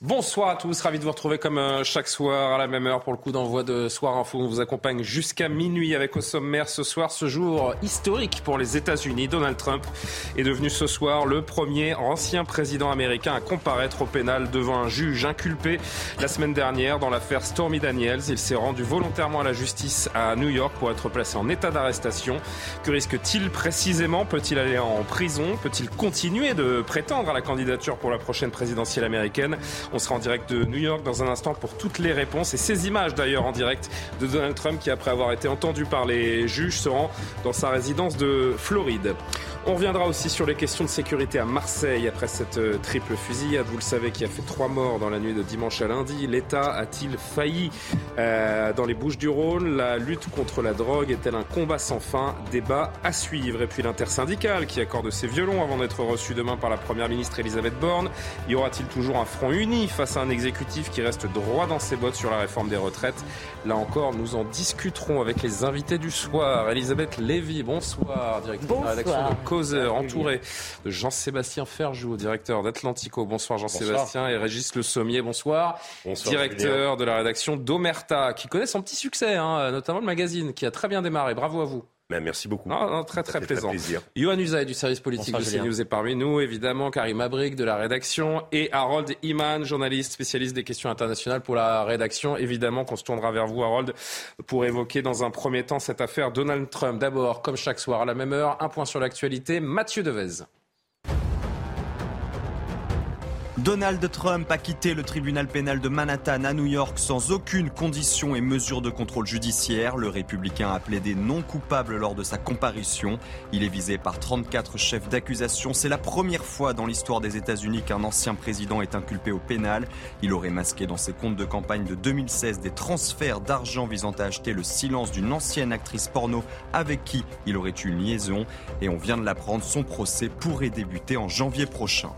Bonsoir à tous, ravi de vous retrouver comme euh, chaque soir à la même heure pour le coup d'envoi de Soir Info. On vous accompagne jusqu'à minuit avec au sommaire ce soir ce jour historique pour les États-Unis. Donald Trump est devenu ce soir le premier ancien président américain à comparaître au pénal devant un juge inculpé la semaine dernière dans l'affaire Stormy Daniels. Il s'est rendu volontairement à la justice à New York pour être placé en état d'arrestation. Que risque-t-il précisément? Peut-il aller en prison? Peut-il continuer de prétendre à la candidature pour la prochaine présidentielle américaine? On sera en direct de New York dans un instant pour toutes les réponses et ces images d'ailleurs en direct de Donald Trump qui après avoir été entendu par les juges se rend dans sa résidence de Floride. On reviendra aussi sur les questions de sécurité à Marseille après cette euh, triple fusillade, vous le savez, qui a fait trois morts dans la nuit de dimanche à lundi. L'État a-t-il failli euh, dans les Bouches du Rhône? La lutte contre la drogue est-elle un combat sans fin? Débat à suivre. Et puis l'intersyndicale qui accorde ses violons avant d'être reçu demain par la Première ministre Elisabeth Borne. Y aura-t-il toujours un front uni? Face à un exécutif qui reste droit dans ses bottes sur la réforme des retraites Là encore, nous en discuterons avec les invités du soir. Elisabeth Lévy, bonsoir, directrice de la rédaction de Causeur, entourée de Jean-Sébastien Ferjou, directeur d'Atlantico. Bonsoir Jean-Sébastien et Régis Le Sommier, bonsoir. Bonsoir, directeur de la rédaction d'Omerta, qui connaît son petit succès, hein, notamment le magazine, qui a très bien démarré. Bravo à vous. Ben, merci beaucoup. Non, non, très très plaisant. plaisir. Johan Usaï du service politique Bonsoir, de Julien. CNews est parmi nous, évidemment. Karim Abrik de la rédaction et Harold Iman, journaliste spécialiste des questions internationales pour la rédaction. Évidemment qu'on se tournera vers vous, Harold, pour évoquer dans un premier temps cette affaire Donald Trump. D'abord, comme chaque soir à la même heure, un point sur l'actualité. Mathieu Devez. Donald Trump a quitté le tribunal pénal de Manhattan à New York sans aucune condition et mesure de contrôle judiciaire. Le républicain a plaidé non coupable lors de sa comparution. Il est visé par 34 chefs d'accusation. C'est la première fois dans l'histoire des États-Unis qu'un ancien président est inculpé au pénal. Il aurait masqué dans ses comptes de campagne de 2016 des transferts d'argent visant à acheter le silence d'une ancienne actrice porno avec qui il aurait eu une liaison. Et on vient de l'apprendre, son procès pourrait débuter en janvier prochain.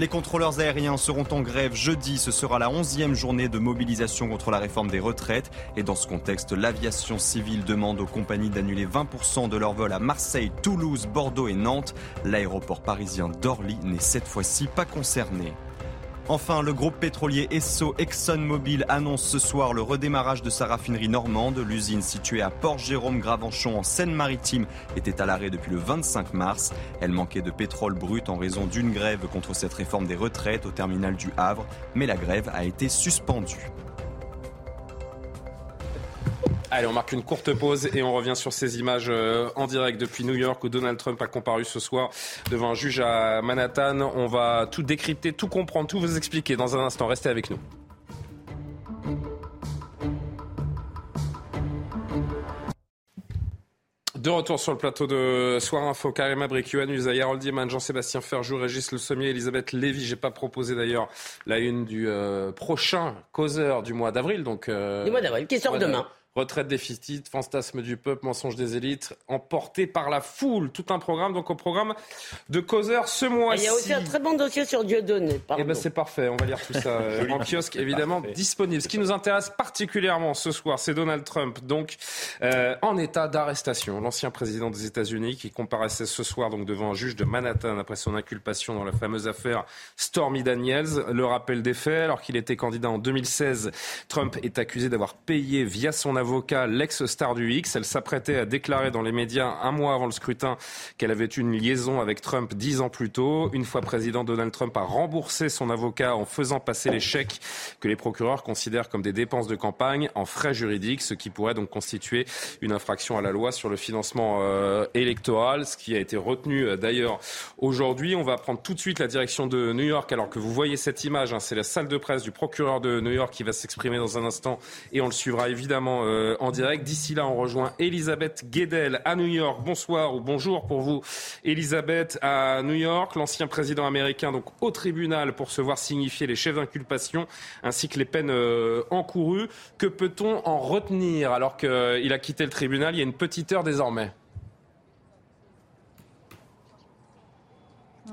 Les contrôleurs aériens seront en grève jeudi. Ce sera la onzième journée de mobilisation contre la réforme des retraites. Et dans ce contexte, l'aviation civile demande aux compagnies d'annuler 20% de leurs vols à Marseille, Toulouse, Bordeaux et Nantes. L'aéroport parisien d'Orly n'est cette fois-ci pas concerné. Enfin, le groupe pétrolier Esso ExxonMobil annonce ce soir le redémarrage de sa raffinerie normande. L'usine située à Port-Jérôme-Gravenchon en Seine-Maritime était à l'arrêt depuis le 25 mars. Elle manquait de pétrole brut en raison d'une grève contre cette réforme des retraites au terminal du Havre, mais la grève a été suspendue. Allez, on marque une courte pause et on revient sur ces images euh, en direct depuis New York où Donald Trump a comparu ce soir devant un juge à Manhattan. On va tout décrypter, tout comprendre, tout vous expliquer dans un instant. Restez avec nous. De retour sur le plateau de Soir Info, Karim Abrik, Yohann Usaï, Harold Diman, Jean-Sébastien Ferjou, Régis Le Sommier, Elisabeth Lévy. J'ai pas proposé d'ailleurs la une du euh, prochain causeur du mois d'avril. Donc, euh, Du mois d'avril, qui sort demain. Retraite déficit, fantasme du peuple, mensonge des élites, emporté par la foule. Tout un programme, donc au programme de causeur ce mois-ci. Il y a aussi un très bon dossier sur Dieudonné. Eh pardon. ben c'est parfait, on va lire tout ça euh, en kiosque évidemment disponible. Ce qui nous intéresse particulièrement ce soir, c'est Donald Trump, donc euh, en état d'arrestation. L'ancien président des États-Unis qui comparaissait ce soir donc devant un juge de Manhattan après son inculpation dans la fameuse affaire Stormy Daniels. Le rappel des faits, alors qu'il était candidat en 2016, Trump est accusé d'avoir payé via son avocat l'ex-star du X. Elle s'apprêtait à déclarer dans les médias un mois avant le scrutin qu'elle avait eu une liaison avec Trump dix ans plus tôt. Une fois président, Donald Trump a remboursé son avocat en faisant passer les chèques que les procureurs considèrent comme des dépenses de campagne en frais juridiques, ce qui pourrait donc constituer une infraction à la loi sur le financement euh, électoral, ce qui a été retenu euh, d'ailleurs aujourd'hui. On va prendre tout de suite la direction de New York alors que vous voyez cette image. hein, c'est la salle de presse du procureur de New York qui va s'exprimer dans un instant et on le suivra évidemment euh, en direct. D'ici là, on rejoint Elisabeth Guedel à New York. Bonsoir ou bonjour pour vous, Elisabeth à New York. L'ancien président américain donc au tribunal pour se voir signifier les chefs d'inculpation ainsi que les peines euh, encourues. Que peut-on en retenir alors qu'il a quitté le tribunal il y a une petite heure désormais?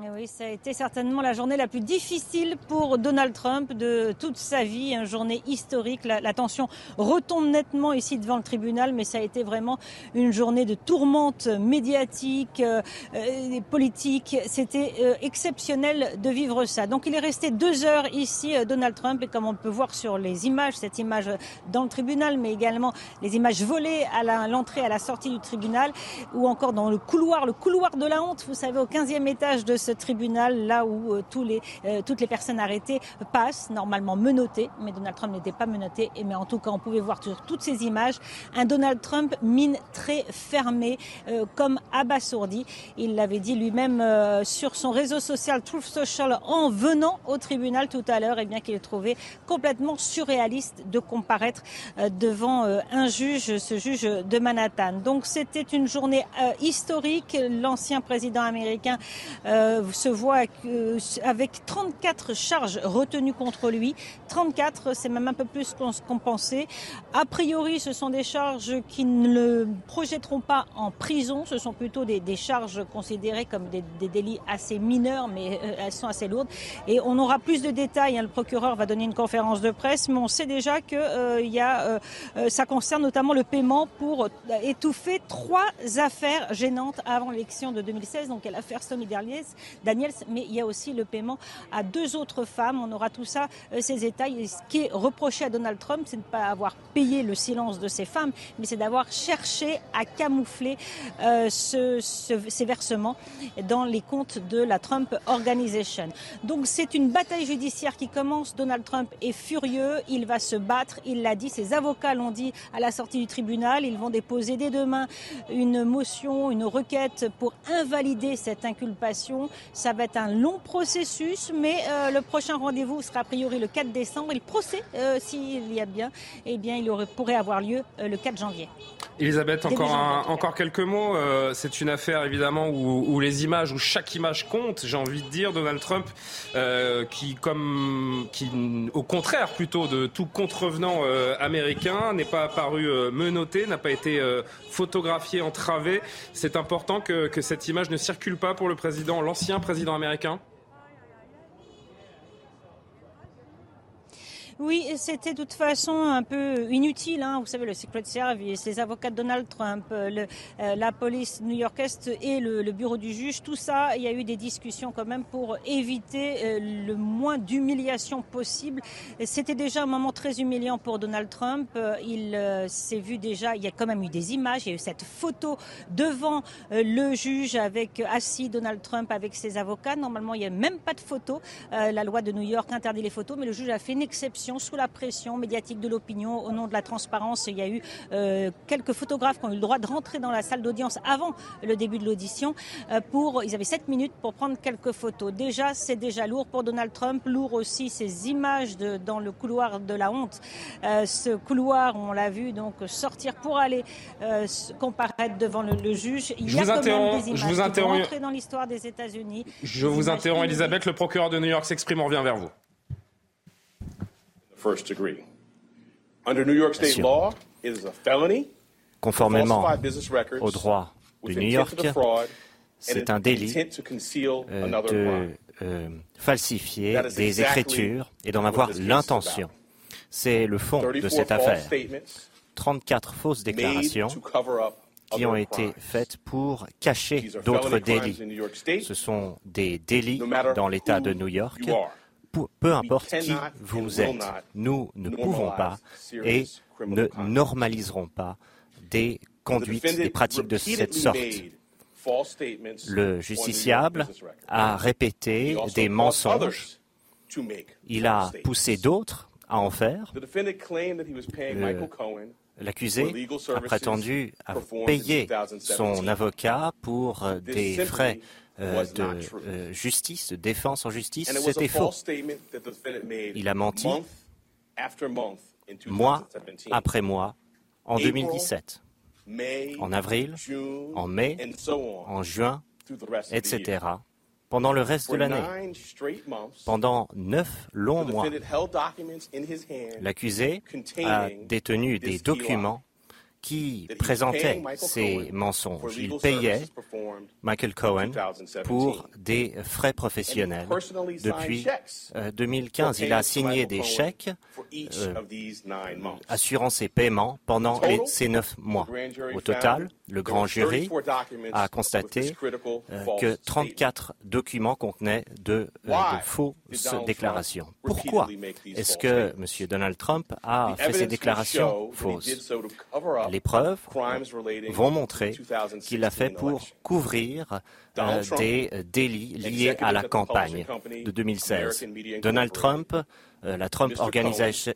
Eh oui, ça a été certainement la journée la plus difficile pour Donald Trump de toute sa vie, une journée historique. La, tension retombe nettement ici devant le tribunal, mais ça a été vraiment une journée de tourmente médiatique, euh, euh politique. C'était euh, exceptionnel de vivre ça. Donc il est resté deux heures ici, euh, Donald Trump, et comme on peut voir sur les images, cette image dans le tribunal, mais également les images volées à l'entrée, à la sortie du tribunal, ou encore dans le couloir, le couloir de la honte, vous savez, au 15e étage de ce tribunal, là où euh, tous les, euh, toutes les personnes arrêtées passent, normalement menottées, mais Donald Trump n'était pas menotté. Mais en tout cas, on pouvait voir sur toutes ces images un Donald Trump mine très fermée, euh, comme abasourdi. Il l'avait dit lui-même sur son réseau social Truth Social en venant au tribunal tout à l'heure, et bien qu'il trouvé complètement surréaliste de comparaître devant un juge, ce juge de Manhattan. Donc c'était une journée historique. L'ancien président américain se voit avec 34 charges retenues contre lui. 34, c'est même un peu plus qu'on pensait. A priori, ce sont des charges qui ne le projetteront pas en prison. Ce sont plutôt des, charges considérées comme des, délits assez mineurs, mais euh, elles sont assez lourdes. Et on aura plus de détails. Hein. Le procureur va donner une conférence de presse, mais on sait déjà que euh, y a, euh, ça concerne notamment le paiement pour étouffer trois affaires gênantes avant l'élection de 2016. Donc l'affaire Stormy Daniels, mais il y a aussi le paiement à deux autres femmes. On aura tout ça, euh, ces détails. ce qui est reproché à Donald Trump, c'est de ne pas avoir payé le silence de ces femmes, mais c'est d'avoir cherché à camoufler euh, ces versements dans les comptes de la Trump Organization. Donc c'est une bataille judiciaire qui commence. Donald Trump est furieux, il va se battre, il l'a dit, ses avocats l'ont dit à la sortie du tribunal, ils vont déposer dès demain une motion, une requête pour invalider cette inculpation. Ça va être un long processus, mais euh, le prochain rendez-vous sera a priori le 4 décembre. Et le procès, euh, s'il y a bien, eh bien, il aurait, pourrait avoir lieu euh, le 4 janvier. Elisabeth, encore, encore quelques mots. c'est une affaire évidemment où, les images, où chaque image compte. J'ai envie de dire Donald Trump, qui, comme, qui, au contraire plutôt de tout contrevenant américain, n'est pas apparu menotté, n'a pas été photographié, entravé. C'est important que, que cette image ne circule pas pour le président, l'ancien président américain Oui, c'était de toute façon un peu inutile. Hein. Vous savez, le Secret Service, les avocats de Donald Trump, euh, euh, la police new-yorkaise et le, le, bureau du juge, tout ça, il y a eu des discussions quand même pour éviter euh, le moins d'humiliation possible. C'était déjà un moment très humiliant pour Donald Trump. Il s'est vu déjà, il y a quand même eu des images, il y a eu cette photo devant le juge avec assis Donald Trump avec ses avocats. Normalement, il n'y a même pas de photo. La loi de New York interdit les photos, mais le juge a fait une exception sous la pression médiatique de l'opinion, au nom de la transparence. Il y a eu euh, quelques photographes qui ont eu le droit de rentrer dans la salle d'audience avant le début de l'audition. Euh, pour, ils avaient 7 minutes pour prendre quelques photos. Déjà, c'est déjà lourd pour Donald Trump. Lourd aussi ces images de, dans le couloir de la honte. Euh, ce couloir, on l'a vu donc sortir pour aller comparaître devant le, juge. Il je y a vous interromps, des images je vous interromps. dans l'histoire des États-Unis. Je vous interromps, Elisabeth. Le procureur de New York s'exprime. On revient vers vous. Conformément au droit de New York, c'est un délit euh, de euh, falsifier des écritures et d'en avoir l'intention. C'est le fond de cette affaire. 34 fausses déclarations qui ont été faites pour cacher d'autres délits. Ce sont des délits dans l'État de New York peu importe qui vous êtes, nous ne pouvons pas et ne normaliserons pas des conduites, des pratiques de cette sorte. Le justiciable a répété des mensonges. Il a poussé d'autres à en faire. L'accusé a prétendu avoir payé son avocat pour des frais euh, de euh, justice, de défense en justice, c'était faux. Il a menti mois après mois en 2017, en avril, en mai, en juin, etc., pendant le reste de l'année. Pendant neuf longs mois, l'accusé a détenu des documents qui présentait ces mensonges. Il payait Michael Cohen pour des frais professionnels. Depuis 2015, euh, il a signé des chèques euh, assurant ses paiements pendant ces neuf mois. Au total, le grand jury a constaté euh, que 34 documents contenaient de, de fausses déclarations. Pourquoi est-ce que M. Donald Trump a fait ces déclarations fausses? Les preuves vont montrer qu'il l'a fait pour couvrir euh, des délits liés à la campagne de 2016. Donald Trump, euh, la Trump Organization,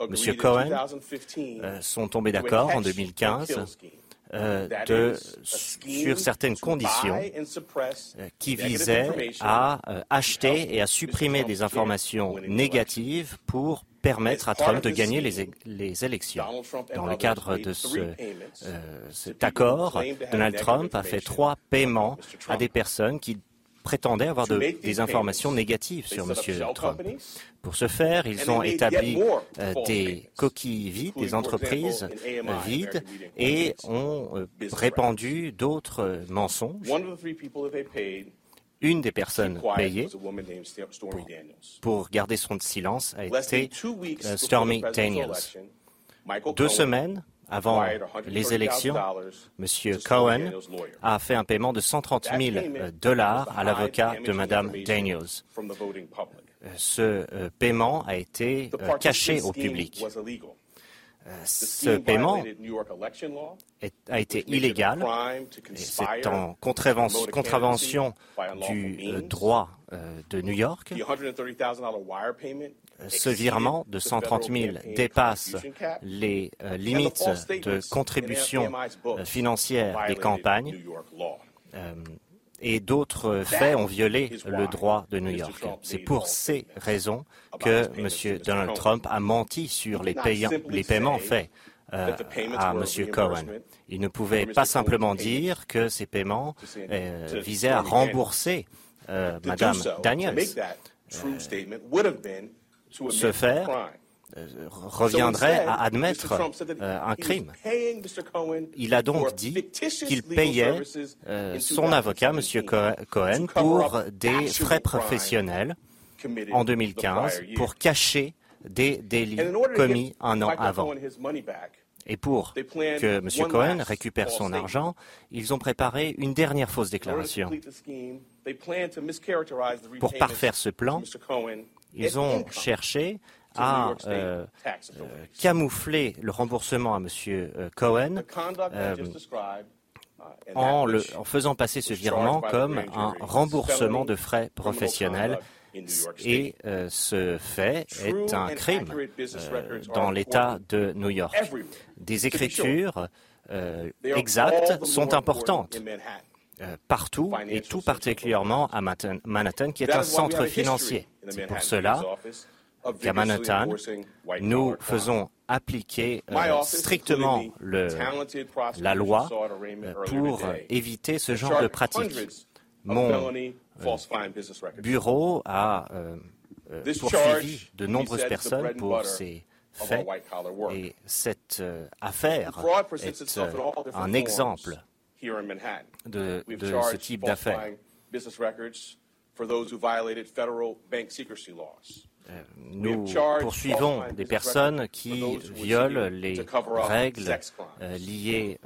M. Cohen, euh, sont tombés d'accord en 2015 de, sur certaines conditions qui visaient à acheter et à supprimer des informations négatives pour permettre à Trump de gagner les, élections. Dans le cadre de ce, euh, cet accord, Donald Trump a fait trois paiements à des personnes qui prétendaient avoir des informations négatives sur M. Trump. Pour ce faire, ils ont établi euh, des coquilles vides, des entreprises euh, vides, et ont répandu d'autres mensonges une des personnes payées pour, garder son silence a été euh, Stormy Daniels. Deux semaines avant les élections, M. Cohen a fait un paiement de 130 000 euh, dollars à l'avocat de Mme Daniels. Euh, ce paiement a été caché au public. Ce paiement a été illégal. C'est en contravention du euh, droit euh, de New York. Ce virement de 130 000 dépasse les euh, limites de contribution financière des campagnes et d'autres faits ont violé le droit de New York. C'est pour ces raisons que M. Donald Trump a menti sur les, paiements faits euh, à M. Cohen. Il ne pouvait pas simplement dire que ces paiements euh, visaient à rembourser euh, Mme Daniels. ce faire reviendrait à admettre un crime. Il a donc dit qu'il payait son avocat, M. Cohen, pour des frais professionnels en 2015 pour cacher des délits commis un an avant. Et pour que M. Cohen récupère son argent, ils ont préparé une dernière fausse déclaration. Pour parfaire ce plan, ils ont cherché à euh, euh, camoufler le remboursement à M. Euh, Cohen en, en, faisant passer ce virement comme un remboursement de frais professionnels et ce fait est un crime dans l'État de New York. Des écritures exactes sont importantes partout et tout particulièrement à Manhattan, qui est un centre financier. C'est pour cela qu'à Manhattan, nous faisons appliquer strictement le, la loi pour éviter ce genre de pratiques. Mon bureau a euh, euh, poursuivi de nombreuses personnes pour ces faits. Et cette euh, affaire est un exemple de, de ce type d'affaires. Nous poursuivons des personnes qui violent les règles liées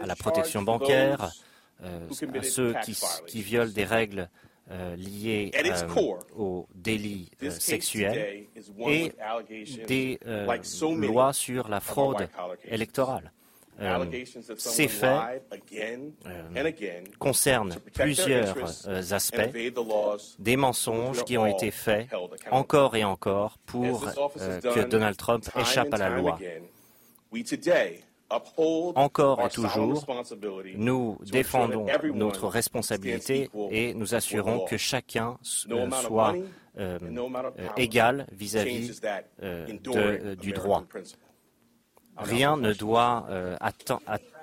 à la protection bancaire, euh, à ceux qui, violent des règles euh, liées euh, aux délits sexuels et des lois sur la fraude électorale. Ces faits concernent plusieurs aspects, des mensonges qui ont été faits encore et encore pour que Donald Trump échappe à la loi. Encore et toujours, nous défendons notre responsabilité et nous assurons que chacun euh, soit euh, euh, égal vis-à-vis du droit. Rien ne doit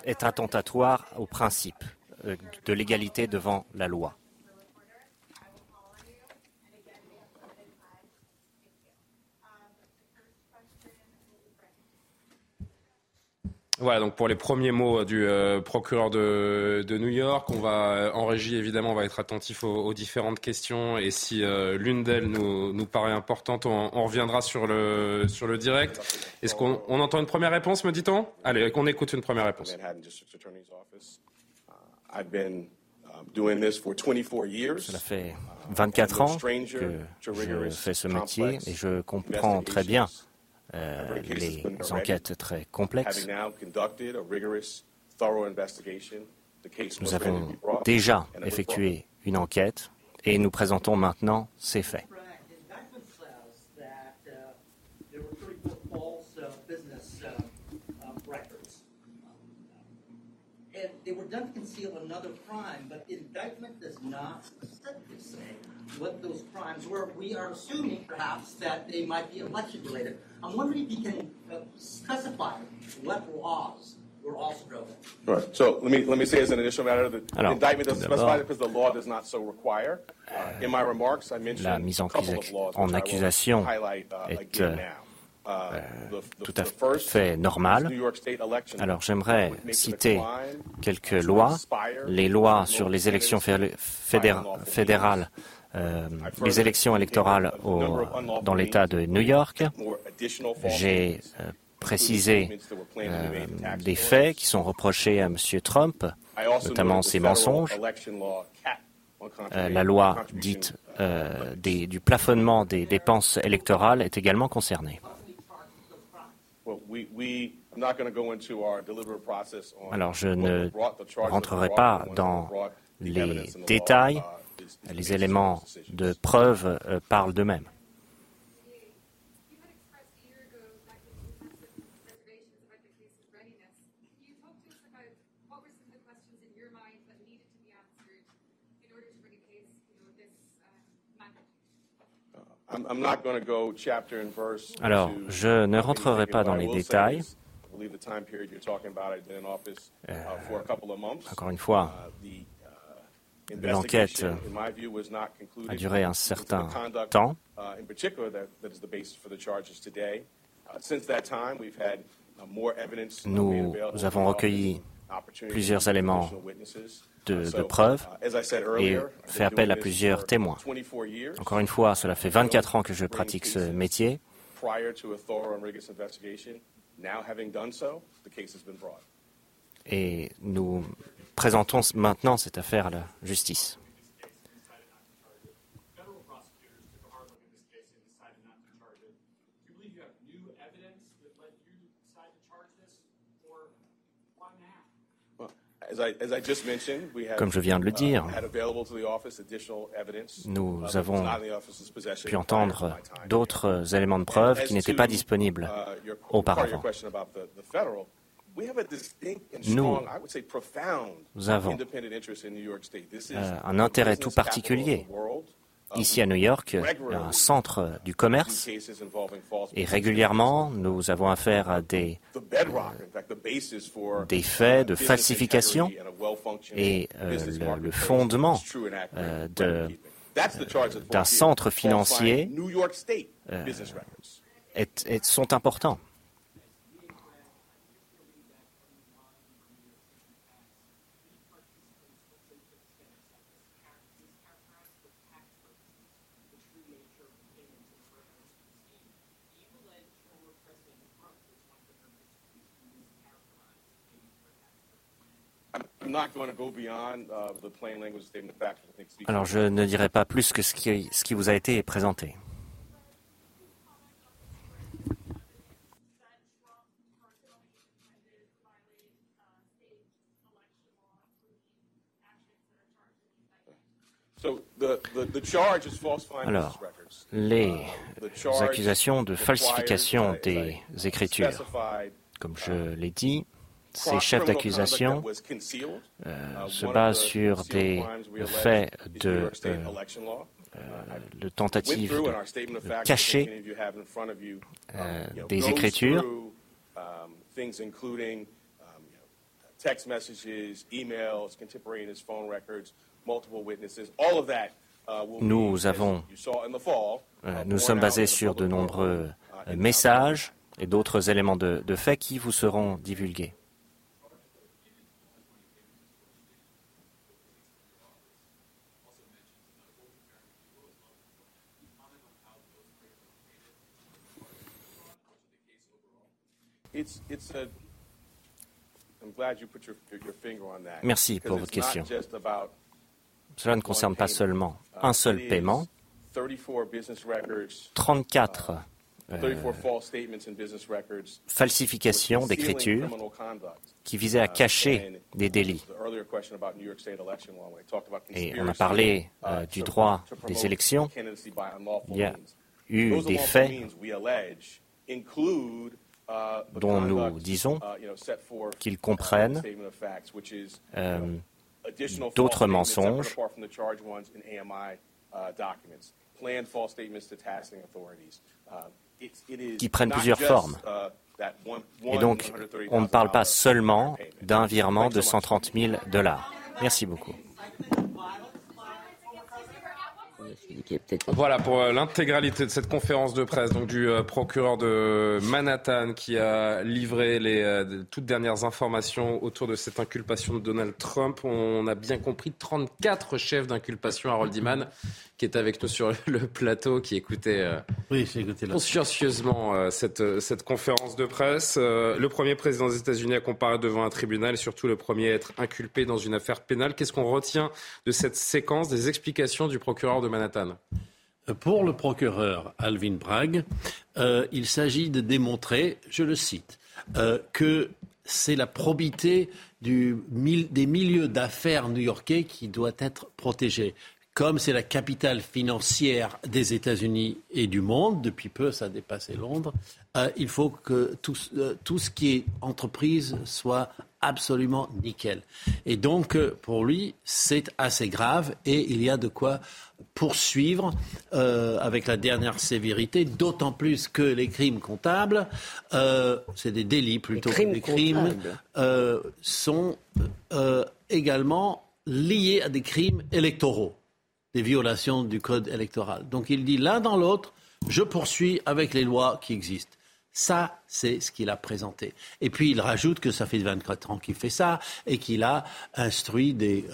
être attentatoire au principe de l'égalité devant la loi. Voilà, donc pour les premiers mots euh, du euh, procureur de, New York, on va euh, en régie évidemment, on va être attentif aux, différentes questions. Et si l'une d'elles nous, nous, paraît importante, on, reviendra sur le sur le direct. Est-ce qu'on on entend une première réponse, me dit-on? Allez, qu'on écoute une première réponse. Cela fait 24 ans que je fais ce métier et je comprends très bien euh, les enquêtes très complexes. Nous avons déjà effectué une enquête et nous présentons maintenant ces faits. They were done to conceal another crime, but the indictment does not specifically say what those crimes were. We are assuming, perhaps, that they might be election related. I'm wondering if you can uh, specify what laws were also broken. Right. So let me let me say as an initial matter that the indictment doesn't specify it because the law does not so require. Uh, in my remarks, I mentioned la mise en, en accusation highlight, uh, est tout à fait normal. Alors j'aimerais citer quelques lois, les lois sur les élections fédérales, euh, les élections électorales au, dans l'État de New York. J'ai euh, précisé des faits qui sont reprochés à M. Trump, notamment ses mensonges. la loi dite du plafonnement des dépenses électorales est également concernée. Alors je ne rentrerai pas dans les détails. Les éléments de preuve euh, parlent d'eux-mêmes. Alors, je ne rentrerai pas dans les détails. Euh, encore une fois, uh, l'enquête a duré un certain temps. Nous avons recueilli plusieurs éléments de, preuves et fait appel à plusieurs témoins. Encore une fois, cela fait 24 ans que je pratique ce métier. Et nous présentons maintenant cette affaire à la justice. Comme je viens de le uh, dire, nous avons pu entendre d'autres éléments de preuve qui n'étaient pas disponibles uh, auparavant. Nous, avons un intérêt tout particulier ici à New York, un centre du commerce. Et régulièrement, nous avons affaire à des, des faits de falsification et euh, le, fondement euh, d'un centre financier euh, sont importants. Alors je ne dirai pas plus que ce qui, ce qui vous a été présenté. Alors, les accusations de falsification des écritures, comme je l'ai dit, ces chefs d'accusation euh, se basent sur des faits de, euh, euh, tentatives de, cacher des écritures. um, you know, text messages, emails, contemporaneous phone records, multiple witnesses, all of that uh, nous avons, uh, nous sommes basés sur de nombreux uh, messages et d'autres éléments de, de fait qui vous seront divulgués. Merci pour votre question. Cela ne concerne pas seulement uh, un seul paiement, 34 euh, falsifications d'écriture qui visaient à cacher des délits. Et on a parlé uh, euh, du droit des élections. Il y a eu des faits Uh, dont nous disons uh, qu'ils comprennent euh, d'autres mensonges qui prennent plusieurs formes. Uh, Et donc, on ne parle pas seulement d'un virement de 130 000 dollars. Merci beaucoup. Voilà pour euh, l'intégralité de cette conférence de presse donc du euh, procureur de Manhattan qui a livré les euh, toutes dernières informations autour de cette inculpation de Donald Trump. On a bien compris 34 chefs d'inculpation à Roldiman qui est avec nous sur le plateau, qui écoutait oui, consciencieusement cette, cette conférence de presse. le premier président des États-Unis à comparer devant un tribunal et surtout le premier à être inculpé dans une affaire pénale. Qu'est-ce qu'on retient de cette séquence des explications du procureur de Pour le procureur Alvin Bragg, euh, il s'agit de démontrer, je le cite, euh, que c'est la probité des milieux d'affaires new-yorkais qui doit être protégée. Comme c'est la capitale financière des États-Unis et du monde, depuis peu ça a dépassé Londres, euh, il faut que tout, ce qui est entreprise soit absolument nickel. Et donc, pour lui, c'est assez grave et il y a de quoi poursuivre euh, avec la dernière sévérité, d'autant plus que les crimes comptables, euh, c'est des délits plutôt que des crimes, euh, sont également liés à des crimes électoraux, des violations du code électoral. Donc il dit l'un dans l'autre, je poursuis avec les lois qui existent. Ça, c'est ce qu'il a présenté. Et puis il rajoute que ça fait 24 ans qu'il fait ça et qu'il a instruit des,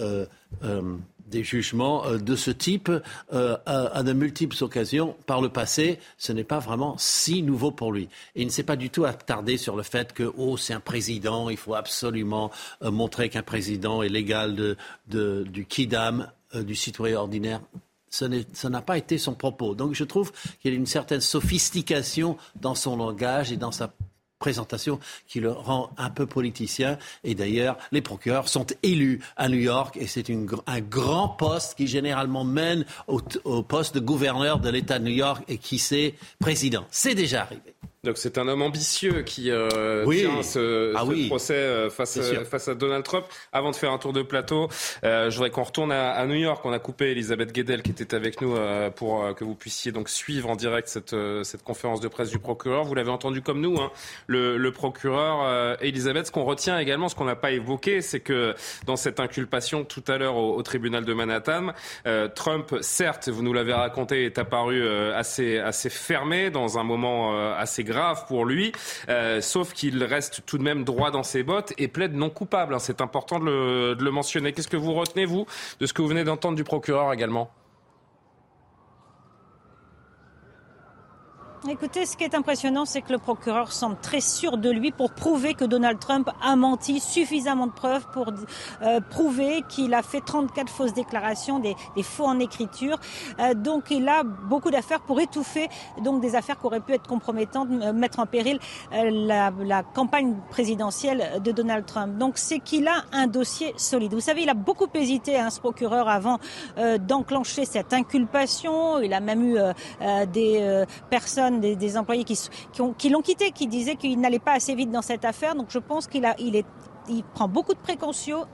des jugements euh, de ce type euh, à, de multiples occasions par le passé. Ce n'est pas vraiment si nouveau pour lui. Et il ne s'est pas du tout attardé sur le fait que, oh, c'est un président, il faut absolument euh, montrer qu'un président est l'égal de, du kidam, du citoyen ordinaire. Ce n'a pas été son propos. Donc je trouve qu'il y a une certaine sophistication dans son langage et dans sa présentation qui le rend un peu politicien. Et d'ailleurs, les procureurs sont élus à New York et c'est un grand poste qui généralement mène au, au poste de gouverneur de l'État de New York et qui c'est président. C'est déjà arrivé. Donc c'est un homme ambitieux qui euh, tient ce, ah procès euh, face, à, face à Donald Trump. Avant de faire un tour de plateau, euh, je voudrais qu'on retourne à, New York. On a coupé Elisabeth Guedel qui était avec nous euh, pour que vous puissiez donc suivre en direct cette, cette conférence de presse du procureur. Vous l'avez entendu comme nous, hein, le, procureur Elisabeth. Ce qu'on retient également, ce qu'on n'a pas évoqué, c'est que dans cette inculpation tout à l'heure au, tribunal de Manhattan, Trump, certes, vous nous l'avez raconté, est apparu assez, assez fermé dans un moment assez grave pour lui, euh, sauf qu'il reste tout de même droit dans ses bottes et plaide non coupable. Hein. C'est important de le, de le mentionner. Qu'est-ce que vous retenez, vous, de ce que vous venez d'entendre du procureur également? Écoutez, ce qui est impressionnant, c'est que le procureur semble très sûr de lui pour prouver que Donald Trump a menti, suffisamment de preuves pour euh, prouver qu'il a fait 34 fausses déclarations, des, faux en écriture. Euh, donc il a beaucoup d'affaires pour étouffer donc des affaires qui auraient pu être compromettantes, euh, mettre en péril la, la, campagne présidentielle de Donald Trump. Donc c'est qu'il a un dossier solide. Vous savez, il a beaucoup hésité, hein, ce procureur, avant d'enclencher cette inculpation. Il a même eu des personnes des, employés qui, qui l'ont quitté, qui disaient qu'il n'allait pas assez vite dans cette affaire. Donc je pense qu'il prend beaucoup de précautions,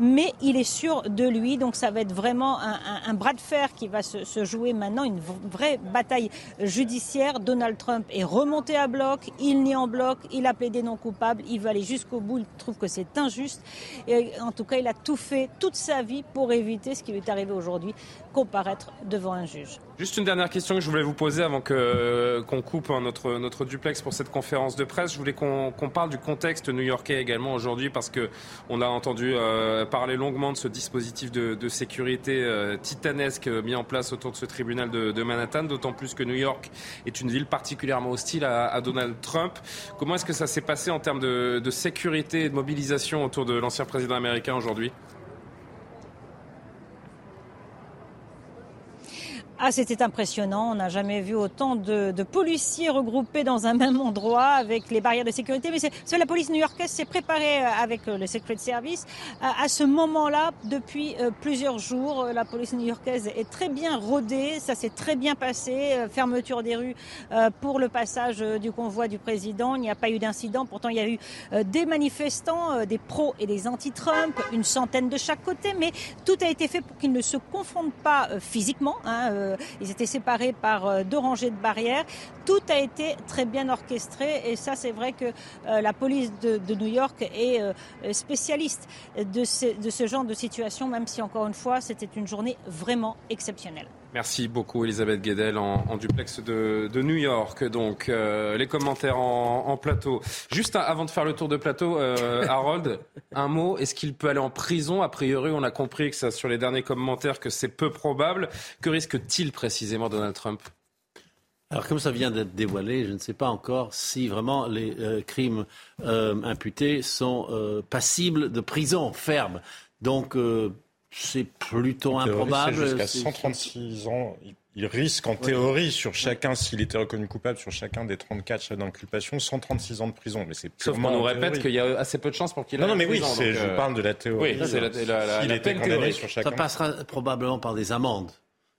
mais il est sûr de lui. Donc ça va être vraiment un, bras de fer qui va se, jouer maintenant, une vraie bataille judiciaire. Donald Trump est remonté à bloc, il nie en bloc, il a plaidé non coupable, il va aller jusqu'au bout, il trouve que c'est injuste. Et en tout cas, il a tout fait toute sa vie pour éviter ce qui lui est arrivé aujourd'hui, comparaître devant un juge. Juste une dernière question que je voulais vous poser avant que, qu'on coupe hein, notre, duplex pour cette conférence de presse. Je voulais qu'on, parle du contexte new-yorkais également aujourd'hui parce que on a entendu euh, parler longuement de ce dispositif de, sécurité euh, titanesque mis en place autour de ce tribunal de, Manhattan, d'autant plus que New York est une ville particulièrement hostile à, Donald Trump. Comment est-ce que ça s'est passé en termes de sécurité et de mobilisation autour de l'ancien président américain aujourd'hui? Ah, c'était impressionnant. On n'a jamais vu autant de, policiers regroupés dans un même endroit avec les barrières de sécurité. Mais c'est la police new-yorkaise s'est préparée euh, avec euh, le Secret Service à, ce moment-là depuis euh, plusieurs jours. La police new-yorkaise est très bien rodée. Ça s'est très bien passé. Fermeture des rues pour le passage du convoi du président. Il n'y a pas eu d'incident. Pourtant, il y a eu des manifestants, des pros et des anti-Trump, une centaine de chaque côté. Mais tout a été fait pour qu'ils ne se confondent pas physiquement. Hein, euh, ils étaient séparés par euh, deux rangées de barrières. Tout a été très bien orchestré et ça, c'est vrai que euh, la police de, New York est spécialiste de ce, genre de situation, même si encore une fois, c'était une journée vraiment exceptionnelle. Merci beaucoup Elisabeth Guedel en, duplex de, New York. Donc les commentaires en, plateau. Juste avant de faire le tour de plateau, Harold, un mot. Est-ce qu'il peut aller en prison A priori, on a compris que ça sur les derniers commentaires que c'est peu probable. Que risque il précisément Donald Trump? Alors comme ça vient d'être dévoilé, je ne sais pas encore si vraiment les euh, crimes euh, imputés sont euh, passibles de prison ferme. Donc c'est plutôt improbable. Jusqu'à 136 ans, il risque en théorie sur chacun, s'il était reconnu coupable, sur chacun des 34 chefs d'inculpation, 136 ans de prison. Mais c'est Sauf qu'on nous répète qu'il y a assez peu de chances pour qu'il Non, non, mais oui, je parle de la théorie. Oui, c'est la, la, la, théorie. Sur chacun. Ça passera probablement par des amendes.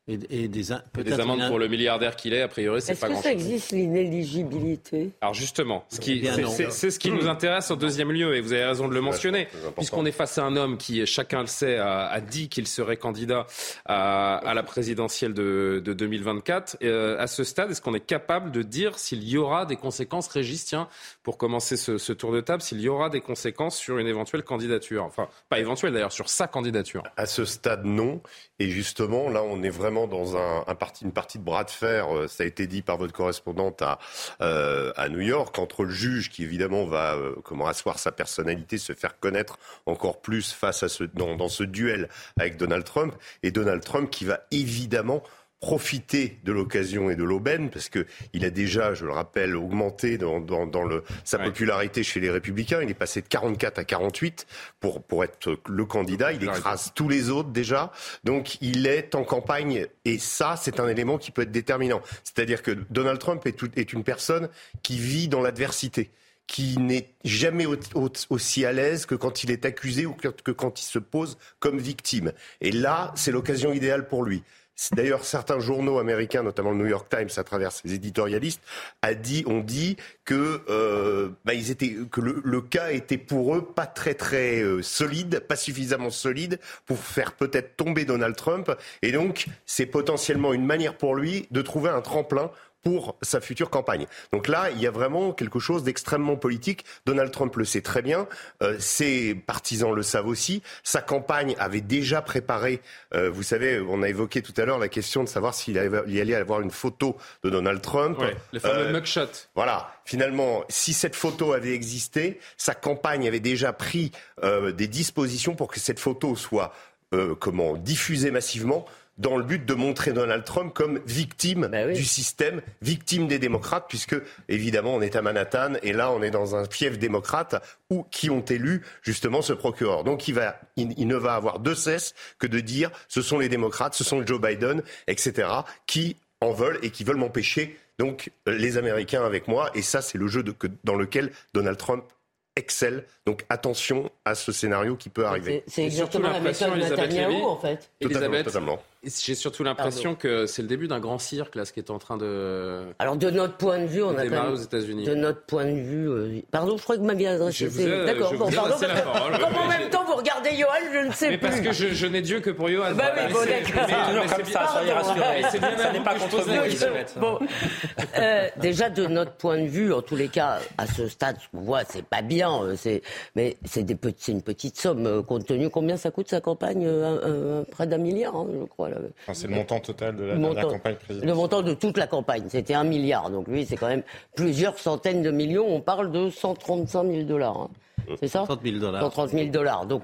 Et, des, des amendes pour le milliardaire qu'il est, a priori, c'est pas grand-chose. Est-ce que ça existe l'inéligibilité? Alors justement, c'est ce qui nous intéresse en deuxième lieu, et vous avez raison de le mentionner, puisqu'on est face à un homme qui, chacun le sait, a, dit qu'il serait candidat à, la présidentielle de, 2024. Euh, à ce stade, est-ce qu'on est capable de dire s'il y aura des conséquences, Régis, tiens, pour commencer ce, ce tour de table, s'il y aura des conséquences sur une éventuelle candidature? Enfin, pas éventuelle d'ailleurs, sur sa candidature. À ce stade, non. Et justement, là, on est vraiment dans un, parti, une partie de bras de fer, euh, ça a été dit par votre correspondante à, euh, à New York, entre le juge qui évidemment va euh, comment asseoir sa personnalité, se faire connaître encore plus face à ce, dans ce duel avec Donald Trump, et Donald Trump qui va évidemment profiter de l'occasion et de l'aubaine, parce qu'il a déjà, je le rappelle, augmenté dans, le, sa popularité chez les Républicains. Il est passé de 44 à 48 pour, pour être le candidat. Il écrase tous les autres déjà. Donc il est en campagne, et ça, c'est un élément qui peut être déterminant. C'est-à-dire que Donald Trump est, est une personne qui vit dans l'adversité qui n'est jamais aussi à l'aise que quand il est accusé ou que quand il se pose comme victime. Et là, c'est l'occasion idéale pour lui. D'ailleurs, certains journaux américains, notamment le New York Times, à travers ses éditorialistes, a dit, ont dit que, euh, bah, ils étaient, que le, cas était pour eux pas très très euh, solide, pas suffisamment solide pour faire peut-être tomber Donald Trump. Et donc, c'est potentiellement une manière pour lui de trouver un tremplin pour sa future campagne. Donc là, il y a vraiment quelque chose d'extrêmement politique. Donald Trump le sait très bien, euh, ses partisans le savent aussi. Sa campagne avait déjà préparé, euh, vous savez, on a évoqué tout à l'heure la question de savoir s'il allait avoir une photo de Donald Trump. Ouais, les fameux euh, mugshots. Voilà. Finalement, si cette photo avait existé, sa campagne avait déjà pris des dispositions pour que cette photo soit comment diffusée massivement dans le but de montrer Donald Trump comme victime bah du système, victime des démocrates, puisque évidemment on est à Manhattan et là on est dans un fief démocrate où qui ont élu justement ce procureur. Donc il, va, il, ne va avoir de cesse que de dire ce sont les démocrates, ce sont Joe Biden, etc., qui en veulent et qui veulent m'empêcher donc les Américains avec moi. Et ça, c'est le jeu de, dans lequel Donald Trump excelle. Donc attention à ce scénario qui peut arriver. C'est exactement la méthode de Netanyahou, en fait. Elisabeth, J'ai surtout l'impression que c'est le début d'un grand cirque, là, ce qui est en train de. Alors, de notre point de vue, on a quand même, aux États-Unis. De notre point de vue. Euh, pardon, je crois que vous m'aviez adressé. D'accord, bon, pardon. Parce comme en même temps, vous regardez Johan, je ne sais mais plus. Mais parce que je, je n'ai Dieu que pour Johan. Bah oui, bon, d'accord. comme ça, soyez rassurés. Ça n'est pas contre vous. Bon, euh, déjà, de notre point de vue, en tous les cas, à ce stade, ce qu'on voit, c'est pas bien. Euh, c'est, mais c'est une petite somme, compte tenu combien ça coûte sa campagne, près d'un milliard, hein, je crois. Enfin, c'est le montant total de la, montant, campagne présidentielle. Le montant de toute la campagne, c'était un milliard. Donc lui, c'est quand même plusieurs centaines de millions. On parle de 135 000 dollars. Hein. C'est ça 130 000 dollars. 130 000 dollars. Donc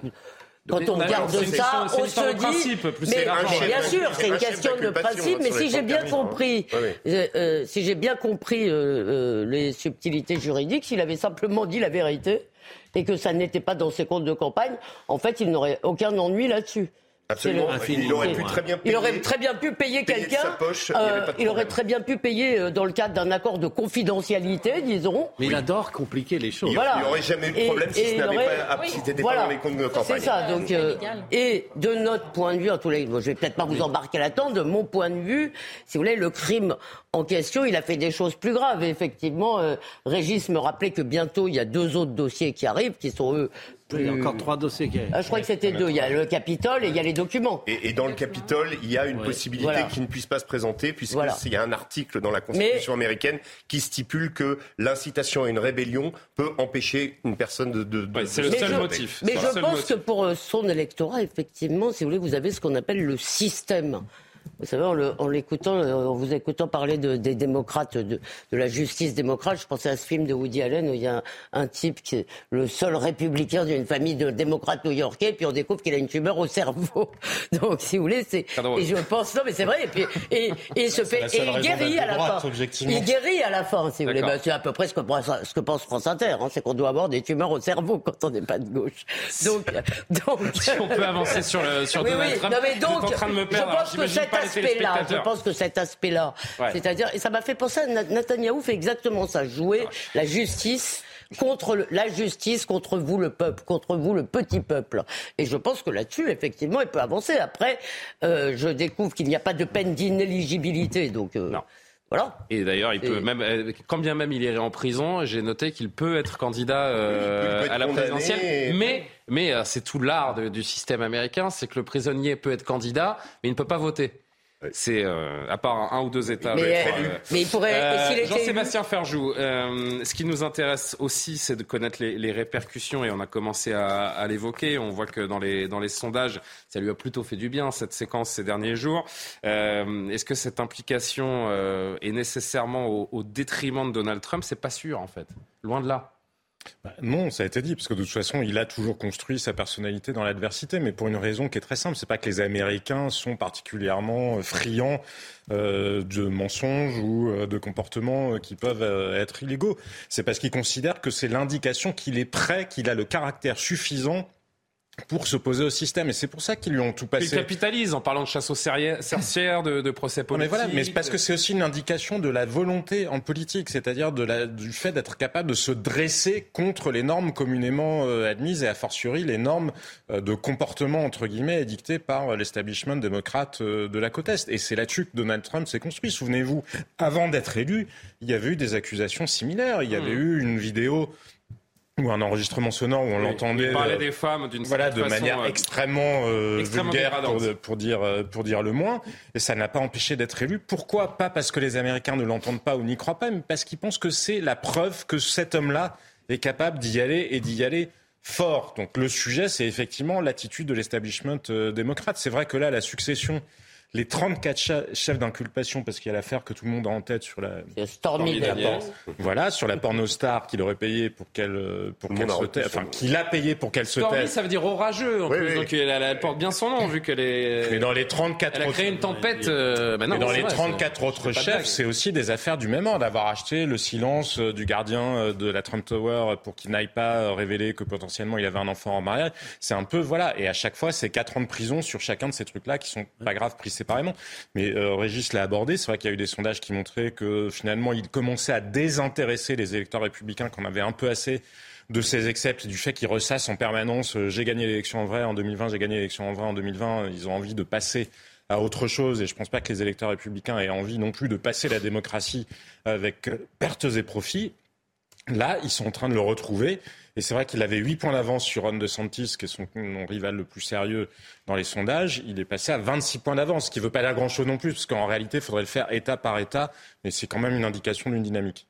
quand on regarde ça, on se dit. mais, bien sûr, c'est une question de principe. Mais si j'ai bien compris, euh, euh, si j'ai bien compris euh, les subtilités juridiques, s'il avait simplement dit la vérité et que ça n'était pas dans ses comptes de campagne, en fait, il n'aurait aucun ennui là-dessus. Absolument. Il aurait pu très bien payer. Il aurait très bien pu payer, quelqu'un. Euh, il aurait très bien pu payer euh, dans le cadre d'un accord de confidentialité, disons. Mais il adore compliquer les choses. Il n'y aurait jamais eu de problème si ce n'avait pas, si pas dans les comptes de campagne. C'est ça. Donc, euh, et de notre point de vue, en tous les, je vais peut-être pas vous embarquer là-dedans. De mon point de vue, si vous voulez, le crime en question, il a fait des choses plus graves. Et effectivement, Régis me rappelait que bientôt il y a deux autres dossiers qui arrivent, qui sont eux il y a encore trois dossiers qui ah, Je crois que c'était deux. Il y a le Capitole et il y a les documents. Et, dans le Capitole, il y a une possibilité qui ne puisse pas se présenter, puisqu'il y a un article dans la Constitution américaine qui stipule que l'incitation à une rébellion peut empêcher une personne de. de, c'est le seul motif. Mais je pense que pour euh, son électorat, effectivement, si vous voulez, vous avez ce qu'on appelle le système. Vous savez, en, l'écoutant, euh, en vous écoutant parler de, des démocrates, de, de, la justice démocrate, je pensais à ce film de Woody Allen où il y a un, type qui est le seul républicain d'une famille de démocrates new-yorkais, puis on découvre qu'il a une tumeur au cerveau. Donc, si vous voulez, c'est. Et je pense, non, mais c'est vrai. Et puis, et, et il se fait, et il guérit à la fin. Il guérit à la fin, si vous voulez. Ben, c'est à peu près ce que, ce que pense France Inter. Hein, c'est qu'on doit avoir des tumeurs au cerveau quand on n'est pas de gauche. Donc, donc. Si on peut avancer sur le sur Donald Trump, non, mais donc, en train de me perdre. Je pense que cet aspect-là, je pense que cet aspect-là, c'est-à-dire, et ça m'a fait penser à Netanyahou fait exactement ça, jouer la justice contre la justice, contre vous le peuple, contre vous le petit peuple. Et je pense que là-dessus, effectivement, il peut avancer. Après, euh, je découvre qu'il n'y a pas de peine d'inéligibilité, donc. Euh, non. Voilà. Et d'ailleurs, il peut même, euh, quand bien même il irait en prison, j'ai noté qu'il peut être candidat à la présidentielle. Mais, mais c'est tout l'art du système américain, c'est que le prisonnier peut être candidat, mais il ne peut pas voter. C'est euh, à part un, ou deux États. Mais, euh, il pourrait. Euh, Jean-Sébastien Ferjou, ce qui nous intéresse aussi, c'est de connaître les, répercussions et on a commencé à, l'évoquer. On voit que dans les dans les sondages, ça lui a plutôt fait du bien cette séquence ces derniers jours. Est-ce que cette implication est nécessairement au, au détriment de Donald Trump? C'est pas sûr en fait. Loin de là. Bah, non, ça a été dit, parce que de toute façon, il a toujours construit sa personnalité dans l'adversité, mais pour une raison qui est très simple. C'est pas que les Américains sont particulièrement euh, friands euh, de mensonges ou euh, de comportements qui peuvent être illégaux. C'est parce qu'ils considèrent que c'est l'indication qu'il est prêt, qu'il a le caractère suffisant pour s'opposer au système. Et c'est pour ça qu'ils lui ont tout passé. Il capitalise en parlant de chasse aux sorcières, de, de procès politiques. Mais voilà, mais parce que c'est aussi une indication de la volonté en politique, c'est-à-dire du fait d'être capable de se dresser contre les normes communément euh, admises et a fortiori les normes euh, de comportement entre guillemets édictées par l'establishment démocrate euh, de la côte est. Et c'est là-dessus que Donald Trump s'est construit. Souvenez-vous, avant d'être élu, il y avait eu des accusations similaires. Il y avait hmm. eu une vidéo ou un enregistrement sonore où on l'entendait. Il parlait euh, des femmes d'une voilà, de manière euh, extrêmement, euh, vulgaire pour, pour, dire pour dire le moins. Et ça n'a pas empêché d'être élu. Pourquoi Pas parce que les Américains ne l'entendent pas ou n'y croient pas, mais parce qu'ils pensent que c'est la preuve que cet homme-là est capable d'y aller et d'y aller fort. Donc le sujet, c'est effectivement l'attitude de l'establishment démocrate. C'est vrai que là, la succession les 34 chefs d'inculpation, parce qu'il y a l'affaire que tout le monde a en tête sur la. Stormy Voilà, sur la pornostar qu'il aurait payé pour qu'elle euh, pour qu'elle se taise. Enfin, qu'il a payé pour qu'elle se taise. Stormy, ça veut dire orageux, en plus. Donc elle, porte bien son nom, vu qu'elle est. Mais dans les 34 Elle a créé une tempête. Euh, mais dans les 34 autres chefs, c'est aussi des affaires du même ordre. D'avoir acheté le silence euh, du gardien de la Trump Tower pour qu'il n'aille pas révéler que potentiellement il avait un enfant en mariage. C'est un peu, voilà. Et à chaque fois, c'est 4 ans de prison sur chacun de ces trucs-là qui sont pas graves pris séparément. Mais euh, Régis l'a abordé. C'est vrai qu'il y a eu des sondages qui montraient que finalement, il commençait à désintéresser les électeurs républicains qu'on avait un peu assez de ces excepts, du fait qu'ils ressassent en permanence euh, j'ai gagné l'élection en vrai en 2020, j'ai gagné l'élection en vrai en 2020. Ils ont envie de passer à autre chose. Et je ne pense pas que les électeurs républicains aient envie non plus de passer la démocratie avec pertes et profits. Là, ils sont en train de le retrouver. Et c'est vrai qu'il avait 8 points d'avance sur Ron DeSantis, qui est son, rival le plus sérieux dans les sondages. Il est passé à 26 points d'avance, ce qui ne veut pas dire grand-chose non plus, parce qu'en réalité, il faudrait le faire état par état. Mais c'est quand même une indication d'une dynamique.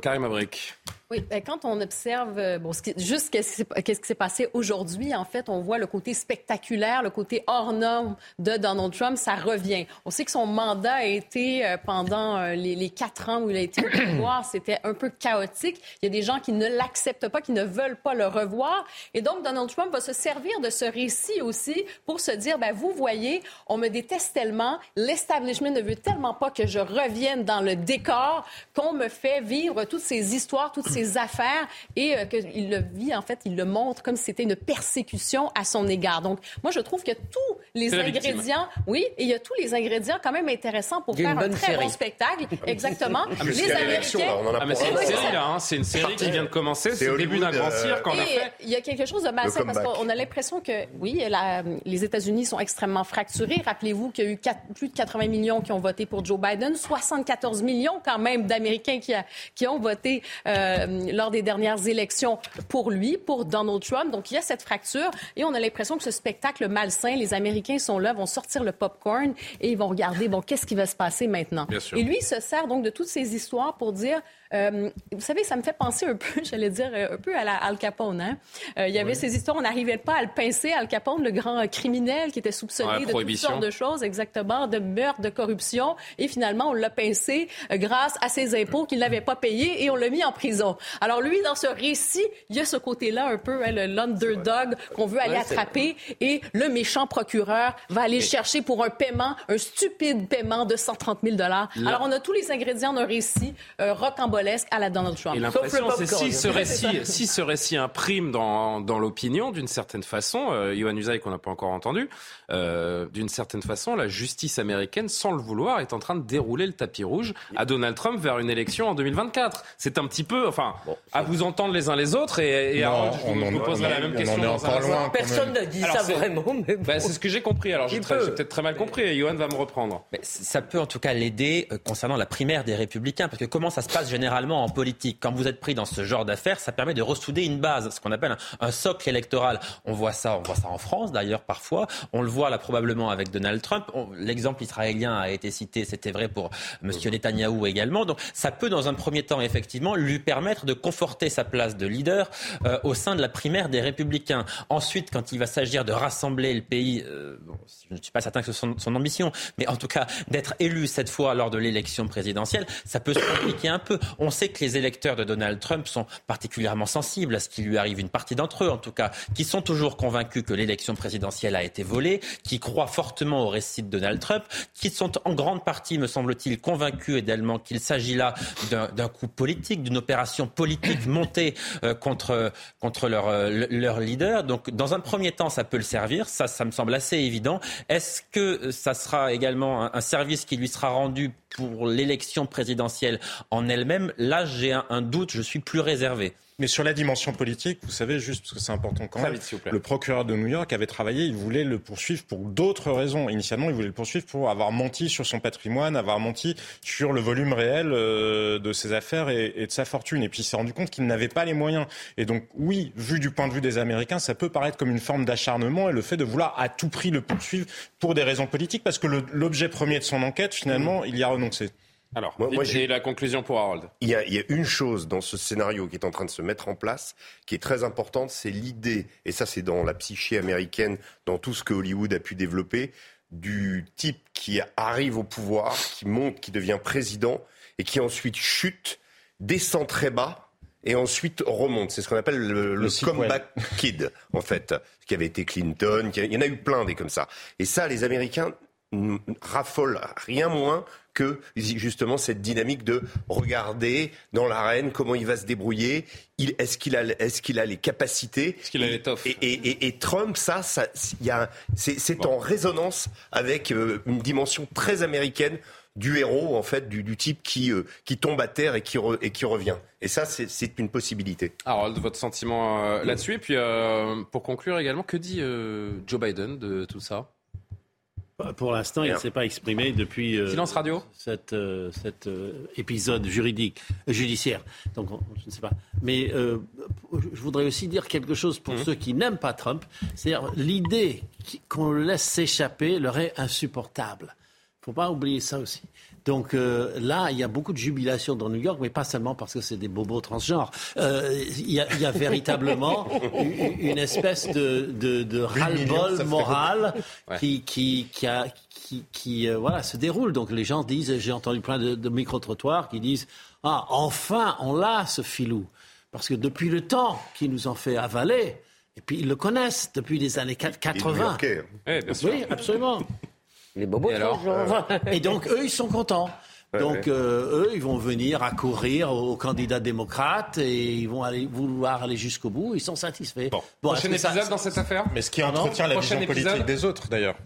Karim Abrik. Oui, ben, quand on observe, euh, bon, juste qu'est-ce qui s'est passé aujourd'hui, en fait, on voit le côté spectaculaire, le côté hors norme de Donald Trump, ça revient. On sait que son mandat a été, euh, pendant euh, les, quatre ans où il a été au pouvoir, c'était un peu chaotique. Il y a des gens qui ne l'acceptent pas, qui ne veulent pas le revoir. Et donc, Donald Trump va se servir de ce récit aussi pour se dire, ben, vous voyez, on me déteste tellement, l'establishment ne veut tellement pas que je revienne dans le décor qu'on me fait vivre toutes ces histoires, toutes ces affaires et euh, qu'il le vit, en fait, il le montre comme si c'était une persécution à son égard. Donc, moi, je trouve que tous les ingrédients, oui, et il y a tous les ingrédients quand même intéressants pour faire un très bon spectacle. Exactement. Ah, les Américains. Ah, c'est une série, là. Hein. C'est une série qui vient de commencer. C'est le début d'un grand cirque, en effet. Il y a quelque chose de malsain parce qu'on a l'impression que, oui, la, les États-Unis sont extrêmement fracturés. Rappelez-vous qu'il y a eu plus de 80 millions qui ont voté pour Joe Biden, 74 millions quand même d'Américains qui, qui ont voté euh, lors des dernières élections pour lui, pour Donald Trump. Donc, il y a cette fracture et on a l'impression que ce spectacle malsain, les Américains sont là, vont sortir le popcorn et ils vont regarder, bon, qu'est-ce qui va se passer maintenant? Et lui, il se sert donc de toutes ces histoires pour dire, euh, vous savez, ça me fait penser un peu, j'allais dire, euh, un peu à la Al Capone. Hein? il y avait ces histoires, on n'arrivait pas à le pincer, Al Capone, le grand criminel qui était soupçonné de toutes sortes de choses, exactement, de meurtre, de corruption. Et finalement, on l'a pincé grâce à ses impôts qu'il n'avait pas payés et on l'a mis en prison. Alors lui, dans ce récit, il y a ce côté-là un peu, hein, l'underdog qu'on veut aller attraper et le méchant procureur va aller chercher pour un paiement, un stupide paiement de 130 000 dollars. Alors on a tous les ingrédients d'un récit euh, rocambolesque à la Donald Trump. Et l'impression, c'est si ce récit, si ce récit imprime dans, dans l'opinion, d'une certaine façon, euh, Yohann Usaï qu'on n'a pas encore entendu, euh, d'une certaine façon, la justice américaine, sans le vouloir, est en train de dérouler le tapis rouge à Donald Trump vers une élection en 2024. C'est un petit peu, enfin, à vous entendre les uns les autres et, à on, vous poserai la même question. Personne n'a dit ça vraiment. Bah, c'est ce que j'ai compris. Alors j'ai peut-être très mal compris. Johan va me reprendre. Mais ça peut en tout cas l'aider euh, concernant la primaire des Républicains, parce que comment ça se passe généralement en politique Quand vous êtes pris dans ce genre d'affaires, ça permet de ressouder une base, ce qu'on appelle un, socle électoral. On voit ça, on voit ça en France d'ailleurs parfois. On le voit là probablement avec Donald Trump. L'exemple israélien a été cité, c'était vrai pour M. Netanyahou également. Donc ça peut dans un premier temps effectivement lui permettre de conforter sa place de leader euh, au sein de la primaire des Républicains. Ensuite, quand il va s'agir de rassembler le pays, euh, je ne suis pas certain que ce soit son, ambition, mais en tout cas d'être élu cette fois lors de l'élection présidentielle, ça peut se compliquer un peu. On sait que les électeurs de Donald Trump sont particulièrement sensibles à ce qui lui arrive, une partie d'entre eux en tout cas, qui sont toujours convaincus que l'élection présidentielle a été volée, qui croient fortement au récit de Donald Trump, qui sont en grande partie, me semble-t-il, convaincus également qu'il s'agit là d'un coup politique, d'une opération politique montée euh, contre, contre leur, euh, leur leader. Donc, dans un premier temps, ça peut le servir. Ça, ça me semble assez évident. Est-ce que ça sera également un, service qui lui sera rendu pour l'élection présidentielle en elle-même Là, j'ai un doute. Je suis plus réservé. Mais sur la dimension politique, vous savez, juste parce que c'est important quand même, le procureur de New York avait travaillé, il voulait le poursuivre pour d'autres raisons. Initialement, il voulait le poursuivre pour avoir menti sur son patrimoine, avoir menti sur le volume réel euh, de ses affaires et, de sa fortune. Et puis il s'est rendu compte qu'il n'avait pas les moyens. Et donc, oui, vu du point de vue des Américains, ça peut paraître comme une forme d'acharnement et le fait de vouloir à tout prix le poursuivre pour des raisons politiques, parce que l'objet premier de son enquête, finalement, il y a renoncé. Alors, moi, j'ai la conclusion pour Harold? Il y, a, il y, a, une chose dans ce scénario qui est en train de se mettre en place, qui est très importante, c'est l'idée, et ça c'est dans la psyché américaine, dans tout ce que Hollywood a pu développer, du type qui arrive au pouvoir, qui monte, qui devient président, et qui ensuite chute, descend très bas, et ensuite remonte. C'est ce qu'on appelle le, comeback kid, en fait, qui avait été Clinton. il y en a eu plein des comme ça. Et ça, les Américains raffolent rien moins que justement cette dynamique de regarder dans l'arène comment il va se débrouiller. Est-ce qu'il a, est qu'il a les capacités Est-ce qu'il a l'étoffe et, et, et, Trump, ça, ça c'est en résonance avec euh, une dimension très américaine du héros, en fait, du, du type qui, euh, qui tombe à terre et qui, et qui revient. Et ça, c'est une possibilité. Harold, votre sentiment euh, là-dessus. Et puis, pour conclure également, que dit Joe Biden de tout ça? Pour l'instant, il ne s'est pas exprimé depuis euh, silence radio cet, euh, cet euh, épisode juridique judiciaire. Donc je ne sais pas. Mais je voudrais aussi dire quelque chose pour mhm. ceux qui n'aiment pas Trump. C'est-à-dire l'idée qu'on le laisse s'échapper leur est insupportable. Il ne faut pas oublier ça aussi. Donc euh, là, il y a beaucoup de jubilation dans New York, mais pas seulement parce que c'est des bobos transgenres. Euh, il, y a, véritablement une, espèce de, de, ras-le-bol moral qui, qui, qui, a, qui, euh, voilà, se déroule. Donc les gens disent, j'ai entendu plein de, de micro-trottoirs qui disent Ah, enfin, on l'a, ce filou. Parce que depuis le temps qu'il nous en fait avaler, et puis ils le connaissent depuis les années 80. oui, absolument. Les bobos et, et donc, eux, ils sont contents. Donc, euh, eux, ils vont venir accourir aux candidats démocrates et ils vont aller, vouloir aller jusqu'au bout. Ils sont satisfaits. Bon. Prochain épisode dans cette affaire Mais ce qui entretient la vision politique des autres, d'ailleurs.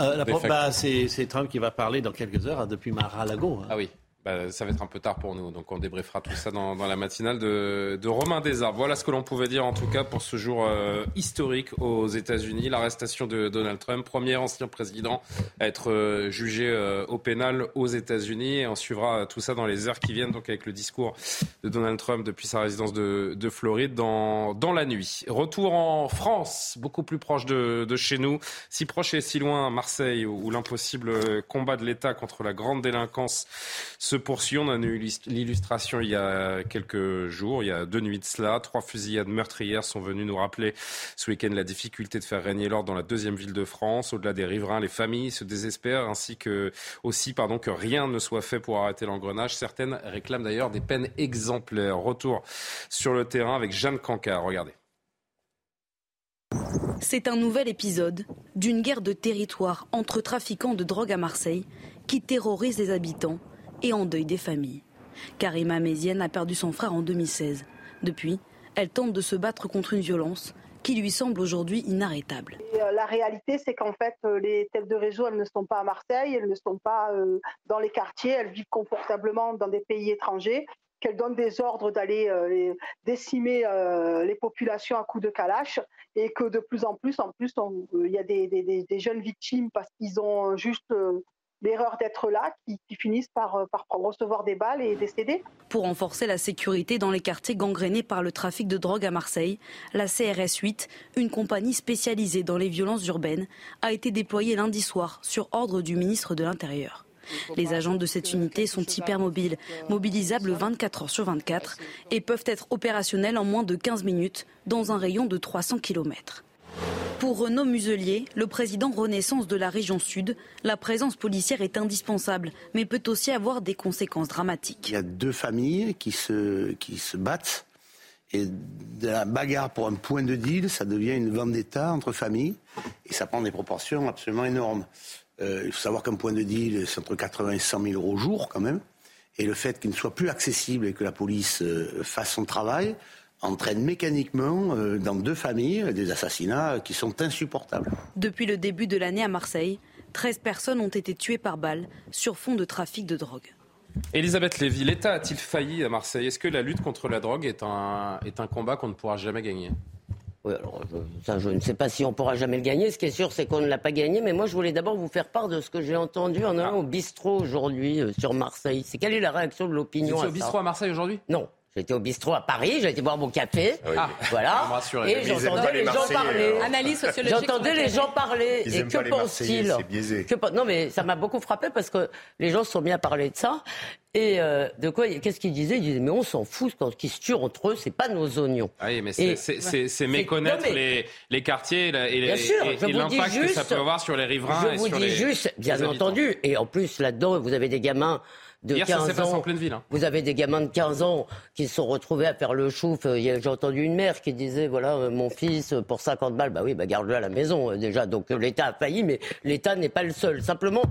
Euh, bah, c'est Trump qui va parler dans quelques heures depuis Mar-a-Lago. Hein. Ah oui. Bah, ça va être un peu tard pour nous, donc on débriefera tout ça dans, la matinale de, de, Romain Desarbes. Voilà ce que l'on pouvait dire en tout cas pour ce jour euh, historique aux États-Unis, l'arrestation de Donald Trump, premier ancien président à être euh, jugé euh, au pénal aux États-Unis. On suivra tout ça dans les heures qui viennent, donc avec le discours de Donald Trump depuis sa résidence de, de Floride dans, la nuit. Retour en France, beaucoup plus proche de, chez nous, si proche et si loin, Marseille, où, l'impossible combat de l'État contre la grande délinquance poursuit. On a eu l'illustration il y a quelques jours, il y a deux nuits de cela. Trois fusillades meurtrières sont venues nous rappeler ce week-end la difficulté de faire régner l'ordre dans la deuxième ville de France. Au-delà des riverains, les familles se désespèrent, ainsi que aussi pardon, que rien ne soit fait pour arrêter l'engrenage. Certaines réclament d'ailleurs des peines exemplaires. Retour sur le terrain avec Jeanne Cancard. Regardez. C'est un nouvel épisode d'une guerre de territoire entre trafiquants de drogue à Marseille qui terrorise les habitants et en deuil des familles. Karima Mézienne a perdu son frère en 2016. Depuis, elle tente de se battre contre une violence qui lui semble aujourd'hui inarrêtable. Euh, la réalité, c'est qu'en fait, euh, les têtes de réseau, elles ne sont pas à Marseille, elles ne sont pas euh, dans les quartiers, elles vivent confortablement dans des pays étrangers, qu'elles donnent des ordres d'aller décimer les populations à coups de calache, et que de plus en plus, en plus, il y a des, des, jeunes victimes parce qu'ils ont juste l'erreur d'être là qui, finissent par, euh, recevoir des balles et décéder. Pour renforcer la sécurité dans les quartiers gangrénés par le trafic de drogue à Marseille, la CRS 8, une compagnie spécialisée dans les violences urbaines, a été déployée lundi soir sur ordre du ministre de l'Intérieur. Les agents de cette unité sont hypermobiles, mobilisables 24 heures sur 24 et peuvent être opérationnels en moins de 15 minutes dans un rayon de 300 km. Pour Renaud Muselier, le président Renaissance de la région Sud, la présence policière est indispensable, mais peut aussi avoir des conséquences dramatiques. Il y a deux familles qui se, qui se battent. Et de la bagarre pour un point de deal, ça devient une vendetta entre familles. Et ça prend des proportions absolument énormes. Euh, il faut savoir qu'un point de deal, c'est entre 80 et 100 000 euros au jour quand même. Et le fait qu'il ne soit plus accessible et que la police euh, fasse son travail, entraîne mécaniquement euh, dans deux familles des assassinats qui sont insupportables. Depuis le début de l'année à Marseille, 13 personnes ont été tuées par balle sur fond de trafic de drogue. Elisabeth Lévy, l'État a-t-il failli à Marseille? Est-ce que la lutte contre la drogue est un, est un combat qu'on ne pourra jamais gagner? Oui, alors ça, je ne sais pas si on pourra jamais le gagner. Ce qui est sûr, c'est qu'on ne l'a pas gagné. Mais moi, je voulais d'abord vous faire part de ce que j'ai entendu en allant ah. au bistrot aujourd'hui euh, sur Marseille. C'est quelle est la réaction de l'opinion Vous au bistrot à Marseille aujourd'hui? Non. J'étais au bistrot à Paris, j'ai été boire mon café. Ah voilà. Et j'entendais les, gens parler. Analyse sociologique. J'entendais les gens parler. et que pensent-ils Non, mais ça m'a beaucoup frappé parce que les gens se sont mis à parler de ça. Et euh, de quoi Qu'est-ce qu'ils disaient? Ils disaient mais on s'en fout quand ils se tuent entre eux, c'est pas nos oignons. Ah oui, mais c'est méconnaître les, les, quartiers et, l'impact que ça peut avoir sur les riverains. Je vous dis juste, bien entendu. Et en plus là-dedans, vous avez des gamins de 15 ans. En pleine ville, hein. Vous avez des gamins de 15 ans qui se sont retrouvés à faire le chouf. J'ai entendu une mère qui disait voilà, euh, mon fils, pour 50 balles, bah oui, bah garde-le à la maison euh, déjà. Donc euh, l'État a failli, mais l'État n'est pas le seul. Simplement,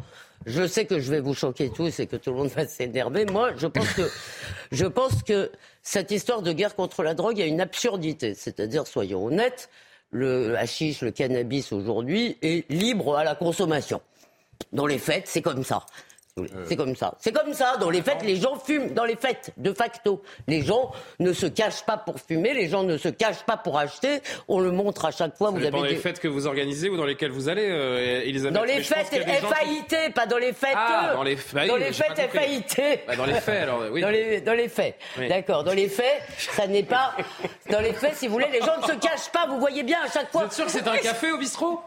je sais que je vais vous choquer tous et que tout le monde va s'énerver. Moi, je pense que, je pense que cette histoire de guerre contre la drogue a une absurdité. C'est-à-dire, soyons honnêtes, le hashish, le cannabis aujourd'hui est libre à la consommation. Dans les faits, c'est comme ça. C'est comme ça. C'est comme ça. Dans les fêtes, les gens fument. Dans les fêtes, de facto. Les gens ne se cachent pas pour fumer, les gens ne se cachent pas pour acheter. On le montre à chaque fois. vous avez dans les fêtes que vous organisez ou dans lesquelles vous allez, euh, Elisabeth Dans les fêtes FAIT, pas dans les fêtes. Ah, dans les, bah dans les fêtes FAIT. Bah, dans les faits, alors, oui. Dans les, dans les faits. D'accord. Dans les faits, ça n'est pas. Dans les faits, si vous voulez, les gens ne se cachent pas. Vous voyez bien à chaque fois. Vous êtes sûr que c'est un café au bistrot?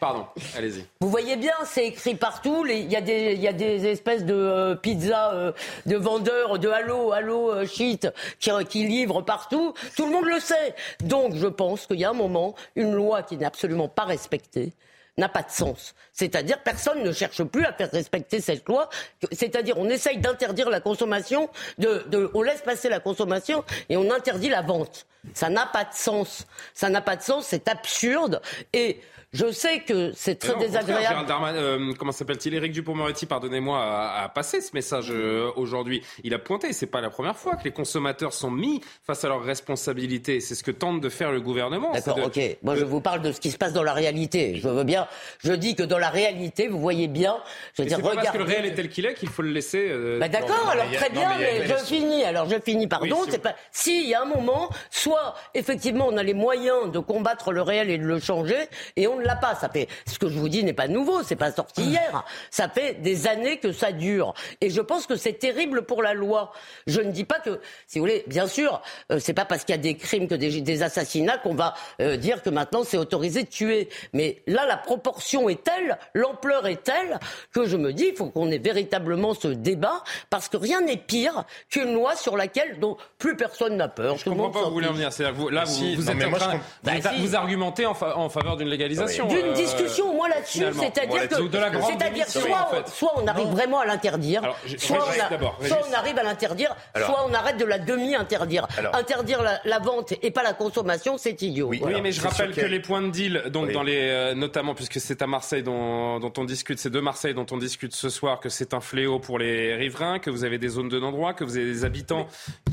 Pardon, allez-y. Vous voyez bien, c'est écrit partout. Il y, a des, y a des espèces de euh, pizzas, euh, de vendeurs, de Halo, Halo euh, shit, qui, qui livrent partout. Tout le monde le sait. Donc, je pense qu'il y a un moment, une loi qui n'est absolument pas respectée n'a pas de sens. C'est-à-dire, personne ne cherche plus à faire respecter cette loi. C'est-à-dire, on essaye d'interdire la consommation, de, de, on laisse passer la consommation et on interdit la vente. Ça n'a pas de sens. Ça n'a pas de sens, c'est absurde. Et je sais que c'est très désagréable. Euh, comment s'appelle-t-il Éric Dupond-Moretti, pardonnez-moi, a, passé ce message euh, aujourd'hui. Il a pointé, c'est pas la première fois que les consommateurs sont mis face à leurs responsabilités. C'est ce que tente de faire le gouvernement. D'accord, ok. Moi, je vous parle de ce qui se passe dans la réalité. Je veux bien. Je dis que dans la réalité, vous voyez bien. Je veux dire, pas parce que le réel est tel qu'il est qu'il faut le laisser. Euh, bah, d'accord. Alors très bien, mais, je finis. Alors je finis. Pardon. c'est pas. Si il y a un moment, soit effectivement on a les moyens de combattre le réel et de le changer, et on l'a pas. Ça fait, ce que je vous dis n'est pas nouveau, c'est pas sorti ah. hier. Ça fait des années que ça dure. Et je pense que c'est terrible pour la loi. Je ne dis pas que, si vous voulez, bien sûr, euh, c'est pas parce qu'il y a des crimes que des, assassinats qu'on va euh, dire que maintenant c'est autorisé de tuer. Mais là, la proportion est telle, l'ampleur est telle que je me dis, il faut qu'on ait véritablement ce débat parce que rien n'est pire qu'une loi sur laquelle dont plus personne n'a peur. Je comprends pas où vous voulez en venir. Vous, là, vous, vous, êtes en train, bah, vous, argumentez en, faveur d'une légalisation. D'une euh, discussion au moins là-dessus, c'est-à-dire que, c'est-à-dire soit, soit on arrive vraiment à l'interdire, soit, on, arrive à l'interdire, soit on arrête de la demi-interdire. Interdire la, vente et pas la consommation, c'est idiot. Oui, mais je rappelle que les points de deal, donc dans les, euh, notamment puisque c'est à Marseille dont, dont on discute, c'est de Marseille dont on discute ce soir, que c'est un fléau pour les riverains, que vous avez des zones de non-droit, que vous avez des habitants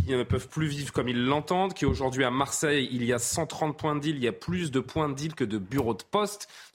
qui ne peuvent plus vivre comme ils l'entendent, qu'aujourd'hui à Marseille, il y a 130 points de deal, il y a plus de points de deal que de bureaux de poste.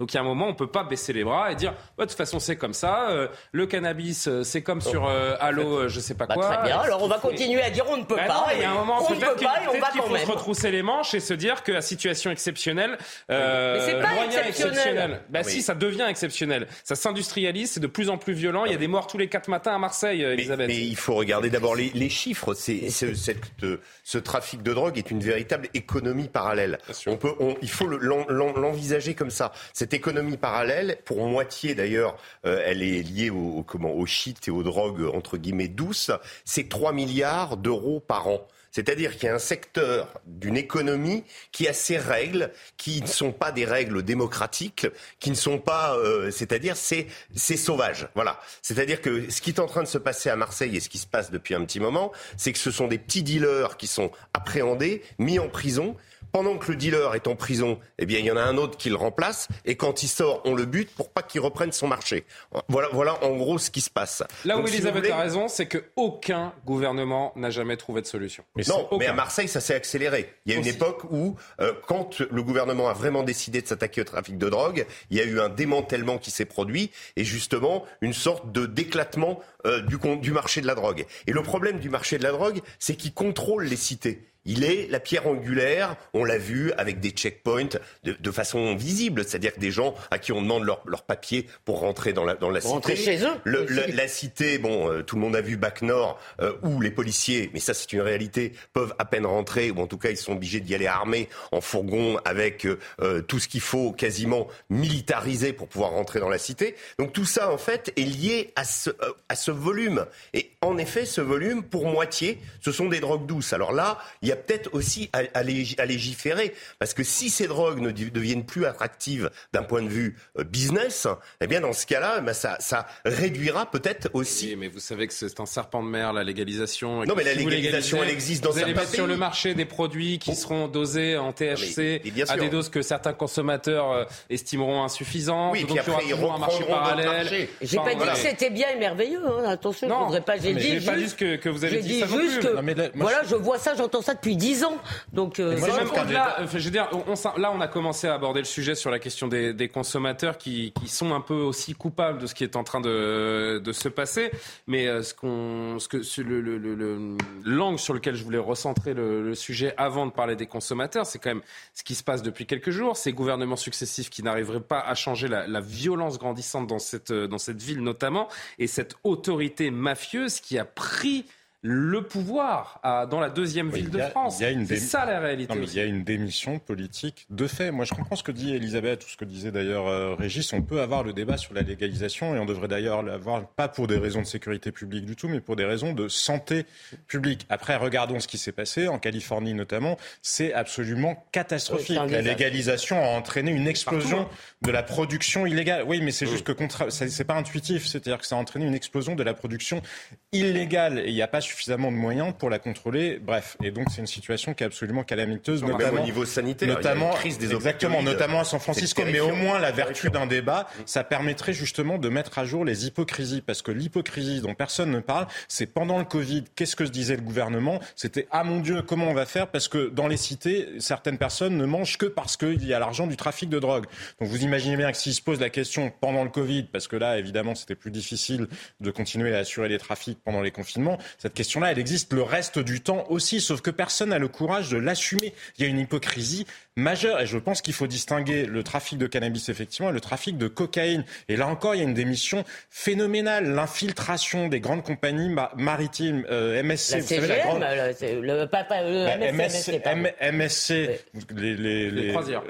Donc il y a un moment, on peut pas baisser les bras et dire, bah, de toute façon, c'est comme ça. Euh, le cannabis, euh, c'est comme sur euh, Allo, je sais pas bah, quoi. Très bien. Alors on va continuer à dire, on ne peut bah pas. Il y a un moment, peut-être qu'il faut se retrousser les manches et se dire que la situation exceptionnelle, euh, Mais c'est pas exceptionnel. Bah si, ça devient exceptionnel. Ça s'industrialise, c'est de plus en plus violent. Il y a des morts tous les quatre matins à Marseille, Elisabeth. Mais, il faut regarder d'abord les, les, chiffres. C'est, ce trafic de drogue est une véritable économie parallèle. On peut, on, il faut l'envisager comme ça. Cette économie parallèle, pour moitié d'ailleurs, euh, elle est liée au, comment, au shit et aux drogues entre guillemets douces. C'est 3 milliards d'euros par an. C'est-à-dire qu'il y a un secteur d'une économie qui a ses règles, qui ne sont pas des règles démocratiques, qui ne sont pas, euh, c'est-à-dire c'est c'est sauvage. Voilà. C'est-à-dire que ce qui est en train de se passer à Marseille et ce qui se passe depuis un petit moment, c'est que ce sont des petits dealers qui sont appréhendés, mis en prison pendant que le dealer est en prison, eh bien, il y en a un autre qui le remplace. Et quand il sort, on le bute pour pas qu'il reprenne son marché. Voilà, voilà en gros ce qui se passe. Là où Elisabeth a raison, c'est qu'aucun gouvernement n'a jamais trouvé de solution. Mais non, mais à Marseille, ça s'est accéléré. Il y a une époque où, euh, quand le gouvernement a vraiment décidé de s'attaquer au trafic de drogue, il y a eu un démantèlement qui s'est produit et justement une sorte de d'éclatement euh, du, du marché de la drogue. Et le problème du marché de la drogue, c'est qu'il contrôle les cités. Il est la pierre angulaire, on l'a vu, avec des checkpoints de, façon visible, c'est-à-dire des gens à qui on demande leur, leur papier pour rentrer dans la, dans la cité. chez eux. la cité, bon, euh, tout le monde a vu Bac Nord, euh, où les policiers, mais ça c'est une réalité, peuvent à peine rentrer, ou en tout cas ils sont obligés d'y aller armés, en fourgon, avec euh, tout ce qu'il faut quasiment militariser pour pouvoir rentrer dans la cité. Donc tout ça, en fait, est lié à ce, à ce volume. Et en effet, ce volume, pour moitié, ce sont des drogues douces. Alors là, il y a peut-être aussi à, légiférer. Parce que si ces drogues ne deviennent plus attractives d'un point de vue euh, business, eh bien dans ce cas-là, eh ça, ça, réduira peut-être aussi. Oui, mais vous savez que c'est un serpent de mer, la légalisation. Non, mais la légalisation, elle existe dans vous allez mettre sur le marché des produits qui seront dosés en THC à des doses que certains consommateurs euh, estimeront insuffisantes. Oui, donc après, il y aura un marché parallèle. J'ai pas dit que c'était bien et merveilleux. Hein. Attention, je voudrais pas. J'ai dit, juste que, que vous avez dit, ça juste que, voilà, je vois ça, j'entends ça depuis depuis dix ans. Donc, euh, même au-delà. je veux dire, là, on a commencé à aborder le sujet sur la question des, consommateurs qui, sont un peu aussi coupables de ce qui est en train de, se passer. Mais ce qu'on, ce que, le, l'angle sur lequel je voulais recentrer le, sujet avant de parler des consommateurs, c'est quand même ce qui se passe depuis quelques jours. Ces gouvernements successifs qui n'arriveraient pas à changer la, la violence grandissante dans cette, dans cette ville notamment, et cette autorité mafieuse qui a pris le pouvoir dans la deuxième ville de France. C'est ça la réalité. il y a une démission politique de fait. Moi, je comprends ce que dit Elisabeth ou ce que disait d'ailleurs euh, Régis. On peut avoir le débat sur la légalisation et on devrait d'ailleurs l'avoir pas pour des raisons de sécurité publique du tout, mais pour des raisons de santé publique. Après, regardons ce qui s'est passé en Californie notamment. C'est absolument catastrophique. la légalisation a entraîné une explosion hein. de la production illégale. Oui, mais c'est juste que c'est pas intuitif. C'est-à-dire que ça a entraîné une explosion de la production illégale et il n'y a pas suffisamment de moyens pour la contrôler. Bref, et donc c'est une situation qui est absolument calamiteuse, notamment au niveau sanitaire. Notamment, crise des exactement, notamment à San Francisco. Mais au moins la vertu d'un débat, ça permettrait justement de mettre à jour les hypocrisies, parce que l'hypocrisie dont personne ne parle, c'est pendant le Covid. Qu'est-ce que se disait le gouvernement? C'était ah mon Dieu, comment on va faire? Parce que dans les cités, certaines personnes ne mangent que parce qu'il y a l'argent du trafic de drogue. Donc vous imaginez bien que s'ils se posent la question pendant le Covid, parce que là évidemment c'était plus difficile de continuer à assurer les trafics pendant les confinements, cette question-là, elle existe le reste du temps aussi, sauf que personne n'a le courage de l'assumer. Il y a une hypocrisie majeure et je pense qu'il faut distinguer le trafic de cannabis effectivement et le trafic de cocaïne. Et là encore, il y a une démission phénoménale, l'infiltration des grandes compagnies maritimes, euh, MSC, la vous savez, la grande... le, papa, le MSC, MSC, les, les, les, croisières.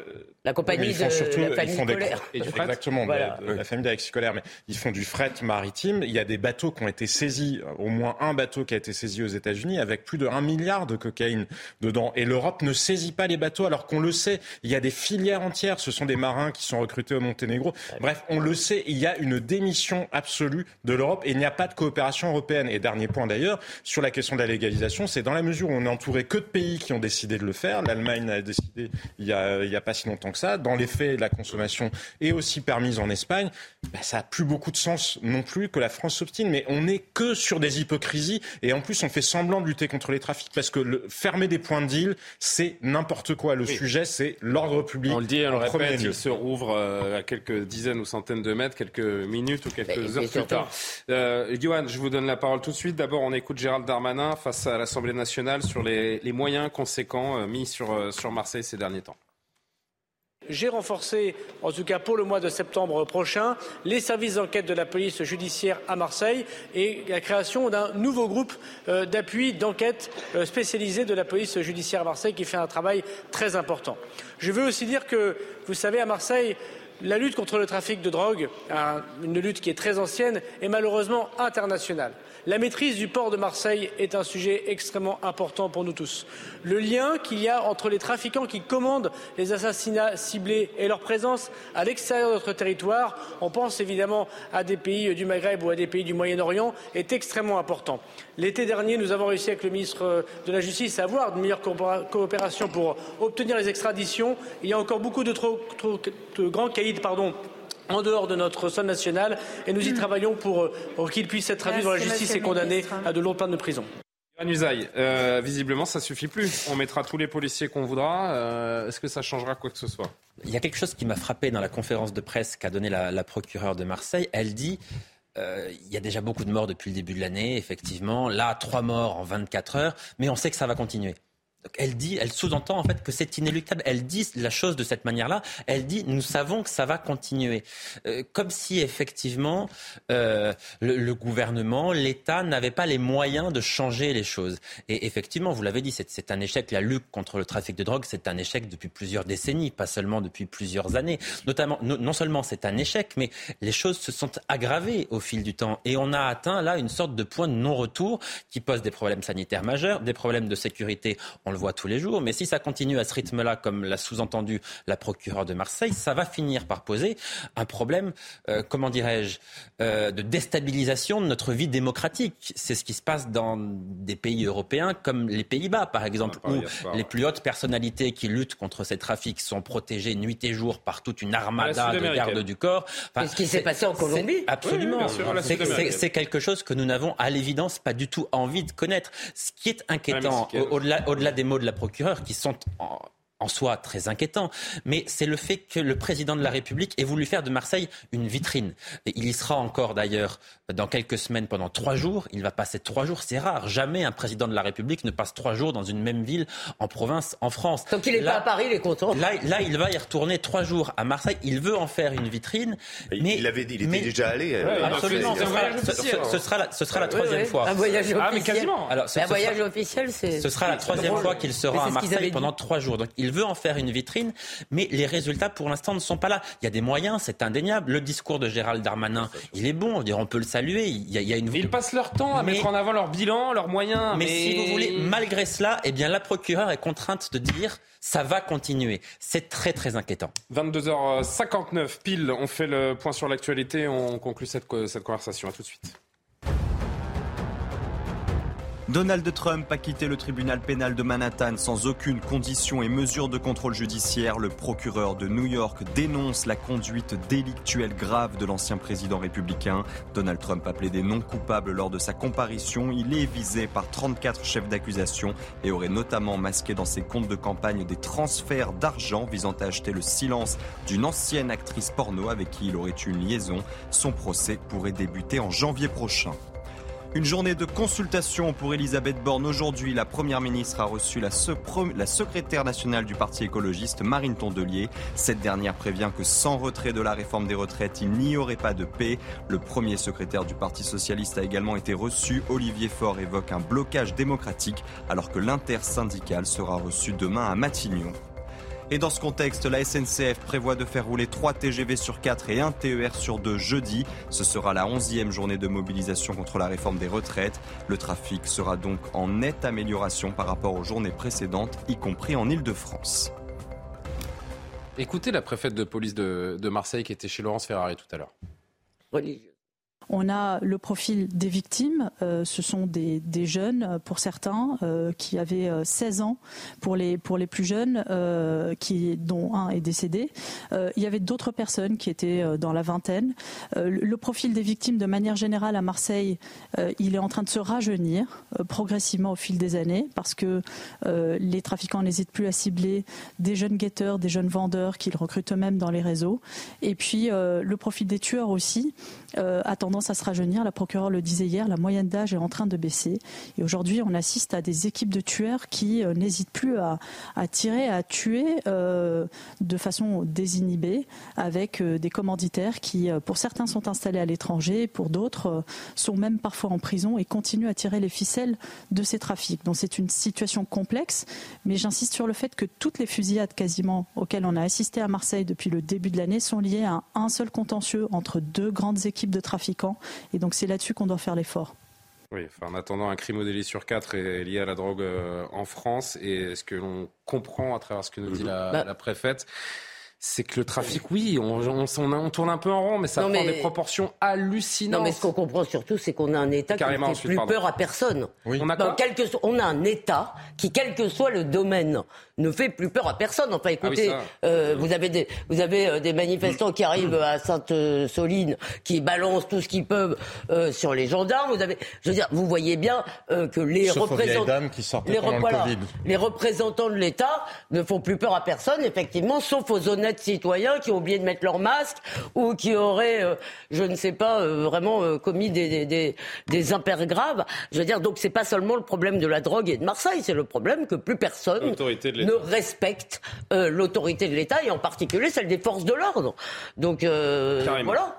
La compagnie de surtout, la famille scolaire. exactement, la famille d'Alexis. Mais ils font du fret maritime. Il y a des bateaux qui ont été saisis, au moins un bateau qui a été saisi aux États-Unis avec plus de 1 milliard de cocaïne dedans. Et l'Europe ne saisit pas les bateaux alors qu'on le sait. Il y a des filières entières. Ce sont des marins qui sont recrutés au Monténégro. Bref, on le sait. Il y a une démission absolue de l'Europe et il n'y a pas de coopération européenne. Et dernier point d'ailleurs, sur la question de la légalisation, c'est dans la mesure où on est entouré que de pays qui ont décidé de le faire. L'Allemagne a décidé il n'y a, a pas si longtemps ça. Dans les faits, la consommation est aussi permise en Espagne. Ben, ça n'a plus beaucoup de sens non plus que la France s'obstine. Mais on n'est que sur des hypocrisies. Et en plus, on fait semblant de lutter contre les trafics parce que le, fermer des points de deal, c'est n'importe quoi. Le sujet, c'est l'ordre public. On le dit, on le répète, il se rouvre euh, à quelques dizaines ou centaines de mètres, quelques minutes ou quelques heures plus tard. Euh, Johan, je vous donne la parole tout de suite. D'abord, on écoute Gérald Darmanin face à l'Assemblée nationale sur les, les moyens conséquents euh, mis sur, euh, sur Marseille ces derniers temps. J'ai renforcé, en tout cas pour le mois de septembre prochain, les services d'enquête de la police judiciaire à Marseille et la création d'un nouveau groupe euh, d'appui d'enquête euh, spécialisé de la police judiciaire à Marseille qui fait un travail très important. Je veux aussi dire que, vous savez, à Marseille, la lutte contre le trafic de drogue, une lutte qui est très ancienne, est malheureusement internationale. La maîtrise du port de Marseille est un sujet extrêmement important pour nous tous. Le lien qu'il y a entre les trafiquants qui commandent les assassinats ciblés et leur présence à l'extérieur de notre territoire, on pense évidemment à des pays du Maghreb ou à des pays du Moyen-Orient, est extrêmement important. L'été dernier, nous avons réussi avec le ministre de la Justice à avoir de meilleures coopérations pour obtenir les extraditions. Il y a encore beaucoup de trop, grands caïds pardon, en dehors de notre sol national et nous y hmm. travaillons pour, euh, qu'il puisse être traduit dans la justice et condamné à de longues peines de prison. Euh, visiblement, ça suffit plus. On mettra tous les policiers qu'on voudra. Euh, est-ce que ça changera quoi que ce soit? Il y a quelque chose qui m'a frappé dans la conférence de presse qu'a donnée la, procureure de Marseille. Elle dit il y a déjà beaucoup de morts depuis le début de l'année, effectivement. Là, trois morts en 24 heures, mais on sait que ça va continuer elle dit, elle sous-entend en fait que c'est inéluctable. Elle dit la chose de cette manière-là. Elle dit, nous savons que ça va continuer, euh, comme si effectivement euh, le, gouvernement, l'État n'avait pas les moyens de changer les choses. Et effectivement, vous l'avez dit, c'est un échec. La lutte contre le trafic de drogue, c'est un échec depuis plusieurs décennies, pas seulement depuis plusieurs années. Notamment, non seulement c'est un échec, mais les choses se sont aggravées au fil du temps. Et on a atteint là une sorte de point de non-retour qui pose des problèmes sanitaires majeurs, des problèmes de sécurité. Le voit tous les jours. Mais si ça continue à ce rythme-là, comme l'a sous-entendu la procureure de Marseille, ça va finir par poser un problème, euh, comment dirais-je, euh, de déstabilisation de notre vie démocratique. C'est ce qui se passe dans des pays européens comme les Pays-Bas, par exemple, où les plus hautes personnalités qui luttent contre ces trafics sont protégées nuit et jour par toute une armada de gardes du corps. Enfin, ce qui s'est passé en Colombie Absolument. c'est quelque chose que nous n'avons à l'évidence pas du tout envie de connaître. Ce qui est inquiétant, au-delà au -delà des mots de la procureure qui sont en soi très inquiétant, mais c'est le fait que le président de la République ait voulu faire de Marseille une vitrine. il y sera encore d'ailleurs dans quelques semaines pendant trois jours. Il va passer trois jours, c'est rare. Jamais un président de la République ne passe trois jours dans une même ville en province, en France. Tant qu'il n'est pas à Paris, il est content. Là, là, il va y retourner trois jours à Marseille. Il veut en faire une vitrine. Mais, il avait dit, il était déjà allé. Euh, absolument. Ce sera, la, ce sera la troisième fois. Un voyage officiel. Ah, mais quasiment. Alors, un voyage officiel, c'est. Ce sera la troisième fois qu'il sera à Marseille pendant trois jours. Donc, il veut en faire une vitrine, mais les résultats pour l'instant ne sont pas là. Il y a des moyens, c'est indéniable. Le discours de Gérald Darmanin, il est bon, on peut le saluer. Il y a, une... Ils passent leur temps à mettre en avant leur bilan, leurs moyens. Mais, si vous voulez, malgré cela, eh bien, la procureure est contrainte de dire ça va continuer. C'est très très inquiétant. 22h59 pile, on fait le point sur l'actualité, on conclut cette, cette conversation. À tout de suite. Donald Trump a quitté le tribunal pénal de Manhattan sans aucune condition et mesure de contrôle judiciaire. Le procureur de New York dénonce la conduite délictuelle grave de l'ancien président républicain. Donald Trump a plaidé non coupable lors de sa comparution. Il est visé par 34 chefs d'accusation et aurait notamment masqué dans ses comptes de campagne des transferts d'argent visant à acheter le silence d'une ancienne actrice porno avec qui il aurait eu une liaison. Son procès pourrait débuter en janvier prochain. Une journée de consultation pour Elisabeth Borne. Aujourd'hui, la Première ministre a reçu la, secrétaire nationale du Parti écologiste, Marine Tondelier. Cette dernière prévient que sans retrait de la réforme des retraites, il n'y aurait pas de paix. Le premier secrétaire du Parti socialiste a également été reçu. Olivier Faure évoque un blocage démocratique alors que l'intersyndical sera reçu demain à Matignon. Et dans ce contexte, la SNCF prévoit de faire rouler 3 TGV sur 4 et 1 TER sur 2 jeudi. Ce sera la 11e journée de mobilisation contre la réforme des retraites. Le trafic sera donc en nette amélioration par rapport aux journées précédentes, y compris en Ile-de-France. Écoutez la préfète de police de, Marseille qui était chez Laurence Ferrari tout à l'heure. On a le profil des victimes. Euh, ce sont des, jeunes, euh, pour certains, euh, qui avaient 16 ans, pour les, plus jeunes, dont un est décédé. il y avait d'autres personnes qui étaient dans la vingtaine. le profil des victimes, de manière générale, à Marseille, il est en train de se rajeunir progressivement au fil des années, parce que les trafiquants n'hésitent plus à cibler des jeunes guetteurs, des jeunes vendeurs qu'ils recrutent eux-mêmes dans les réseaux. Et puis, le profil des tueurs aussi a tendance à se rajeunir. La procureure le disait hier, la moyenne d'âge est en train de baisser. Et aujourd'hui, on assiste à des équipes de tueurs qui euh, n'hésitent plus à, tirer, à tuer euh, de façon désinhibée, avec euh, des commanditaires qui, pour certains, sont installés à l'étranger, pour d'autres, sont même parfois en prison et continuent à tirer les ficelles de ces trafics. Donc c'est une situation complexe, mais j'insiste sur le fait que toutes les fusillades quasiment auxquelles on a assisté à Marseille depuis le début de l'année sont liées à un seul contentieux entre deux grandes équipes de trafiquants et donc c'est là-dessus qu'on doit faire l'effort. Oui, en attendant, un crime au délit sur quatre est lié à la drogue euh, en France. Et ce que l'on comprend à travers ce que nous dit la, bah. préfète, c'est que le trafic, oui, on, on, tourne un peu en rond, mais ça prend des proportions hallucinantes. Non, mais ce qu'on comprend surtout, c'est qu'on a un État qui ne fait plus peur à personne. On, a on a un État qui, quel que soit le domaine, ne fait plus peur à personne. Enfin, écoutez, ah euh, vous avez des, vous avez euh, des manifestants qui arrivent à Sainte-Soline, qui balancent tout ce qu'ils peuvent euh, sur les gendarmes. Vous avez, je veux dire, vous voyez bien que les représentants, les, les représentants de l'État ne font plus peur à personne, effectivement, sauf aux honnêtes citoyens qui ont oublié de mettre leur masque ou qui auraient, je ne sais pas, vraiment commis des, des, des, impairs graves. Je veux dire, donc c'est pas seulement le problème de la drogue et de Marseille, c'est le problème que plus personne ne respecte euh, l'autorité de l'État et en particulier celle des forces de l'ordre. Donc euh, voilà.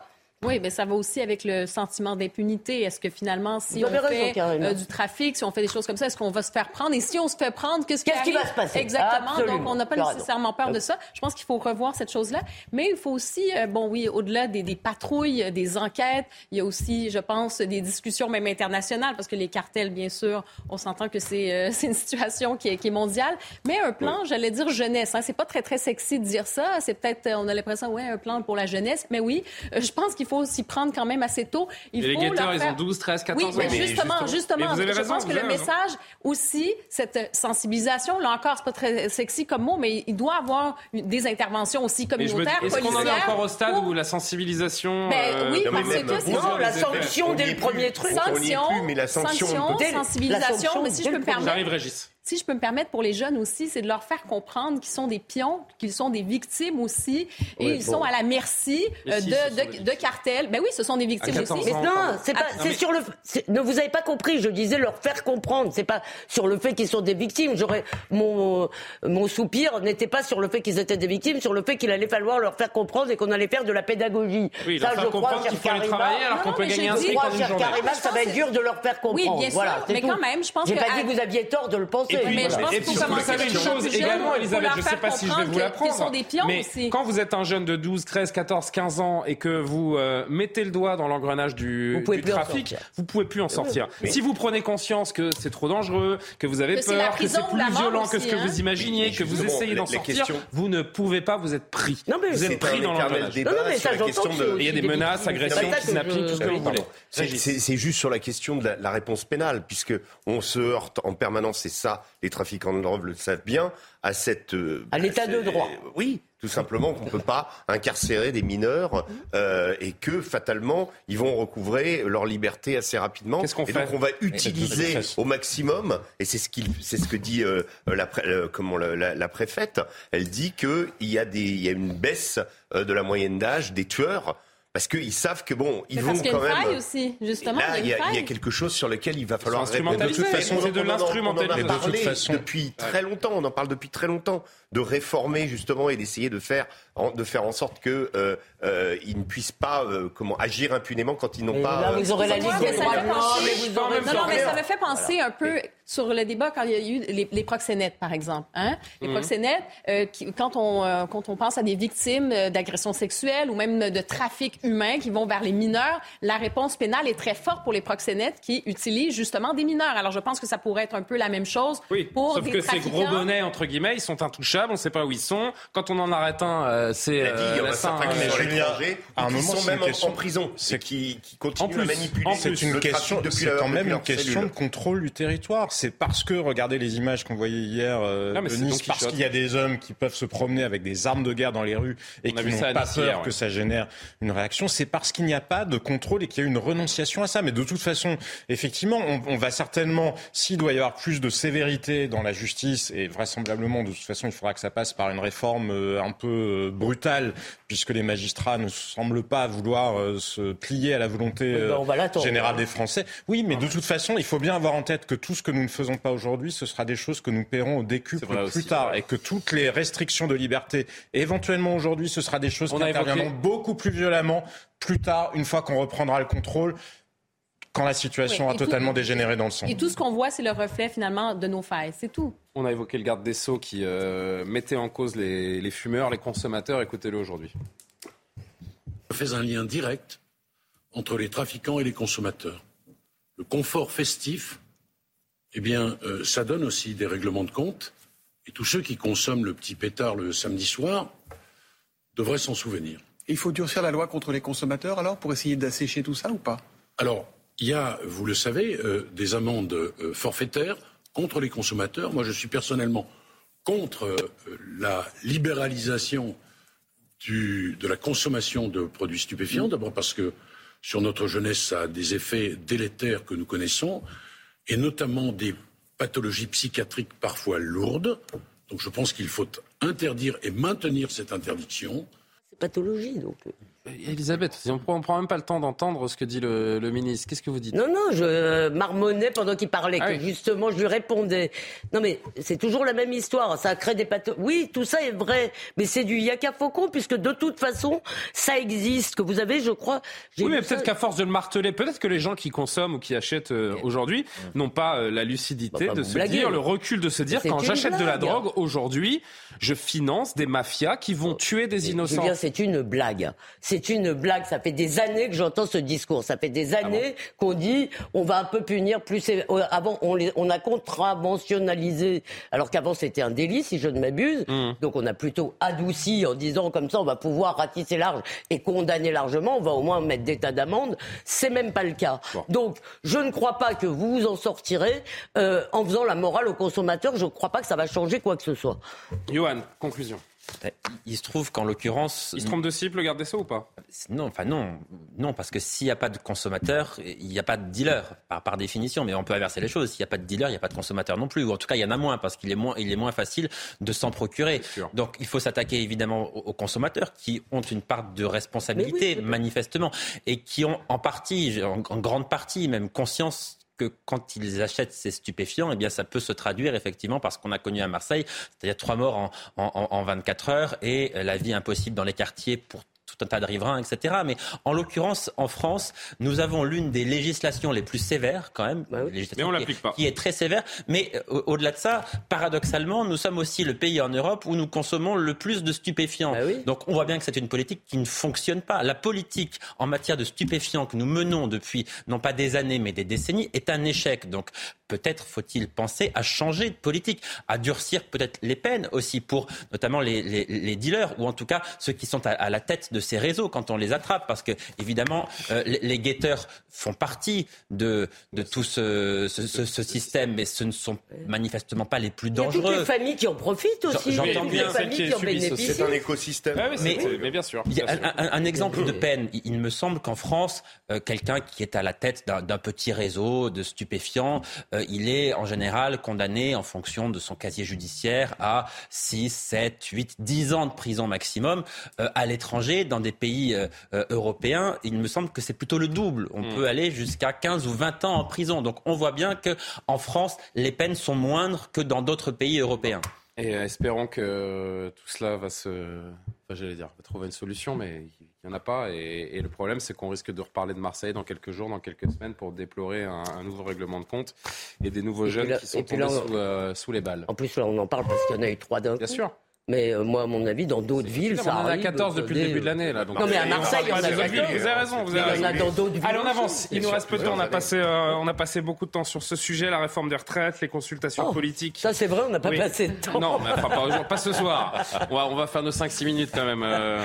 Oui, mais ça va aussi avec le sentiment d'impunité. Est-ce que finalement, si on fait euh, du trafic, si on fait des choses comme ça, est-ce qu'on va se faire prendre? Et si on se fait prendre, qu'est-ce qui, va se passer? Exactement. Donc, on n'a pas nécessairement peur de ça. Je pense qu'il faut revoir cette chose-là. Mais il faut aussi, euh, bon, oui, au-delà des, des, patrouilles, des enquêtes, il y a aussi, je pense, des discussions même internationales, parce que les cartels, bien sûr, on s'entend que c'est euh, une situation qui est, qui est, mondiale. Mais un plan, j'allais dire jeunesse. Hein, c'est pas très, très sexy de dire ça. C'est peut-être, on a l'impression, ouais, un plan pour la jeunesse. Mais oui, je pense qu'il faut s'y prendre quand même assez tôt. Il faut les guetteurs, ils ont 12, 13, 14 ans. Oui, mais justement, justement, je pense que le message aussi, cette sensibilisation, là encore, c'est pas très sexy comme mot, mais il doit avoir des interventions aussi communautaires, Est-ce qu'on en est encore au stade où la sensibilisation... Ben, euh, oui, parce que c'est... Non, la sanction dès le premier truc. Sanction, mais la sanction, sensibilisation, mais si je peux me permettre... J'arrive, Régis si je peux me permettre pour les jeunes aussi, c'est de leur faire comprendre qu'ils sont des pions, qu'ils sont des victimes aussi, et ils sont à la merci euh, de, de, cartels. Ben oui, ce sont des victimes aussi. Mais non, c'est pas, c'est sur le, ne vous avez pas compris. Je disais leur faire comprendre. C'est pas sur le fait qu'ils sont des victimes. J'aurais mon mon soupir n'était pas sur le fait qu'ils étaient des victimes, sur le fait qu'il allait falloir leur faire comprendre et qu'on allait faire de la pédagogie. Oui, ça, je crois, qu'il faut aller travailler alors qu'on peut gagner un SMIC en une journée. Karima, ça va être dur de leur faire comprendre. Oui, bien sûr, mais quand même, je pense J'ai pas dit que vous aviez tort de le penser. Et puis, mais je pense et puis vous savez une chose également, Elisabeth, je ne sais pas si je vais vous l'apprendre, mais quand vous êtes un jeune de 12, 13, 14, 15 ans et que vous euh, mettez le doigt dans l'engrenage du, trafic, vous pouvez plus en sortir. Si vous prenez conscience que c'est trop dangereux, que vous avez peur, que c'est plus violent que ce que vous hein. imaginiez, que vous essayez d'en sortir, vous ne pouvez pas, vous êtes pris. Vous êtes pris dans l'engrenage. Il y a des menaces, agressions, kidnappings, tout ce que vous voulez. C'est juste sur la question de la réponse pénale, puisque on se heurte en permanence, c'est ça, les trafiquants de drogue le savent bien, à cette... Euh, à l'état de droit. Oui, tout simplement qu'on ne peut pas incarcérer des mineurs euh, et que fatalement ils vont recouvrer leur liberté assez rapidement. Qu'est-ce qu'on et fait donc on va utiliser au maximum, et c'est ce, qu'il, c'est ce que dit euh, la, comment, la, la, préfète, elle dit qu'il y, a des, il y a une baisse de la moyenne d'âge des tueurs parce qu'ils savent que bon, ils vont quand même. Faille aussi, justement. Là, il y, a, quelque chose sur lequel il va falloir. De toute façon, c'est de l'instrumentalisation. On en parle depuis très longtemps. On en parle depuis très longtemps de réformer justement et d'essayer de faire de faire en sorte que euh, euh, ils ne puissent pas euh, comment agir impunément quand ils n'ont pas. Là, aurez la ligue des droits Non, mais ça me fait penser un peu sur le débat quand il y a eu les, les proxénètes, par exemple. Hein? Les mhm. proxénètes, qui, quand on quand on pense à des victimes d'agressions sexuelles ou même de trafic humain qui vont vers les mineurs, la réponse pénale est très forte pour les proxénètes qui utilisent justement des mineurs. Alors je pense que ça pourrait être un peu la même chose oui, pour sauf que ces gros bonnets entre guillemets, ils sont intouchables, on ne sait pas où ils sont. Quand on en arrête un c'est euh, il y en a certains qui sont étrangers, à un moment, sont même en prison, c'est qui, qui continuent à manipuler. C'est une question, c'est quand même une question de contrôle du territoire. C'est parce que regardez les images qu'on voyait hier euh, de Nice, parce qu'il y a des hommes qui peuvent se promener avec des armes de guerre dans les rues et qui n'ont pas peur que ça génère une réaction. C'est parce qu'il n'y a pas de contrôle et qu'il y a une renonciation à ça. Mais de toute façon, effectivement, on, on va certainement, s'il doit y avoir plus de sévérité dans la justice et vraisemblablement, de toute façon, il faudra que ça passe par une réforme euh, un peu brutale, puisque les magistrats ne semblent pas vouloir euh, se plier à la volonté ben, euh, générale des Français. Oui, mais de toute façon, il faut bien avoir en tête que tout ce que nous ne faisons pas aujourd'hui, ce sera des choses que nous paierons au décuple plus tard, et que toutes les restrictions de liberté, éventuellement aujourd'hui, ce sera des choses qui interviendront beaucoup plus violemment plus tard, une fois qu'on reprendra le contrôle quand la situation a totalement dégénéré dans le sang. Et tout ce qu'on voit, c'est le reflet finalement de nos failles, c'est tout. On a évoqué le garde des Sceaux qui euh, mettait en cause les, fumeurs, les consommateurs. Écoutez-le aujourd'hui. Je fais un lien direct entre les trafiquants et les consommateurs. Le confort festif, eh bien, euh, ça donne aussi des règlements de compte. Et tous ceux qui consomment le petit pétard le samedi soir devraient s'en souvenir. Il faut durcir la loi contre les consommateurs alors pour essayer d'assécher tout ça ou pas? Alors, il y a, vous le savez, euh, des amendes euh, forfaitaires contre les consommateurs. Moi, je suis personnellement contre euh, la libéralisation de la consommation de produits stupéfiants. D'abord parce que sur notre jeunesse, ça a des effets délétères que nous connaissons, et notamment des pathologies psychiatriques parfois lourdes. Donc je pense qu'il faut interdire et maintenir cette interdiction. C'est pathologie, donc. Elisabeth, si on ne prend même pas le temps d'entendre ce que dit le, ministre, qu'est-ce que vous dites? Non, non, je marmonnais pendant qu'il parlait, ah que justement je lui répondais. Non, mais c'est toujours la même histoire, ça crée des pathologies. Oui, tout ça est vrai, mais c'est du yaka faucon, puisque de toute façon, ça existe, que vous avez, je crois... Oui, mais peut-être qu'à force de le marteler, peut-être que les gens qui consomment ou qui achètent euh, aujourd'hui n'ont pas euh, la lucidité de se dire, le recul de se dire, quand j'achète de la drogue, aujourd'hui, je finance des mafias qui vont tuer des innocents. c'est une blague. C'est une blague. Ça fait des années que j'entends ce discours. Ça fait des ah années qu'on dit on va un peu punir plus. Euh, avant, on, on a contraventionnalisé, alors qu'avant c'était un délit, si je ne m'abuse. Mmh. Donc on a plutôt adouci en disant comme ça on va pouvoir ratisser large et condamner largement. On va au moins mettre des tas d'amendes. C'est même pas le cas. Donc je ne crois pas que vous vous en sortirez euh, en faisant la morale aux consommateurs. Je ne crois pas que ça va changer quoi que ce soit. Johan, conclusion. il se trouve qu'en l'occurrence. Il se trompe de cible, le garde des Sceaux, ou pas? Non, enfin non. Non, parce que s'il n'y a pas de consommateur, il n'y a pas de dealer, par, par définition. Mais on peut inverser les choses. S'il n'y a pas de dealer, il n'y a pas de consommateur non plus. Ou en tout cas, il y en a moins, parce qu'il est moins, il est moins facile de s'en procurer. Donc il faut s'attaquer évidemment aux, consommateurs qui ont une part de responsabilité, manifestement, et qui ont en partie, en grande partie même, conscience que quand ils achètent ces stupéfiants, eh bien, ça peut se traduire effectivement par ce qu'on a connu à Marseille, c'est-à-dire trois morts en, en, en 24 heures et la vie impossible dans les quartiers pour tout un tas de riverains, etc. Mais en l'occurrence, en France, nous avons l'une des législations les plus sévères, quand même, bah mais on l'applique pas. qui est très sévère. Mais euh, au-delà de ça, paradoxalement, nous sommes aussi le pays en Europe où nous consommons le plus de stupéfiants. Bah Donc on voit bien que c'est une politique qui ne fonctionne pas. La politique en matière de stupéfiants que nous menons depuis non pas des années mais des décennies est un échec. Donc peut-être faut-il penser à changer de politique, à durcir peut-être les peines aussi pour notamment les, les, les, dealers ou en tout cas ceux qui sont à, à la tête de ces réseaux quand on les attrape, parce que évidemment euh, les, les, guetteurs font partie de, de tout ce, ce, ce, ce, système, mais ce ne sont manifestement pas les plus dangereux. Il y a toutes les familles qui en profitent aussi. J'entends bien. C'est un écosystème. Ah mais, mais, bien sûr. Bien sûr. Un, un, un, exemple de peine. Il me semble qu'en France, euh, quelqu'un qui est à la tête d'un petit réseau de stupéfiants, euh, il est en général condamné en fonction de son casier judiciaire à 6, 7, 8, 10 ans de prison maximum. Euh, à l'étranger, dans des pays euh, euh, européens, il me semble que c'est plutôt le double. On mm. peut aller jusqu'à 15 ou 20 ans en prison. Donc on voit bien qu'en France, les peines sont moindres que dans d'autres pays européens. Et espérons que tout cela va se, enfin, j'allais dire, va trouver une solution, mais il n'y en a pas. Et, le problème, c'est qu'on risque de reparler de Marseille dans quelques jours, dans quelques semaines, pour déplorer un, nouveau règlement de compte et des nouveaux jeunes qui sont tombés sous, euh, sous, les balles. En plus, là, on en parle parce qu'il y en a eu trois d'un Bien sûr. Mais euh, moi, à mon avis, dans d'autres villes, ça On en a 14 depuis le début de l'année. Là, donc non, mais à Marseille, on, on a 14. Vous avez raison. Vous avez raison. a dans d'autres villes. Allez, on avance. Il nous reste peu de temps. On a, passé, euh, on a passé beaucoup de temps sur ce sujet, la réforme des retraites, les consultations oh, politiques. Ça, c'est vrai, on n'a pas oui. passé de temps. Non, mais enfin, pas, pas ce soir. On va, on va faire nos 5-6 minutes quand même euh,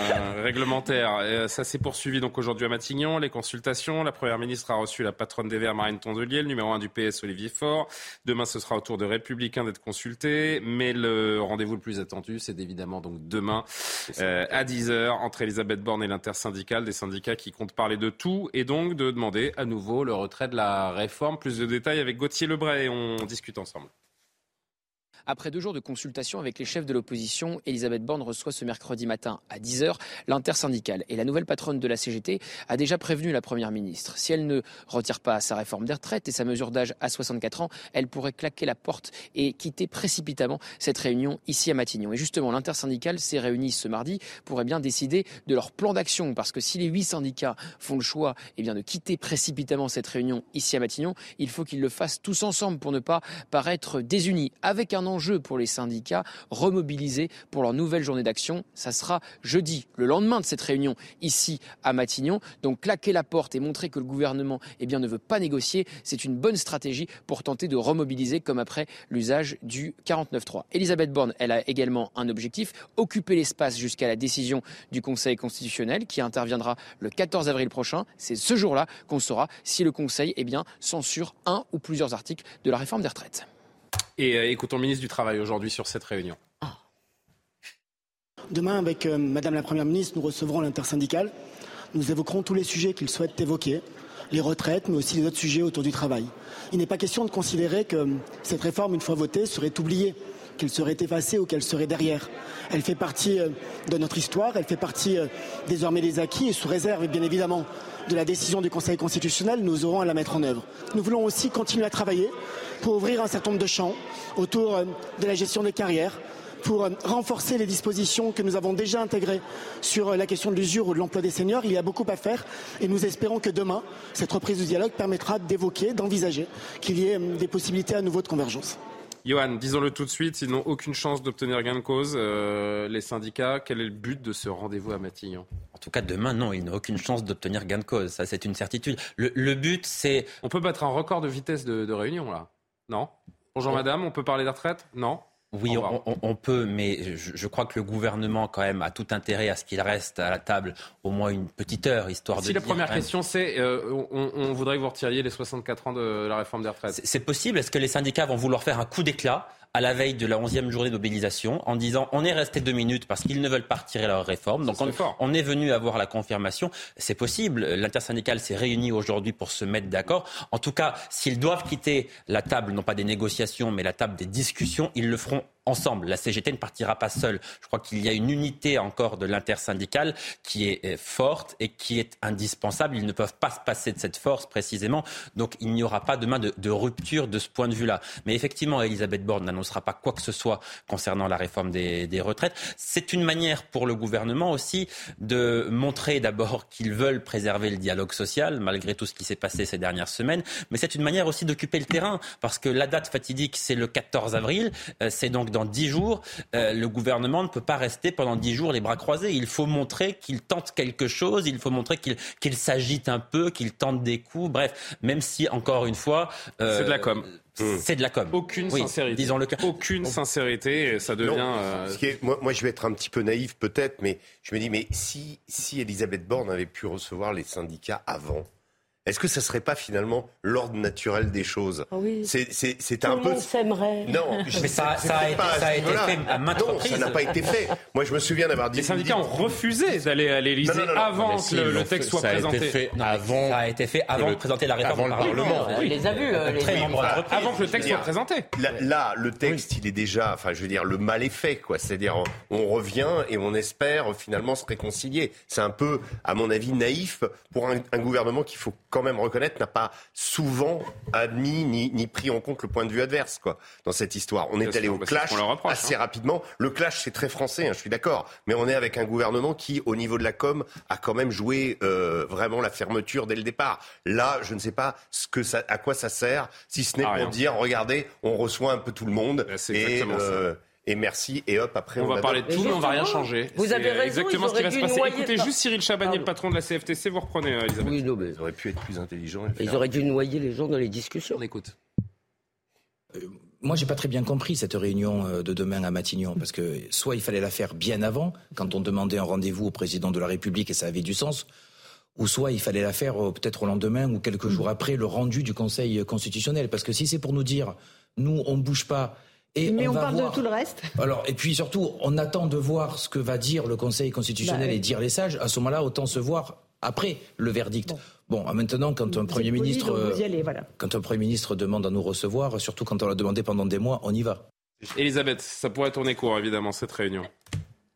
réglementaires. Et ça s'est poursuivi donc aujourd'hui à Matignon, les consultations. La Première ministre a reçu la patronne des Verts, Marine Tondelier, le numéro 1 du PS, Olivier Faure. Demain, ce sera au tour de Républicains d'être consultés. Mais le rendez-vous le plus attendu, c'est évidemment donc demain. Euh, à 10h entre Elisabeth Borne et l'intersyndicale, des syndicats qui comptent parler de tout et donc de demander à nouveau le retrait de la réforme. Plus de détails avec Gauthier Lebray, on discute ensemble. Après deux jours de consultation avec les chefs de l'opposition, Elisabeth Borne reçoit ce mercredi matin à 10h l'intersyndicale. Et la nouvelle patronne de la CGT a déjà prévenu la Première ministre. Si elle ne retire pas sa réforme des retraites et sa mesure d'âge à 64 ans, elle pourrait claquer la porte et quitter précipitamment cette réunion ici à Matignon. Et justement, l'intersyndicale s'est réunie ce mardi pour eh bien, décider de leur plan d'action. Parce que si les huit syndicats font le choix eh bien, de quitter précipitamment cette réunion ici à Matignon, il faut qu'ils le fassent tous ensemble pour ne pas paraître désunis. Avec un enjeu pour les syndicats, remobilisés pour leur nouvelle journée d'action. Ça sera jeudi, le lendemain de cette réunion ici à Matignon. Donc claquer la porte et montrer que le gouvernement eh ne veut pas négocier, c'est une bonne stratégie pour tenter de remobiliser comme après l'usage du 49.3. Elisabeth Borne, elle a également un objectif, occuper l'espace jusqu'à la décision du Conseil constitutionnel qui interviendra le 14 avril prochain. C'est ce jour-là qu'on saura si le Conseil eh censure un ou plusieurs articles de la réforme des retraites. Et euh, écoutons le ministre du Travail aujourd'hui sur cette réunion. Ah. Demain, avec euh, Madame la Première ministre, nous recevrons l'intersyndicale. Nous évoquerons tous les sujets qu'il souhaite évoquer, les retraites, mais aussi les autres sujets autour du travail. Il n'est pas question de considérer que euh, cette réforme, une fois votée, serait oubliée, qu'elle serait effacée ou qu'elle serait derrière. Elle fait partie euh, de notre histoire, elle fait partie euh, désormais des acquis et sous réserve, bien évidemment, de la décision du Conseil constitutionnel, nous aurons à la mettre en œuvre. Nous voulons aussi continuer à travailler pour ouvrir un certain nombre de champs autour euh, de la gestion des carrières, pour renforcer les dispositions que nous avons déjà intégrées sur la question de l'usure ou de l'emploi des seniors. Il y a beaucoup à faire et nous espérons que demain, cette reprise du dialogue permettra d'évoquer, d'envisager qu'il y ait des possibilités à nouveau de convergence. Johan, disons-le tout de suite, ils n'ont aucune chance d'obtenir gain de cause. les syndicats, quel est le but de ce rendez-vous à Matignon? En tout cas, demain, non, ils n'ont aucune chance d'obtenir gain de cause. Ça, c'est une certitude. Le, le but, c'est. On peut battre un record de vitesse de, de réunion, là non? Bonjour madame, on peut parler de retraite Non? Oui, on, on, on, peut, mais je, je, crois que le gouvernement, quand même, a tout intérêt à ce qu'il reste à la table au moins une petite heure, histoire si de. Si la première question, c'est euh, on, on, voudrait que vous retiriez les 64 ans de la réforme des retraites. C'est possible. Est-ce que les syndicats vont vouloir faire un coup d'éclat à la veille de la 11e journée de mobilisation en disant on est resté deux minutes parce qu'ils ne veulent pas retirer leur réforme. Donc on, on, est venu avoir la confirmation. C'est possible. L'intersyndicale s'est réunie aujourd'hui pour se mettre d'accord. En tout cas, s'ils doivent quitter la table, non pas des négociations, mais la table des discussions, ils le feront ensemble. La CGT ne partira pas seule. Je crois qu'il y a une unité encore de l'intersyndicale qui est forte et qui est indispensable. Ils ne peuvent pas se passer de cette force précisément. Donc il n'y aura pas demain de, de, rupture de ce point de vue-là. Mais effectivement, Elisabeth Borne n'annoncera pas quoi que ce soit concernant la réforme des, des retraites. C'est une manière pour le gouvernement aussi de montrer d'abord qu'ils veulent préserver le dialogue social, malgré tout ce qui s'est passé ces dernières semaines. Mais c'est une manière aussi d'occuper le terrain, parce que la date fatidique, c'est le 14 avril. Euh, c'est donc dans dix jours, euh, le gouvernement ne peut pas rester pendant dix jours les bras croisés. Il faut montrer qu'il tente quelque chose, il faut montrer qu'il s'agite un peu, qu'il tente des coups. Bref, même si, encore une fois... Euh, c'est de la com. C'est de la com. Aucune sincérité. Disons le Aucune sincérité, ça devient. Euh, moi, moi, je vais être un petit peu naïf peut-être, mais je me dis, mais si, si Elisabeth Borne avait pu recevoir les syndicats avant, est-ce que ça serait pas finalement l'ordre naturel des choses ah oui. C'est un peu. s'aimerait. Non, mais ça, ça, a, ça a, été fait à maintes non, ça n'a pas été fait. Moi, je me souviens d'avoir dit. Les syndicats ont refusé d'aller à l'Élysée avant que le, texte soit présenté. A été fait avant. Ça a été fait avant de présenter la réforme avant le Parlement. On les a vus. Euh, très avant que le texte soit présenté. Là, le texte, il est déjà. Enfin, je veux dire, le mal est fait, quoi. C'est-à-dire, on revient et on espère finalement se réconcilier. C'est un peu, à mon avis, naïf pour un gouvernement qu'il faut quand même reconnaître n'a pas souvent admis ni, ni, pris en compte le point de vue adverse quoi, dans cette histoire. On est allé au clash assez hein. rapidement. Le clash, c'est très français, hein, je suis d'accord. Mais on est avec un gouvernement qui, au niveau de la com, a quand même joué euh, vraiment la fermeture dès le départ. Là, je ne sais pas ce que ça, à quoi ça sert, si ce n'est ah, pour dire, regardez, on reçoit un peu tout le monde. Et, euh, et merci et hop après on, va parler de tout mais on va rien changer. Vous avez raison, exactement ce qui va se passer. Écoutez juste Cyril Chabanier, le patron de la CFTC, vous reprenez euh, Elisabeth. Oui, non, mais ils auraient pu être plus intelligents. Ils auraient dû noyer les gens dans les discussions. On écoute. Euh, moi, j'ai pas très bien compris cette réunion euh, de demain à Matignon, parce que soit il fallait la faire bien avant, quand on demandait un rendez-vous au président de la République et ça avait du sens, ou soit il fallait la faire peut-être au lendemain ou quelques jours après le rendu du Conseil constitutionnel. Parce que si c'est pour nous dire, nous, on ne bouge pas, mais on, parle de tout le reste. Alors, et puis surtout, on attend de voir ce que va dire le Conseil constitutionnel bah et dire les sages. À ce moment-là, autant se voir après le verdict. Bon, maintenant, quand un Premier ministre, quand un Premier ministre demande à nous recevoir, surtout quand on l'a demandé pendant des mois, on y va. Elisabeth, ça pourrait tourner court, évidemment, cette réunion.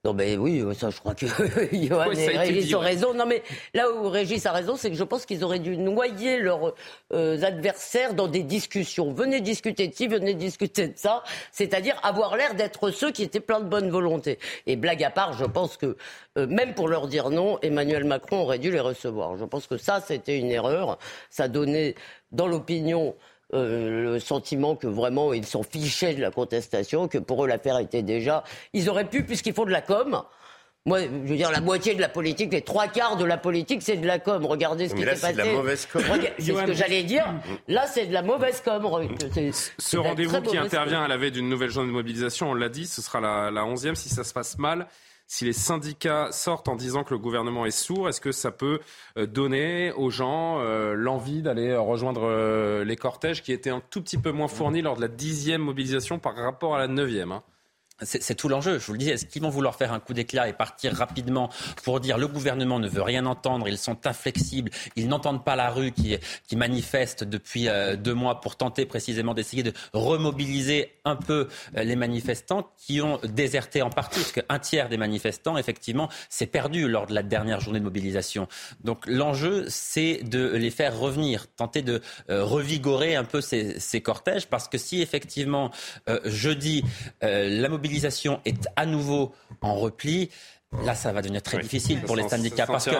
Non, mais oui, ça, je crois que Johan et Régis ont raison. Non, mais là où Régis a raison, c'est que je pense qu'ils auraient dû noyer leurs euh, adversaires dans des discussions. Venez discuter de ci, venez discuter de ça. C'est-à-dire avoir l'air d'être ceux qui étaient pleins de bonne volonté. Et blague à part, je pense que euh, même pour leur dire non, Emmanuel Macron aurait dû les recevoir. Je pense que ça, c'était une erreur. Ça donnait dans l'opinion euh, le sentiment que vraiment ils s'en fichaient de la contestation, que pour eux l'affaire était déjà. Ils auraient pu, puisqu'ils font de la com. Moi, je veux dire, la moitié de la politique, les trois quarts de la politique, c'est de la com. Regardez ce qui s'est passé. C'est de la mauvaise com. C'est ce que j'allais dire. Là, c'est de la mauvaise com. Ce rendez-vous qui intervient à la veille d'une nouvelle journée de mobilisation, on l'a dit, ce sera la, la 11e. Si ça se passe mal, si les syndicats sortent en disant que le gouvernement est sourd, est-ce que ça peut euh, donner aux gens euh, l'envie d'aller rejoindre euh, les cortèges qui étaient un tout petit peu moins fournis lors de la dixième mobilisation par rapport à la neuvième hein? C'est tout l'enjeu. Je vous le dis, est-ce qu'ils vont vouloir faire un coup d'éclat et partir rapidement pour dire le gouvernement ne veut rien entendre, ils sont inflexibles, ils n'entendent pas la rue qui, manifeste depuis euh, deux mois pour tenter précisément d'essayer de remobiliser un peu euh, les manifestants qui ont déserté en partie, parce qu'un tiers des manifestants, effectivement, s'est perdu lors de la dernière journée de mobilisation. Donc l'enjeu, c'est de les faire revenir, tenter de euh, revigorer un peu ces, ces, cortèges, parce que si effectivement jeudi la mobilisation mobilisation est à nouveau en repli, Là, ça va devenir très difficile pour les syndicats parce que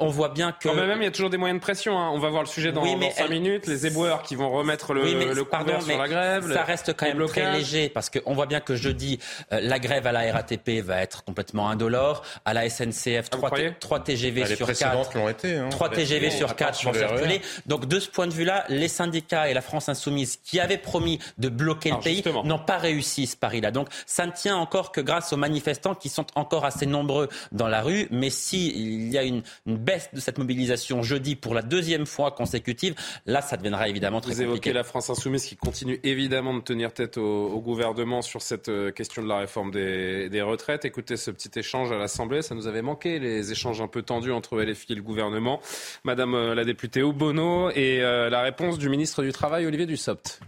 on, voit bien que. même, il y a toujours des moyens de pression. Hein. On va voir le sujet dans, oui, 5 minutes. Les éboueurs qui vont remettre le, le pardon, sur la grève. Ça reste quand même très léger parce qu'on voit bien que jeudi, euh, la grève à la RATP va être complètement indolore. À la SNCF, 3, ah, TGV bah, sur 4. Été, hein. 3 TGV sur 4 vont circuler. Donc, de ce point de vue-là, les syndicats et la France Insoumise qui avaient promis de bloquer le pays n'ont pas réussi ce pari-là. Donc, ça ne tient encore que grâce aux manifestants qui sont encore encore assez nombreux dans la rue, mais s'il y a une, baisse de cette mobilisation jeudi pour la deuxième fois consécutive, là, ça deviendra évidemment très Vous compliqué. évoquez la France insoumise qui continue évidemment de tenir tête au, gouvernement sur cette euh, question de la réforme des, des retraites. Écoutez ce petit échange à l'Assemblée, ça nous avait manqué, les échanges un peu tendus entre LFI et le gouvernement. Madame euh, la députée Obono et euh, la réponse du ministre du Travail, Olivier Dussopt.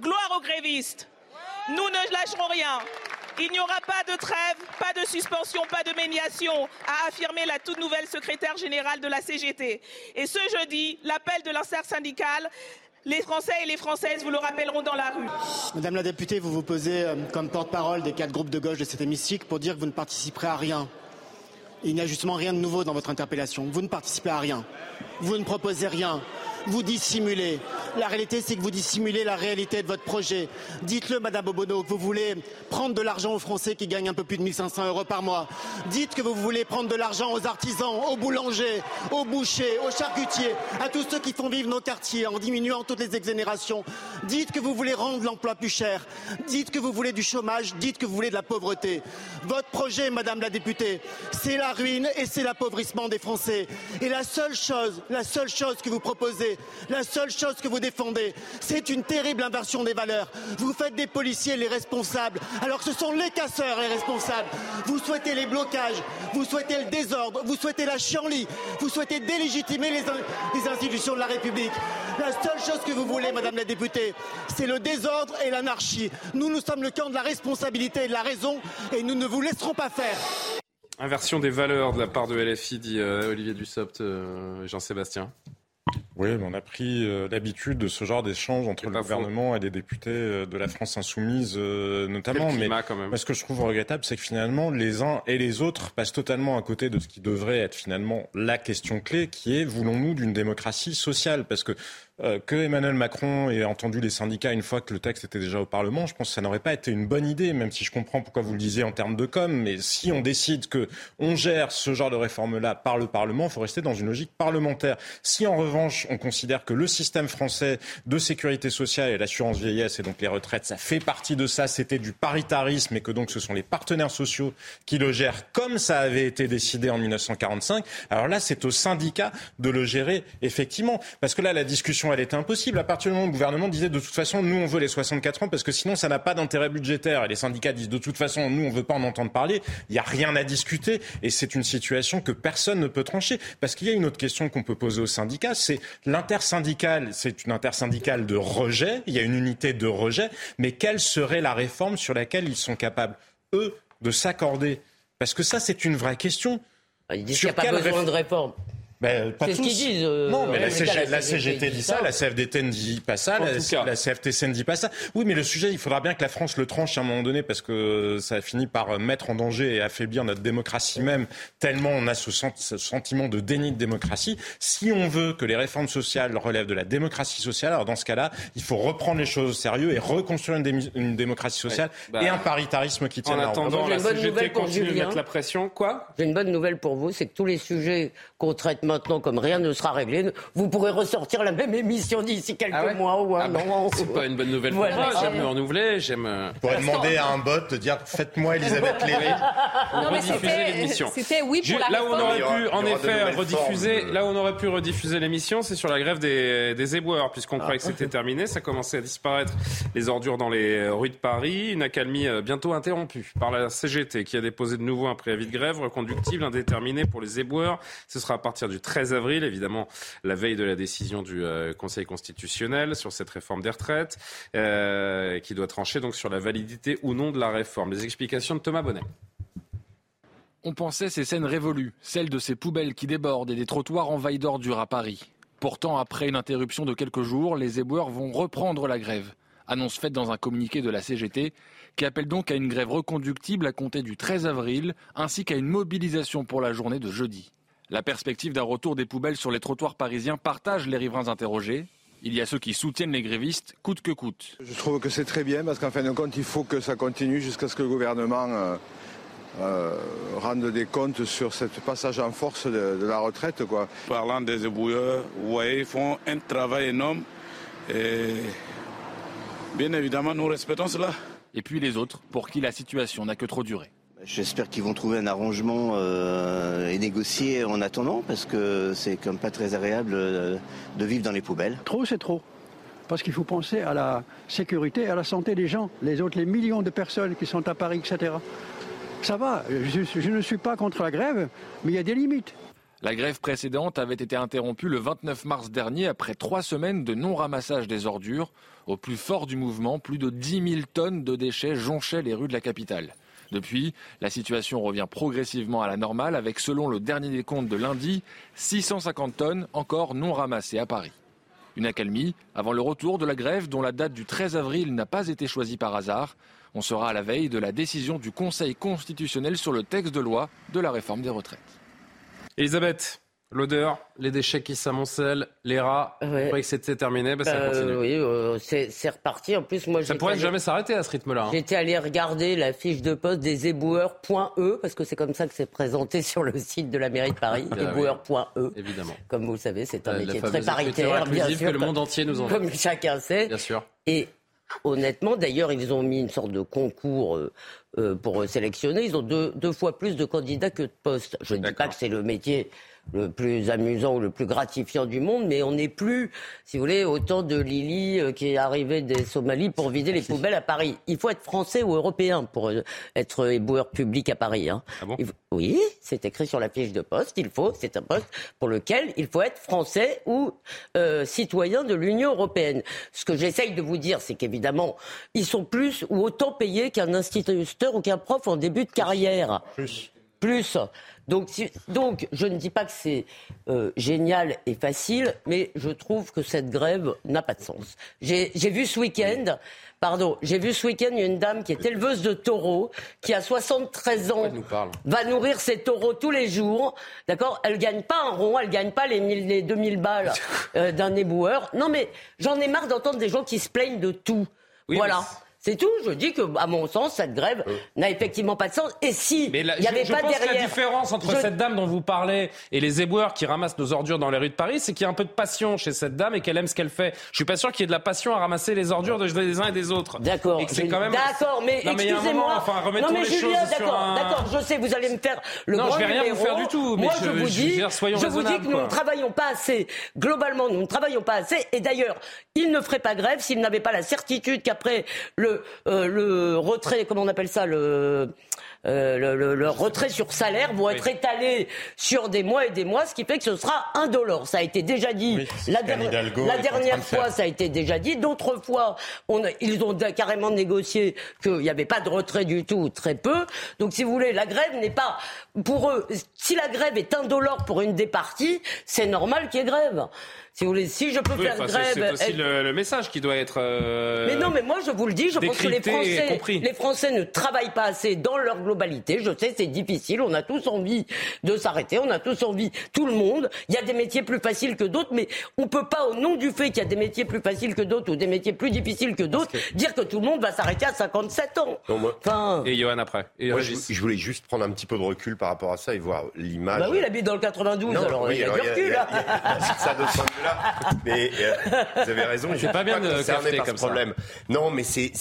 Gloire aux grévistes. Nous ne lâcherons rien. Il n'y aura pas de trêve, pas de suspension, pas de médiation, a affirmé la toute nouvelle secrétaire générale de la CGT. Et ce jeudi, l'appel de syndical, les Français et les Françaises vous le rappelleront dans la rue. Madame la députée, vous vous posez euh, comme porte-parole des quatre groupes de gauche de cet hémicycle pour dire que vous ne participerez à rien. Il n'y a justement rien de nouveau dans votre interpellation. Vous ne participez à rien. Vous ne proposez rien vous dissimulez. La réalité, c'est que vous dissimulez la réalité de votre projet. Dites-le, Madame Obono, que vous voulez prendre de l'argent aux Français qui gagnent un peu plus de 1500 euros par mois. Dites que vous voulez prendre de l'argent aux artisans, aux boulangers, aux bouchers, aux charcutiers, à tous ceux qui font vivre nos quartiers en diminuant toutes les exonérations. Dites que vous voulez rendre l'emploi plus cher. Dites que vous voulez du chômage. Dites que vous voulez de la pauvreté. Votre projet, Madame la députée, c'est la ruine et c'est l'appauvrissement des Français. Et la seule chose, la seule chose que vous proposez, la seule chose que vous défendez, c'est une terrible inversion des valeurs. Vous faites des policiers les responsables, alors que ce sont les casseurs les responsables. Vous souhaitez les blocages, vous souhaitez le désordre, vous souhaitez la chienlit, vous souhaitez délégitimer les, institutions de la République. La seule chose que vous voulez, Madame la députée, c'est le désordre et l'anarchie. Nous, nous sommes le camp de la responsabilité et de la raison, et nous ne vous laisserons pas faire. Inversion des valeurs de la part de LFI, dit euh, Olivier Dussopt, euh, Jean-Sébastien. Oui, on a pris euh, l'habitude de ce genre d'échange entre le gouvernement et les députés euh, de la France insoumise, euh, notamment. mais quand même. ce que je trouve regrettable, c'est que finalement, les uns et les autres passent totalement à côté de ce qui devrait être finalement la question clé, qui est voulons-nous d'une démocratie sociale? Parce que que Emmanuel Macron ait entendu les syndicats une fois que le texte était déjà au Parlement, je pense que ça n'aurait pas été une bonne idée, même si je comprends pourquoi vous le disiez en termes de com. Mais si on décide que on gère ce genre de réforme-là par le Parlement, il faut rester dans une logique parlementaire. Si en revanche on considère que le système français de sécurité sociale et l'assurance vieillesse et donc les retraites, ça fait partie de ça, c'était du paritarisme et que donc ce sont les partenaires sociaux qui le gèrent comme ça avait été décidé en 1945, alors là c'est aux syndicats de le gérer effectivement. Parce que là la discussion elle était impossible. À partir du moment où le gouvernement disait de toute façon, nous, on veut les 64 ans parce que sinon, ça n'a pas d'intérêt budgétaire. Et les syndicats disent de toute façon, nous, on veut pas en entendre parler. Il n'y a rien à discuter. Et c'est une situation que personne ne peut trancher. Parce qu'il y a une autre question qu'on peut poser aux syndicats, c'est l'intersyndicale, c'est une intersyndicale de rejet. Il y a une unité de rejet. Mais quelle serait la réforme sur laquelle ils sont capables, eux, de s'accorder? Parce que ça, c'est une vraie question. Ils disent qu'il n'y a pas besoin de réforme. Ben, pas c'est ce qu'ils disent. Euh, non, mais la, CGT, dit ça, la CFDT ne dit pas ça, la, CFTC ne dit pas ça. Oui, mais le sujet, il faudra bien que la France le tranche à un moment donné parce que ça a fini par mettre en danger et affaiblir notre démocratie même, tellement on a ce, sentiment de déni de démocratie. Si on veut que les réformes sociales relèvent de la démocratie sociale, alors dans ce cas-là, il faut reprendre les choses au sérieux et reconstruire une, démocratie sociale bah, et un paritarisme qui tient En attendant, la CGT continue de mettre la pression. Quoi? J'ai une bonne nouvelle pour vous, c'est que tous les sujets qu'on traite maintenant, comme rien ne sera réglé, vous pourrez ressortir la même émission d'ici quelques ah mois ou un ah an. c'est pas une bonne nouvelle pour moi. J'aime me renouveler. J'aime. Euh, pourrait demander à un bot de dire faites-moi Elisabeth Lévy. non, rediffuser l'émission. C'était oui pour la Là où on aurait pu, en effet, rediffuser. Là où on aurait pu rediffuser l'émission, c'est sur la grève des, des éboueurs, puisqu'on croyait que c'était terminé. Ça commençait à disparaître les ordures dans les rues de Paris. Une accalmie euh, bientôt interrompue par la CGT, qui a déposé de nouveau un préavis de grève reconductible indéterminé pour les éboueurs. Ce sera à partir du 13 avril, évidemment, la veille de la décision du euh, Conseil constitutionnel sur cette réforme des retraites, euh, qui doit trancher donc sur la validité ou non de la réforme. Les explications de Thomas Bonnet. On pensait ces scènes révolues, celles de ces poubelles qui débordent et des trottoirs envahis d'ordures à Paris. Pourtant, après une interruption de quelques jours, les éboueurs vont reprendre la grève. Annonce faite dans un communiqué de la CGT, qui appelle donc à une grève reconductible à compter du 13 avril, ainsi qu'à une mobilisation pour la journée de jeudi. La perspective d'un retour des poubelles sur les trottoirs parisiens partage les riverains interrogés. Il y a ceux qui soutiennent les grévistes coûte que coûte. Je trouve que c'est très bien parce qu'en fin de compte, il faut que ça continue jusqu'à ce que le gouvernement euh, euh, rende des comptes sur ce passage en force de, la retraite. Quoi. Parlant des ébouilleurs, vous voyez, ils font un travail énorme et bien évidemment, nous respectons cela. Et puis les autres, pour qui la situation n'a que trop duré. J'espère qu'ils vont trouver un arrangement euh, et négocier en attendant, parce que c'est comme pas très agréable euh, de vivre dans les poubelles. Trop, c'est trop. Parce qu'il faut penser à la sécurité et à la santé des gens, les autres, les millions de personnes qui sont à Paris, etc. Ça va, je, je ne suis pas contre la grève, mais il y a des limites. La grève précédente avait été interrompue le 29 mars dernier après trois semaines de non-ramassage des ordures. Au plus fort du mouvement, plus de 10 000 tonnes de déchets jonchaient les rues de la capitale. Depuis, la situation revient progressivement à la normale avec, selon le dernier décompte de lundi, 650 tonnes encore non ramassées à Paris. Une accalmie avant le retour de la grève dont la date du 13 avril n'a pas été choisie par hasard. On sera à la veille de la décision du Conseil constitutionnel sur le texte de loi de la réforme des retraites. Elisabeth, L'odeur, les déchets qui s'amoncellent, les rats. Vous croyez que c'était terminé ben, Ça bah, continue. oui, euh, c'est reparti. En plus, moi, ça pourrait jamais s'arrêter à ce rythme-là. Hein. J'étais allé regarder la fiche de poste des éboueurs.e parce que c'est comme ça que c'est présenté sur le site de la mairie de Paris. éboueurs.e. Évidemment. Comme vous le savez, c'est un métier très paritaire, bien sûr. Que le monde entier nous en Comme chacun sait. Bien sûr. Et honnêtement, d'ailleurs, ils ont mis une sorte de concours. Euh, euh, pour sélectionner, ils ont deux, deux fois plus de candidats que de postes. Je ne dis pas que c'est le métier le plus amusant ou le plus gratifiant du monde, mais on n'est plus, si vous voulez, autant de Lily euh, qui est arrivée des Somalies pour vider les poubelles à Paris. Il faut être français ou européen pour euh, être éboueur public à Paris. Hein. Ah bon? Oui, c'est écrit sur la fiche de poste. Il faut, c'est un poste pour lequel il faut être français ou euh, citoyen de l'Union européenne. Ce que j'essaye de vous dire, c'est qu'évidemment, ils sont plus ou autant payés qu'un instituteur ou qu'un prof en début de carrière. Plus. Plus. Donc, donc, je ne dis pas que c'est euh, génial et facile, mais je trouve que cette grève n'a pas de sens. J'ai vu ce week-end, pardon, j'ai vu ce week-end une dame qui est éleveuse de taureaux, qui a 73 ans, va nourrir ses taureaux tous les jours, d'accord? Elle gagne pas un rond, elle gagne pas les, 1000, les 2000 balles euh, d'un éboueur. Non, mais j'en ai marre d'entendre des gens qui se plaignent de tout. voilà. C'est tout. Je dis que, à mon sens, cette grève euh. n'a effectivement pas de sens. Et si il n'y avait je pas pense derrière, que la différence entre cette dame dont vous parlez et les éboueurs qui ramassent nos ordures dans les rues de Paris, c'est qu'il y a un peu de passion chez cette dame et qu'elle aime ce qu'elle fait. Je suis pas sûr qu'il y ait de la passion à ramasser les ordures des uns et des autres. D'accord. Même... D'accord, mais excusez-moi. Enfin, non mais les Julien, d'accord, un... d'accord. Je sais, vous allez me faire le non, grand je vais rien numéro. vous faire du tout. Mais Moi, je, je vous dis, je, soyons je vous dis que nous ne travaillons pas assez. Globalement, nous ne travaillons pas assez. Et d'ailleurs, ils ne feraient pas grève s'ils n'avaient pas la certitude qu'après le, euh, le retrait, comment on appelle ça, le, euh, le, retrait sur salaire vont être étalés sur des mois et des mois, ce qui fait que ce sera indolore. Ça a été déjà dit. la, la dernière fois, ça a été déjà dit. D'autres fois, on ils ont carrément négocié qu'il n'y avait pas de retrait du tout, très peu. Donc, si vous voulez, la grève n'est pas pour eux. Si la grève est indolore pour une des parties, c'est normal qu'il y ait grève. Si vous voulez, si je peux faire grève. C'est aussi le, message qui doit être. Euh, mais non, mais moi je vous le dis, je pense que les Français, les Français ne travaillent pas assez dans leur globalité. Je sais, c'est difficile. On a tous envie de s'arrêter. On a tous envie, tout le monde. Il y a des métiers plus faciles que d'autres, mais on peut pas, au nom du fait qu'il y a des métiers plus faciles que d'autres ou des métiers plus difficiles que d'autres, dire que tout le monde va s'arrêter à 57 ans. enfin... Et Johan après. je, voulais juste prendre un petit peu de recul par rapport à ça et voir l'image. Bah oui, il habite dans le 92, alors il y a du recul. ça de mais euh, vous avez raison. Je suis pas bien concerné par ce problème. Non, mais c'est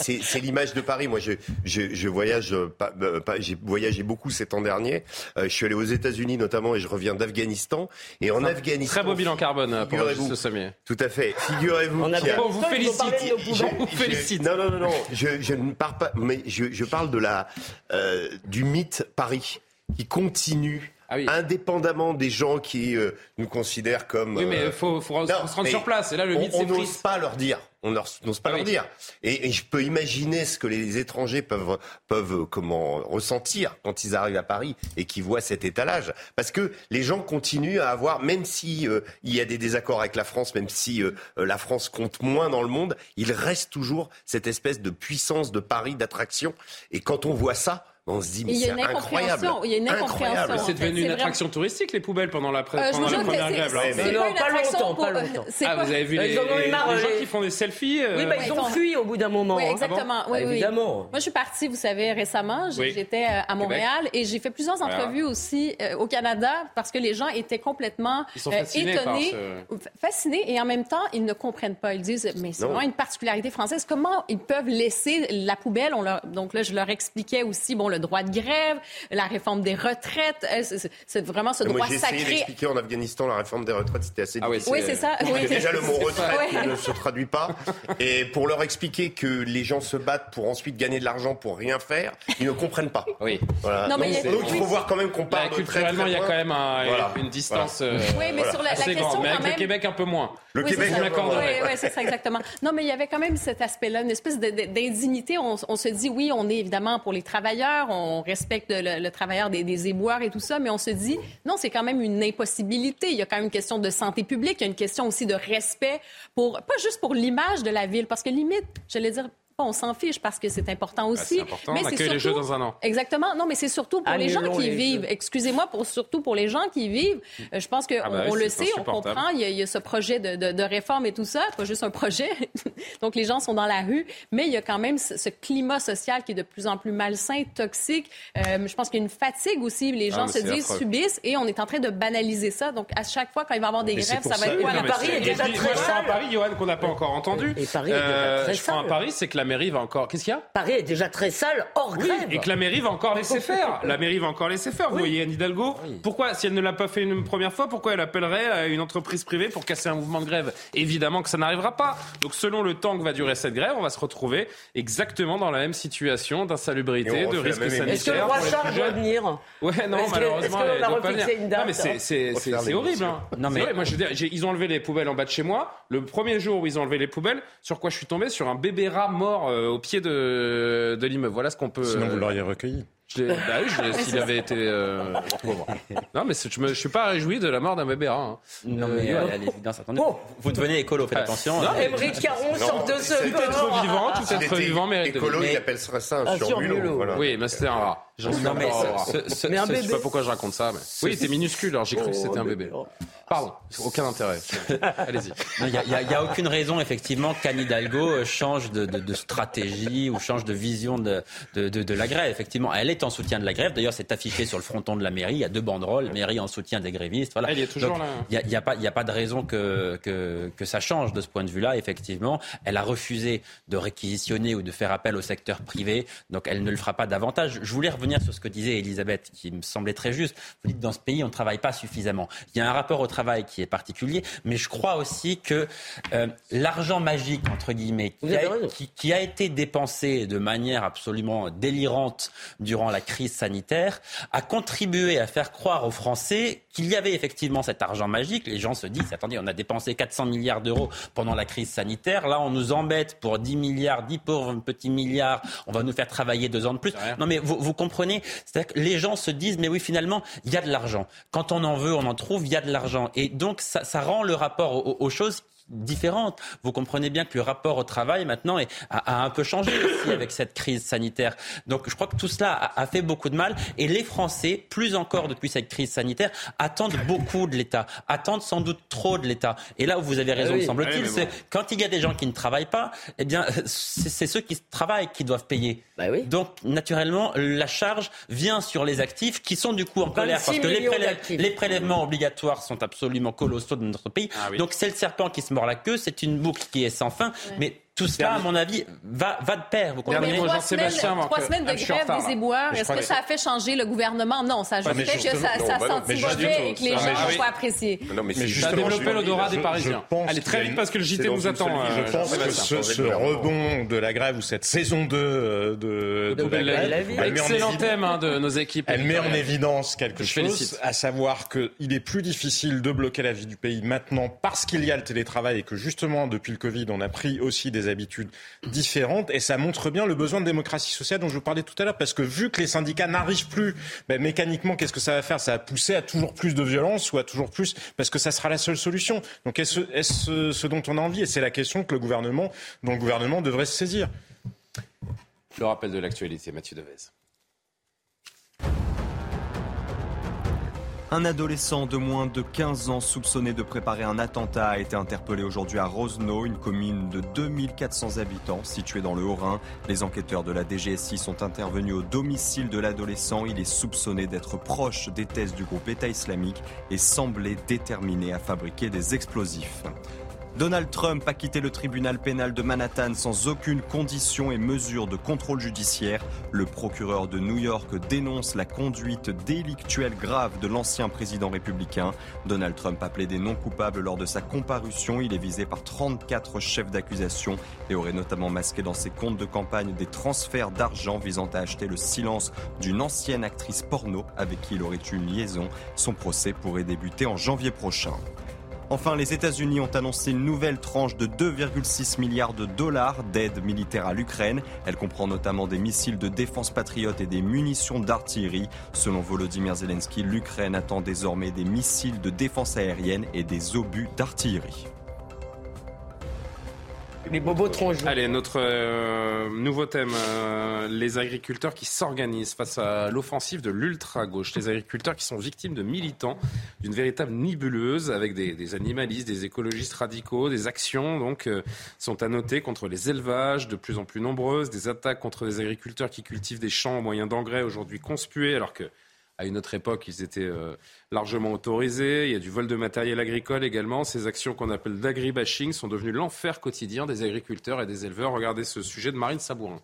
l'image de Paris. Moi, je je, je voyage euh, pas, euh, pas j'ai voyagé beaucoup ces temps derniers. je suis allé aux États-Unis notamment et je reviens d'Afghanistan. Et en Afghanistan, très beau bilan carbone pour ce sommet. Tout à fait. Figurez-vous. On, on vous félicite. Vous félicite. Non, non, non, non. Je, je ne parle pas, mais je, je parle de la euh, du mythe Paris qui continue ah indépendamment des gens qui euh, nous considèrent comme. Oui, mais il faut, faut, se rendre sur place. Et là, le mythe, On n'ose pas leur dire. On n'ose pas ah leur dire. Et, je peux imaginer ce que les étrangers peuvent, peuvent comment ressentir quand ils arrivent à Paris et qu'ils voient cet étalage. Parce que les gens continuent à avoir, même si euh, il y a des désaccords avec la France, même si euh, la France compte moins dans le monde, il reste toujours cette espèce de puissance de Paris, d'attraction. Et quand on voit ça, on se dit, mais c'est incroyable. Il y a une incompréhension. C'est devenu une attraction touristique, les poubelles, pendant la, euh, pendant la première grève. non, pas longtemps, pas longtemps. Ah, vous avez vu les, gens qui font des selfies Oui, bah, ils ont fui au bout d'un moment. Oui, exactement. oui, Évidemment. Moi, je suis partie, vous savez, récemment. J'étais euh, à Montréal et j'ai fait plusieurs entrevues aussi euh, au Canada parce que les gens étaient complètement étonnés, fascinés et en même temps, ils ne comprennent pas. Ils disent, mais c'est vraiment une particularité française. Comment ils peuvent laisser la poubelle? Donc là, je leur expliquais aussi, bon, le le droit de grève, la réforme des retraites. C'est vraiment ce droit moi, sacré. J'ai essayé d'expliquer en Afghanistan la réforme des retraites, c'était assez ah difficile. Oui, c'est ça. Oui. Déjà, le mot retraite ne se traduit pas. Et pour leur expliquer que les gens se battent pour ensuite gagner de l'argent pour rien faire, ils ne comprennent pas. Oui. Voilà. Non, mais donc, il faut voir quand même qu'on parle bah, culturellement, il y a quand même une distance euh, oui, mais sur la, assez grande. Mais avec le Québec, un peu moins. Le Québec, je l'accorderai. Oui, c'est ça, exactement. Non, mais il y avait quand même cet aspect-là, une espèce d'indignité. On, on, se dit, oui, on est évidemment pour les travailleurs, on respecte le, travailleur des, éboueurs et tout ça, mais on se dit, non, c'est quand même une impossibilité. Il y a quand même une question de santé publique, il y a une question aussi de respect pour, pas juste pour l'image de la ville, parce que limite, j'allais dire, on s'en fiche parce que c'est important ben, aussi. important. Mais c'est surtout... les Jeux dans un an. Exactement. Non, mais c'est surtout pour les gens qui vivent. Excusez-moi, pour surtout pour les gens qui vivent. Euh, je pense qu'on ah ben on le sait, on comprend. Il y, a, ce projet de, réforme et tout ça, pas juste un projet. Donc les gens sont dans la rue, mais il y a quand même ce, climat social qui est de plus en plus malsain, toxique. Euh, je pense qu'il y a une fatigue aussi. Les ah, gens se disent subissent et on est en train de banaliser ça. Donc à chaque fois quand il va y avoir des grèves, ça, va être quoi Paris est déjà très sale. Paris, Johan, qu'on n'a pas encore entendu. Et Paris est déjà euh, très sale. Paris, c'est que la mairie va encore. Qu'est-ce qu'il y a? Paris est déjà très sale, hors oui, grève. Et que la mairie va encore laisser faire. La mairie va encore laisser faire. Vous voyez Anne Hidalgo Pourquoi, si elle ne l'a pas fait une première fois, pourquoi elle appellerait une entreprise privée pour casser un mouvement de grève? Évidemment que ça n'arrivera pas. Donc selon le temps que va durer cette grève, on va se retrouver exactement dans la même situation d'insalubrité, de risque sanitaire. Est-ce que le roi Charles doit venir? Ouais, non, malheureusement, elle doit pas venir. Non, mais c'est horrible. Hein. Non, mais moi, je veux dire, ils ont enlevé les poubelles en bas de chez moi. Le premier jour où ils ont enlevé les poubelles, sur quoi je suis tombé? Sur un bébé rat mort euh, au pied de, de l'immeuble. Voilà ce qu'on peut. Sinon, vous euh, l'auriez recueilli. bah oui, s'il avait été euh, Non, mais je me, suis pas réjoui de la mort d'un bébé rat. Hein. Non, mais euh, à l'évidence, attendez. Oh vous devenez écolo, faites attention. Non, Émeric Caron sort de ce Tout être vivant, tout être vivant mérite Écolo, il appellerait ça un surmulot. Voilà. Oui, mais c'était un rat. J'en sais mais un bébé. Je sais pas pourquoi je raconte ça. Mais... Oui, c'était minuscule, alors j'ai cru que c'était un bébé. Pardon, aucun intérêt. Allez-y. Il n'y a, aucune raison, effectivement, qu'Anne Hidalgo euh, change de, stratégie ou change de vision de, de, la grève. Effectivement, elle est en soutien de la grève. D'ailleurs, c'est affiché sur le fronton de la mairie. Il y a deux banderoles, mairie en soutien des grévistes. Voilà. Elle est toujours là. Il n'y a, pas, a pas de raison que, que, que ça change de ce point de vue-là. Effectivement, elle a refusé de réquisitionner ou de faire appel au secteur privé. Donc, elle ne le fera pas davantage. Je voulais revenir sur ce que disait Elisabeth, qui me semblait très juste. Vous dites, dans ce pays, on ne travaille pas suffisamment. Il y a un rapport au travail qui est particulier, mais je crois aussi que euh, l'argent magique, entre guillemets, qui a, été dépensé de manière absolument délirante durant la crise sanitaire, a contribué à faire croire aux Français qu'il y avait effectivement cet argent magique. Les gens se disent, attendez, on a dépensé 400 milliards d'euros pendant la crise sanitaire, là on nous embête pour 10 milliards, 10 pauvres petits milliards, on va nous faire travailler deux ans de plus. Non mais vous, vous comprenez, c'est-à-dire que les gens se disent, mais oui, finalement, il y a de l'argent. Quand on en veut, on en trouve, il y a de l'argent. Et donc, ça, ça rend le rapport aux, aux choses différentes. Vous comprenez bien que le rapport au travail maintenant a, un peu changé aussi avec cette crise sanitaire. Donc je crois que tout cela a, fait beaucoup de mal et les Français, plus encore depuis cette crise sanitaire, attendent beaucoup de l'État, attendent sans doute trop de l'État. Et là où vous avez raison, ah semble-t-il, c'est quand il y a des gens qui ne travaillent pas, eh bien c'est ceux qui travaillent qui doivent payer. Bah oui. Donc naturellement, la charge vient sur les actifs qui sont du coup en colère parce que les, prélèvements obligatoires sont absolument colossaux dans notre pays. Ah Donc c'est le serpent qui se la queue, c'est une boucle qui est sans fin. Mais tout cela, à mon avis, va, va de pair. Vous comprenez? Trois semaines, trois semaines de grève des éboueurs, est-ce que ça a fait changer le gouvernement? Non, ça a juste fait que ça, ça senti mauvais et que les gens n'ont pas apprécié. mais, ça a développé l'odorat des Parisiens. Allez, très vite parce que le JT vous attend. Je euh, pense que ce rebond de la grève ou cette saison 2 euh, de Excellent thème hein, de nos équipes. Elle met en évidence quelque chose, à savoir qu'il est plus difficile de bloquer la vie du pays maintenant parce qu'il y a le télétravail et que justement, depuis le Covid, on a pris aussi des habitudes différentes. Et ça montre bien le besoin de démocratie sociale dont je vous parlais tout à l'heure. Parce que vu que les syndicats n'arrivent plus, ben, mécaniquement, qu'est-ce que ça va faire? Ça va pousser à toujours plus de violence ou à toujours plus, parce que ça sera la seule solution. Donc est-ce est -ce, ce dont on a envie? Et c'est la question que le gouvernement, dont le gouvernement devrait se saisir. Le rappel de l'actualité, Mathieu Devez. Un adolescent de moins de 15 ans soupçonné de préparer un attentat a été interpellé aujourd'hui à Rosenau, une commune de 2400 habitants située dans le Haut-Rhin. Les enquêteurs de la DGSI sont intervenus au domicile de l'adolescent. Il est soupçonné d'être proche des thèses du groupe État islamique et semblait déterminé à fabriquer des explosifs. Donald Trump a quitté le tribunal pénal de Manhattan sans aucune condition et mesure de contrôle judiciaire. Le procureur de New York dénonce la conduite délictuelle grave de l'ancien président républicain. Donald Trump a plaidé non coupable lors de sa comparution. Il est visé par 34 chefs d'accusation et aurait notamment masqué dans ses comptes de campagne des transferts d'argent visant à acheter le silence d'une ancienne actrice porno avec qui il aurait eu une liaison. Son procès pourrait débuter en janvier prochain. Enfin, les États-Unis ont annoncé une nouvelle tranche de 2,6 milliards de dollars d'aide militaire à l'Ukraine. Elle comprend notamment des missiles de défense patriote et des munitions d'artillerie. Selon Volodymyr Zelensky, l'Ukraine attend désormais des missiles de défense aérienne et des obus d'artillerie. Les bobos. Allez, notre euh, nouveau thème, euh, les agriculteurs qui s'organisent face à l'offensive de l'ultra-gauche. Les agriculteurs qui sont victimes de militants, d'une véritable nibuleuse avec des, animalistes, des écologistes radicaux, des actions donc euh, sont à noter contre les élevages de plus en plus nombreuses, des attaques contre des agriculteurs qui cultivent des champs au moyen d'engrais aujourd'hui conspués alors que à une autre époque, ils étaient euh, largement autorisés. Il y a du vol de matériel agricole également. Ces actions qu'on appelle d'agribashing sont devenues l'enfer quotidien des agriculteurs et des éleveurs. Regardez ce sujet de Marine Sabourin.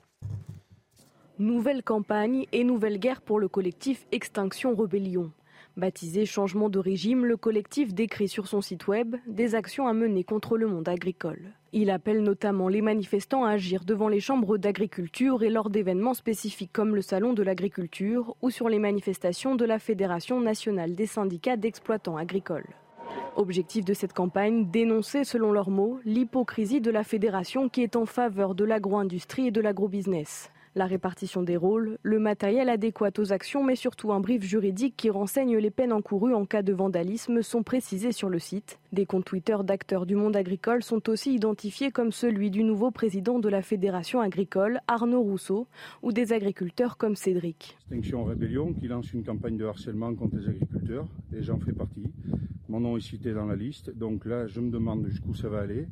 Nouvelle campagne et nouvelle guerre pour le collectif Extinction Rebellion. Baptisé Changement de régime, le collectif décrit sur son site web des actions à mener contre le monde agricole. Il appelle notamment les manifestants à agir devant les chambres d'agriculture et lors d'événements spécifiques comme le Salon de l'agriculture ou sur les manifestations de la Fédération nationale des syndicats d'exploitants agricoles. Objectif de cette campagne, dénoncer selon leurs mots l'hypocrisie de la fédération qui est en faveur de l'agro-industrie et de l'agro-business la répartition des rôles, le matériel adéquat aux actions, mais surtout un brief juridique qui renseigne les peines encourues en cas de vandalisme sont précisés sur le site. Des comptes Twitter d'acteurs du monde agricole sont aussi identifiés comme celui du nouveau président de la Fédération agricole, Arnaud Rousseau, ou des agriculteurs comme Cédric. Extinction Rébellion qui lance une campagne de harcèlement contre les agriculteurs, et j'en fais partie. Mon nom est cité dans la liste, donc là je me demande jusqu'où ça va aller.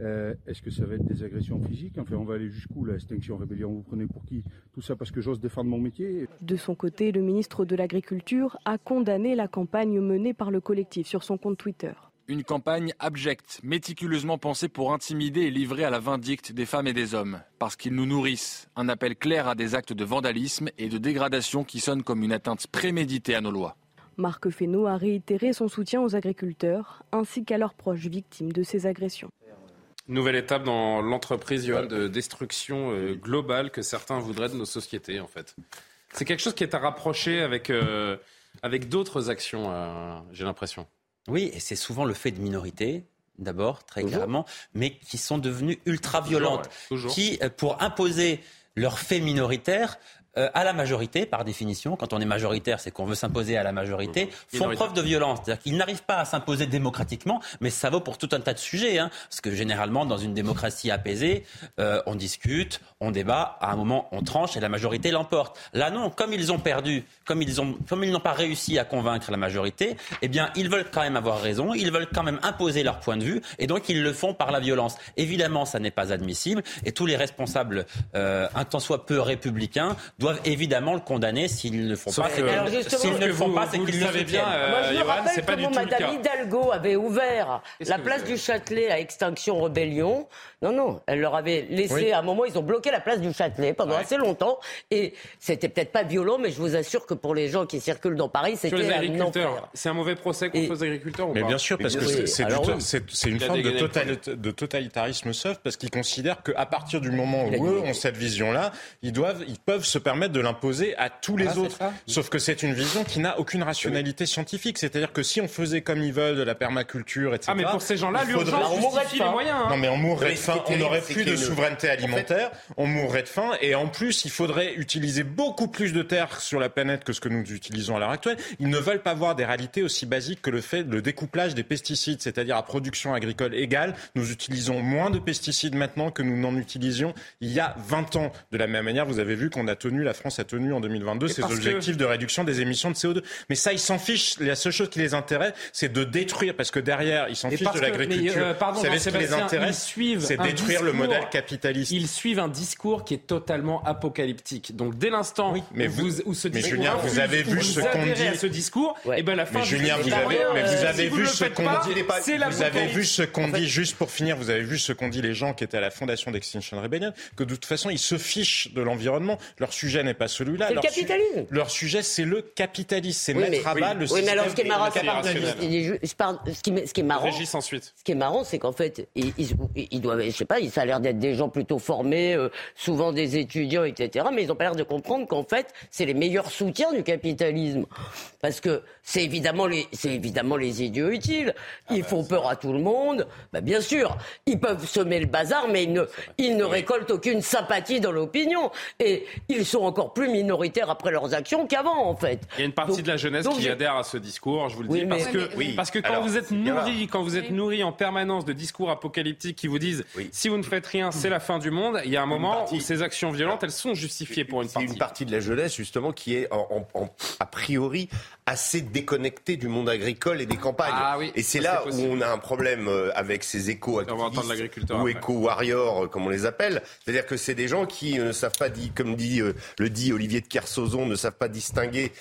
Euh, est-ce que ça va être des agressions physiques? Enfin, on va aller jusqu'où la extinction rébellion Vous prenez pour qui? Tout ça parce que j'ose défendre mon métier De son côté, le ministre de l'Agriculture a condamné la campagne menée par le collectif sur son compte Twitter. Une campagne abjecte, méticuleusement pensée pour intimider et livrer à la vindicte des femmes et des hommes, parce qu'ils nous nourrissent. Un appel clair à des actes de vandalisme et de dégradation qui sonnent comme une atteinte préméditée à nos lois. Marc Fesneau a réitéré son soutien aux agriculteurs ainsi qu'à leurs proches victimes de ces agressions. Nouvelle étape dans l'entreprise de destruction euh, globale que certains voudraient de nos sociétés, en fait. C'est quelque chose qui est à rapprocher avec, euh, avec d'autres actions, euh, j'ai l'impression. Oui, et c'est souvent le fait de minorités, d'abord, très clairement, mais qui sont devenues ultra violentes, qui, pour imposer leurs faits minoritaires, euh, à la majorité, par définition, quand on est majoritaire, c'est qu'on veut s'imposer à la majorité, mmh. font preuve de violence. C'est-à-dire qu'ils n'arrivent pas à s'imposer démocratiquement, mais ça vaut pour tout un tas de sujets. Hein, parce que généralement, dans une démocratie apaisée, euh, on discute, on débat, à un moment, on tranche et la majorité l'emporte. Là, non, comme ils ont perdu, comme ils ont, comme ils n'ont pas réussi à convaincre la majorité, eh bien, ils veulent quand même avoir raison, ils veulent quand même imposer leur point de vue, et donc ils le font par la violence. Évidemment, ça n'est pas admissible, et tous les responsables, euh, un tant soit peu républicains, doivent évidemment le condamner s'ils ne le font pas. S'ils ne le font pas, c'est qu'ils le savez bien. Euh, Moi, je me rappelle comment Madame Hidalgo avait ouvert la place du Châtelet à Extinction Rebellion. Non, non, elle leur avait laissé, à un moment, ils ont bloqué la place du Châtelet pendant assez longtemps. Et c'était peut-être pas violent, mais je vous assure que pour les gens qui circulent dans Paris, c'était un enfer. C'est un mauvais procès contre les agriculteurs ou Mais bien sûr, parce que c'est une forme de, totalitarisme soft, parce qu'ils considèrent qu'à partir du moment où eux ont cette vision-là, ils doivent, ils peuvent se permettre de l'imposer à tous les autres. Sauf que c'est une vision qui n'a aucune rationalité scientifique. C'est-à-dire que si on faisait comme ils veulent de la permaculture, etc. Ah, mais pour ces gens-là, l'urgence justifie les moyens. Hein. Non, mais on mourrait de faim. On n'aurait plus de souveraineté alimentaire. On mourrait de faim. Et en plus, il faudrait utiliser beaucoup plus de terres sur la planète que ce que nous utilisons à l'heure actuelle. Ils ne veulent pas voir des réalités aussi basiques que le fait le découplage des pesticides, c'est-à-dire à production agricole égale. Nous utilisons moins de pesticides maintenant que nous n'en utilisions il y a 20 ans. De la même manière, vous avez vu qu'on a tenu tenu, la France a tenu en 2022 ses objectifs de réduction des émissions de CO2. Mais ça, ils s'en fichent. La seule chose qui les intéresse, c'est de détruire, parce que derrière, ils s'en fichent de l'agriculture. Euh, pardon, ce qui les intéresse, c'est détruire le modèle capitaliste. Ils suivent un discours qui est totalement apocalyptique. Donc dès l'instant mais vous, où ce discours, mais Julien, vous avez vu ce qu'on dit à ce discours, et ben la fin mais Julien, vous avez, mais vous avez vu ce qu'on dit. Vous avez vu ce qu'on dit juste pour finir. Vous avez vu ce qu'ont dit les gens qui étaient à la fondation d'Extinction Rebellion, que de toute façon ils se fichent de l'environnement. Leur sujet n'est pas celui-là. C'est le capitalisme. leur sujet, c'est le capitalisme. C'est mettre à bas le système. Oui, mais alors ce qui est marrant, ce qui est marrant, ensuite. Ce qui est marrant, c'est qu'en fait, ils, ils, doivent, je sais pas, ça a l'air d'être des gens plutôt formés, euh, souvent des étudiants, etc. Mais ils ont pas l'air de comprendre qu'en fait, c'est les meilleurs soutiens du capitalisme, parce que c'est évidemment les, c'est évidemment les idiots utiles. Ah ils bah, font peur à tout le monde. Bah, bien sûr, ils peuvent semer le bazar, mais ils ne, ils ne récoltent aucune sympathie dans l'opinion. Et ils sont encore plus minoritaires après leurs actions qu'avant, en fait. Il y a une partie de la jeunesse qui adhère à ce discours, je vous le dis, parce, que, parce que quand vous êtes nourri, quand vous êtes nourri en permanence de discours apocalyptiques qui vous disent si vous ne faites rien, c'est la fin du monde, il y a un moment où ces actions violentes, elles sont justifiées pour une partie. une partie de la jeunesse, justement, qui est a priori assez déconnectée du monde agricole et des campagnes. Ah et c'est là où on a un problème euh, avec ces éco-activistes ou éco-warriors, euh, comme on les appelle. C'est-à-dire que c'est des gens qui euh, ne savent pas, comme dit, le dit Olivier de Kersauzon, ne savent pas distinguer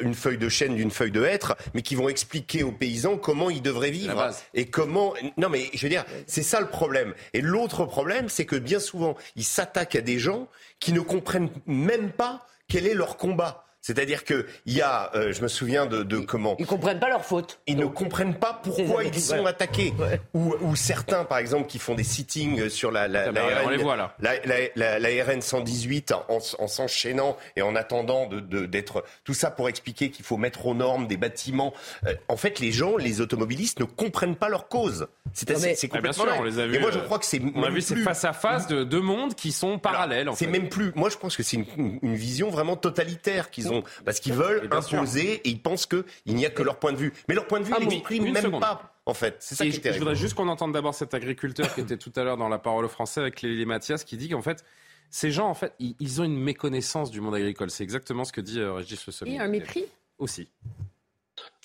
une feuille de chêne d'une feuille de hêtre, mais qui vont expliquer aux paysans comment ils devraient vivre et comment. Non, mais je veux dire, c'est ça le problème. Et l'autre problème, c'est que bien souvent, ils s'attaquent à des gens qui ne comprennent même pas quel est leur combat. C'est-à-dire qu'il y a, euh, je me souviens de, de comment. Ils comprennent pas leur faute. Ils ne comprennent pas pourquoi ils sont attaqués. Ou, ou, certains, par exemple, qui font des sittings sur la, la, la, RN, la, la RN 118 en, en s'enchaînant et en attendant d'être. De, tout ça pour expliquer qu'il faut mettre aux normes des bâtiments. Euh, en fait, les gens, les automobilistes, ne comprennent pas leur cause. C'est complètement bien sûr, on les a vus. Et moi, je euh, crois que c'est. On a vu face à face de deux mondes qui sont parallèles. C'est même plus. Moi, je pense que c'est une, une, vision vraiment totalitaire qu'ils ont parce qu'ils veulent imposer et ils pensent qu'il n'y a que leur point de vue. Mais leur point de vue, ils n'expriment même pas. En fait, c'est ça qui est Je voudrais juste qu'on entende d'abord cet agriculteur qui était tout à l'heure dans la parole au français avec Lélie Mathias qui dit qu'en fait, ces gens, en fait, ils, ont une méconnaissance du monde agricole. C'est exactement ce que dit euh, Régis Le Et un mépris Aussi.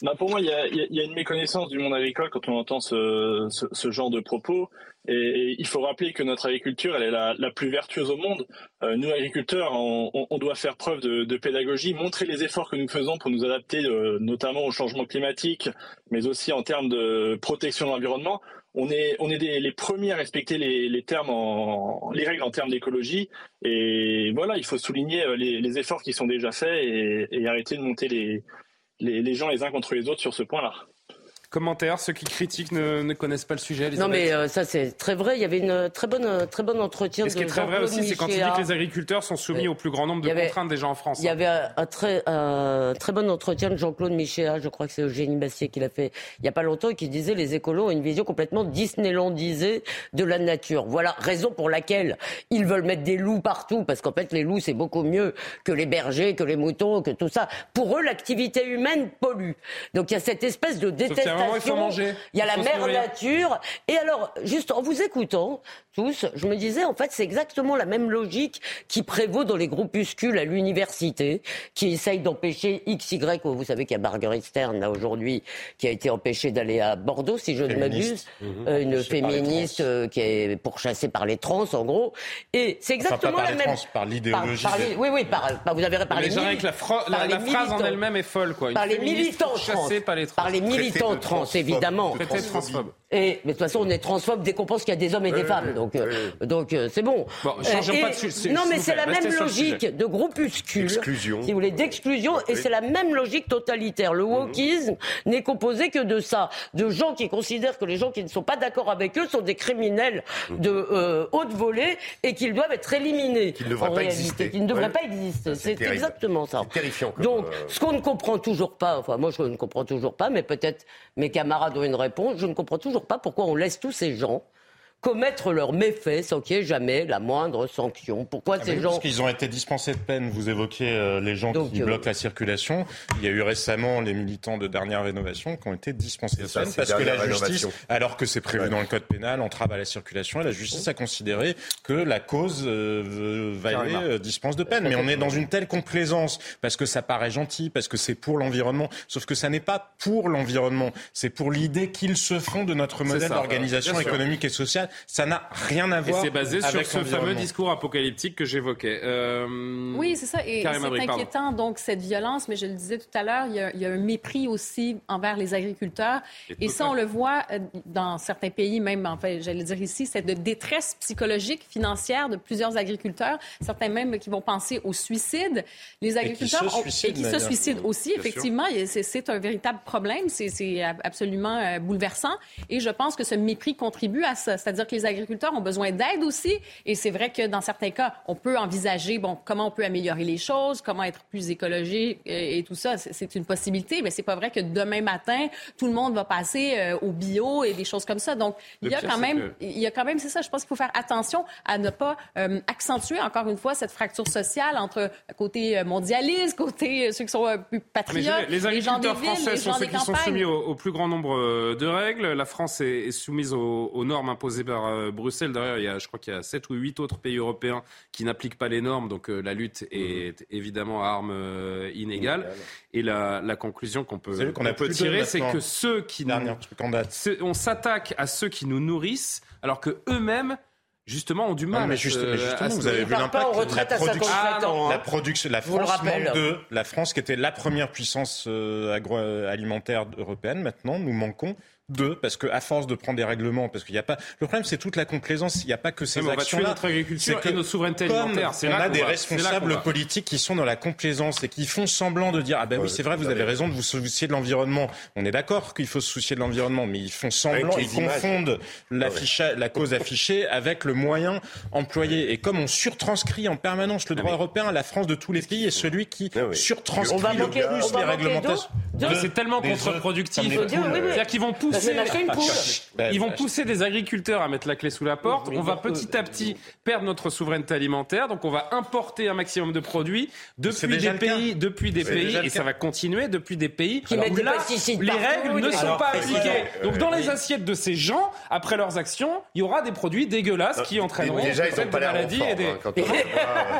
Bah pour moi, il y, a, y, a, une méconnaissance du monde agricole quand on entend ce, ce, ce genre de propos. Et, il faut rappeler que notre agriculture, elle est la, la plus vertueuse au monde. Euh, nous, agriculteurs, on, on, doit faire preuve de, de, pédagogie, montrer les efforts que nous faisons pour nous adapter, euh, notamment au changement climatique, mais aussi en termes de protection de l'environnement. On est, on est des, les premiers à respecter les, les, termes en, les règles en termes d'écologie. Et voilà, il faut souligner euh, les, les, efforts qui sont déjà faits et, et arrêter de monter les, les, les gens les uns contre les autres sur ce point-là. Commentaire, ceux qui critiquent ne, ne connaissent pas le sujet. Non, mais euh, ça c'est très vrai. Il y avait une très bonne, très bon entretien. Et ce qui est très vrai aussi, c'est quand il dit que les agriculteurs sont soumis au plus grand nombre de contraintes déjà en France. Il y avait un, très, un très bon entretien de Jean-Claude Michéa, je crois que c'est Eugénie Bastier qui l'a fait il n'y a pas longtemps, et qui disait les écolos ont une vision complètement disneylandisée de la nature. Voilà raison pour laquelle ils veulent mettre des loups partout, parce qu'en fait les loups c'est beaucoup mieux que les bergers, que les moutons, que tout ça. Pour eux, l'activité humaine pollue. Donc il y a cette espèce de détestation il y a la mère nature. Et alors, juste en vous écoutant tous, je me disais, en fait, c'est exactement la même logique qui prévaut dans les groupuscules à l'université, qui essayent d'empêcher X, Y. Vous savez qu'il y a Marguerite Stern, là, aujourd'hui, qui a été empêchée d'aller à Bordeaux, si je ne m'abuse. Mhm. Euh, une féministe euh, qui est pourchassée par les trans, en gros. Et c'est exactement par la les même. Trans, par l'idéologie. Oui, oui, par, vous avez parlé. Mais la, la, phrase en elle-même est folle, quoi. par les militants trans. Par les, par les militants trans, évidemment. Et, mais de toute façon, on est transphobe dès qu'on pense qu'il y a des hommes et des femmes. Donc, euh, donc euh, c'est bon. bon changeons pas de Non, mais c'est la même logique de groupuscule. Si vous voulez, d'exclusion. Et c'est la même logique totalitaire. Le wokisme n'est composé que de ça. De gens qui considèrent que les gens qui ne sont pas d'accord avec eux sont des criminels de euh, haute volée et qu'ils doivent être éliminés. Qu'ils ne devraient pas exister. Qu'ils ne devraient pas exister. C'est exactement ça. terrifiant. Donc, ce qu'on ne comprend toujours pas, enfin, moi, je ne comprends toujours pas, mais peut-être mes camarades ont une réponse. Je ne comprends toujours pas pourquoi on laisse tous ces gens commettre leurs méfaits sans qu'il n'y ait jamais la moindre sanction. Pourquoi ah ces gens... Parce qu'ils ont été dispensés de peine. Vous évoquez euh, les gens qui euh, bloquent la circulation. Il y a eu récemment les militants de dernière rénovation qui ont été dispensés de peine parce que la justice, alors que c'est prévu dans le code pénal, entrave à la circulation, et la justice a considéré que la cause euh, valait euh, dispense de peine. Mais on est dans une telle complaisance parce que ça paraît gentil, parce que c'est pour l'environnement. Sauf que ça n'est pas pour l'environnement. C'est pour l'idée qu'ils se font de notre modèle d'organisation économique et sociale ça n'a rien à voir. Et c'est basé sur ce fameux discours apocalyptique que j'évoquais. Euh, oui, c'est ça. Et c'est inquiétant, donc, cette violence. Mais je le disais tout à l'heure, il, y a un mépris aussi envers les agriculteurs. Et, ça, on le voit euh, dans certains pays, même, en fait, j'allais dire ici, c'est de détresse psychologique, financière de plusieurs agriculteurs. Certains même qui vont penser au suicide. Les agriculteurs et qui se, et qui se suicident aussi, effectivement. C'est un véritable problème. C'est absolument euh, bouleversant. Et je pense que ce mépris contribue à ça. C'est-à-dire que les agriculteurs ont besoin d'aide aussi. Et c'est vrai que dans certains cas, on peut envisager, bon, comment on peut améliorer les choses, comment être plus écologique et, tout ça. C'est une possibilité, mais c'est pas vrai que demain matin, tout le monde va passer euh, au bio et des choses comme ça. Donc, il y a quand même, il y a quand même, c'est ça, je pense qu'il faut faire attention à ne pas euh, accentuer encore une fois cette fracture sociale entre côté euh, mondialiste, côté ceux qui sont plus patriotes, les, agriculteurs français sont ceux qui sont soumis au, plus grand nombre de règles. La France est, soumise aux, aux normes imposées par euh, Bruxelles. D'ailleurs, il y a, je crois qu'il y a 7 ou 8 autres pays européens qui n'appliquent pas les normes. Donc euh, la lutte est mhm. évidemment à armes euh, inégales. Et la, conclusion qu'on peut, peut tirer, c'est que ceux qui nous, on s'attaque à ceux qui nous nourrissent, alors que eux-mêmes justement ont du mal. mais, justement, vous avez vu l'impact. La, production, la production, la France manque de la France qui était la première puissance agroalimentaire européenne. Maintenant, nous manquons deux, parce que à force de prendre des règlements, parce qu'il n'y a pas. Le problème, c'est toute la complaisance. Il n'y a pas que ces actions. On va notre agriculture et notre souveraineté alimentaire. On a des responsables politiques qui sont dans la complaisance et qui font semblant de dire ah ben oui, c'est vrai, vous avez raison de vous soucier de l'environnement. On est d'accord qu'il faut se soucier de l'environnement, mais ils font semblant, ils confondent la cause affichée avec le moyen employé. Et comme on surtranscrit en permanence le droit européen, la France de tous les pays est celui qui surtranscrit le plus les réglementations. C'est tellement contre-productif. C'est-à-dire qu'ils vont pousser ils vont pousser des agriculteurs à mettre la clé sous la porte. On va petit à petit perdre notre souveraineté alimentaire. Donc on va importer un maximum de produits depuis des pays, depuis des pays, et ça va continuer depuis des pays où là, les règles ne sont pas appliquées. Donc dans les assiettes de ces gens, après leurs actions, il y aura des produits dégueulasses qui entraîneront déjà ils n'ont pas l'air maladies et des.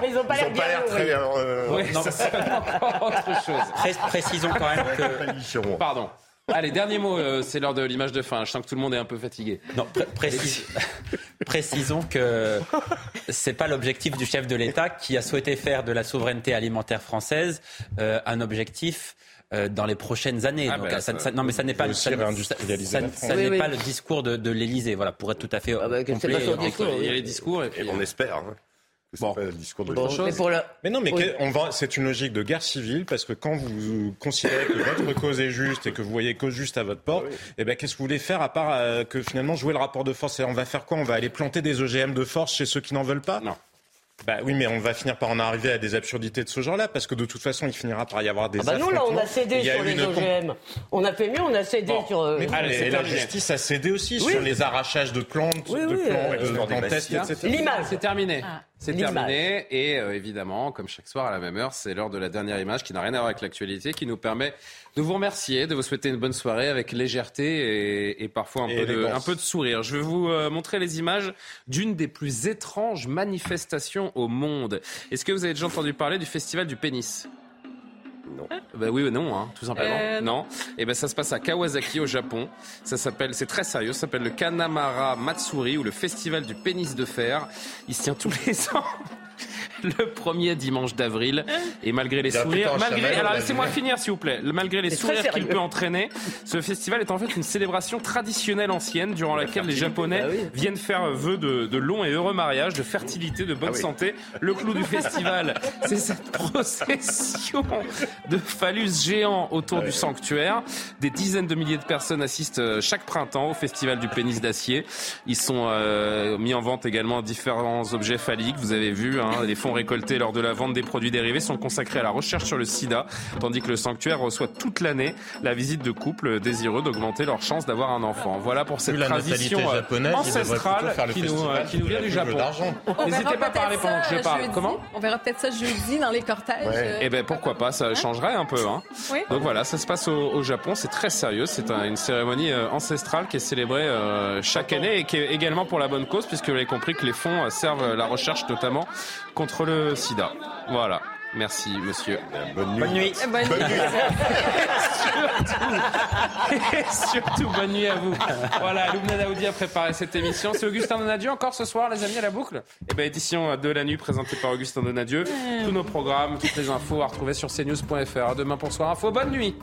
Ils n'ont pas l'air très bien. Oui, c'est encore autre chose. Précisons quand même que. Pardon. Allez, dernier mot, euh, c'est l'heure de l'image de fin. Je sens que tout le monde est un peu fatigué. Non, précisons que c'est pas l'objectif du chef de l'État qui a souhaité faire de la souveraineté alimentaire française euh, un objectif euh, dans les prochaines années. Ah, ben, ça, non, mais ça n'est pas, ça, n'est pas le discours de, de l'Élysée. Voilà, pour être tout à fait ah bah, complet. il y a les discours et, on espère. Hein. Bon. Pas le discours de bon, mais, pour mais, non, mais on va, c'est une logique de guerre civile parce que quand vous considérez que votre cause est juste et que vous voyez cause juste à votre porte, et eh ben qu'est-ce que vous voulez faire à part euh, que finalement jouer le rapport de force Et on va faire quoi? On va aller planter des OGM de force chez ceux qui n'en veulent pas? Non. Bah oui, mais on va finir par en arriver à des absurdités de ce genre-là, parce que de toute façon, il finira par y avoir des. Ah bah nous, là, on a cédé sur les OGM. On a fait mieux, on a cédé sur. Euh... Mais, et la justice a cédé aussi sur les arrachages de plantes, de plantes, de, etc. L'image, c'est terminé. Ah. C'est terminé et euh, évidemment, comme chaque soir à la même heure, c'est l'heure de la dernière image qui n'a rien à voir avec l'actualité, qui nous permet de vous remercier, de vous souhaiter une bonne soirée avec légèreté et, parfois un peu, de, un peu, de, sourire. Je vais vous euh, montrer les images d'une des plus étranges manifestations au monde. Est-ce que vous avez déjà entendu parler du festival du pénis? Non. Bah oui, non, hein, tout simplement. Euh, non. Et eh ben ça se passe à Kawasaki au Japon. Ça s'appelle, c'est très sérieux. Ça s'appelle le Kanamara Matsuri ou le Festival du pénis de fer. Il se tient tous les ans. le premier dimanche d'avril. Et malgré les sourires, malgré, alors laissez-moi finir s'il vous plaît, malgré les sourires qu'il peut entraîner, ce festival est en fait une célébration traditionnelle ancienne durant laquelle les Japonais bah viennent faire vœu de, de longs et heureux mariages, de fertilité, de bonne ah santé. Le clou du festival, c'est cette procession de phallus géants autour du sanctuaire. Des dizaines de milliers de personnes assistent euh, chaque printemps au festival du pénis d'acier. Ils sont euh, mis en vente également différents objets phalliques. Vous avez vu, hein, des fonds récoltés lors de la vente des produits dérivés sont consacrés à la recherche sur le sida, tandis que le sanctuaire reçoit toute l'année la visite de couples désireux d'augmenter leur chance d'avoir un enfant. Voilà pour cette tradition euh, ancestrale qui nous, euh, qui nous, vient du Japon. N'hésitez pas à parler pendant que je parle. Comment On verra peut-être ça jeudi dans les cortèges. Ouais. Eh ben pourquoi pas, ça changerait un peu. Hein. Oui. Donc voilà, ça se passe au, Japon, c'est très sérieux, c'est une cérémonie euh, ancestrale qui est célébrée chaque année et qui est également pour la bonne cause, puisque vous avez compris que les fonds servent la recherche notamment contre le sida. Voilà. Merci, monsieur. Bonne nuit. Bonne nuit. Bonne nuit. et, surtout, bonne nuit à vous. Voilà, Loubna Daoudi a préparé cette émission. C'est Augustin Donadieu encore ce soir, les amis, à la boucle Eh bien, édition de la nuit présentée par Augustin Donadieu. Tous nos programmes, toutes les infos à retrouver sur cnews.fr. À demain pour Soir Info. Bonne nuit.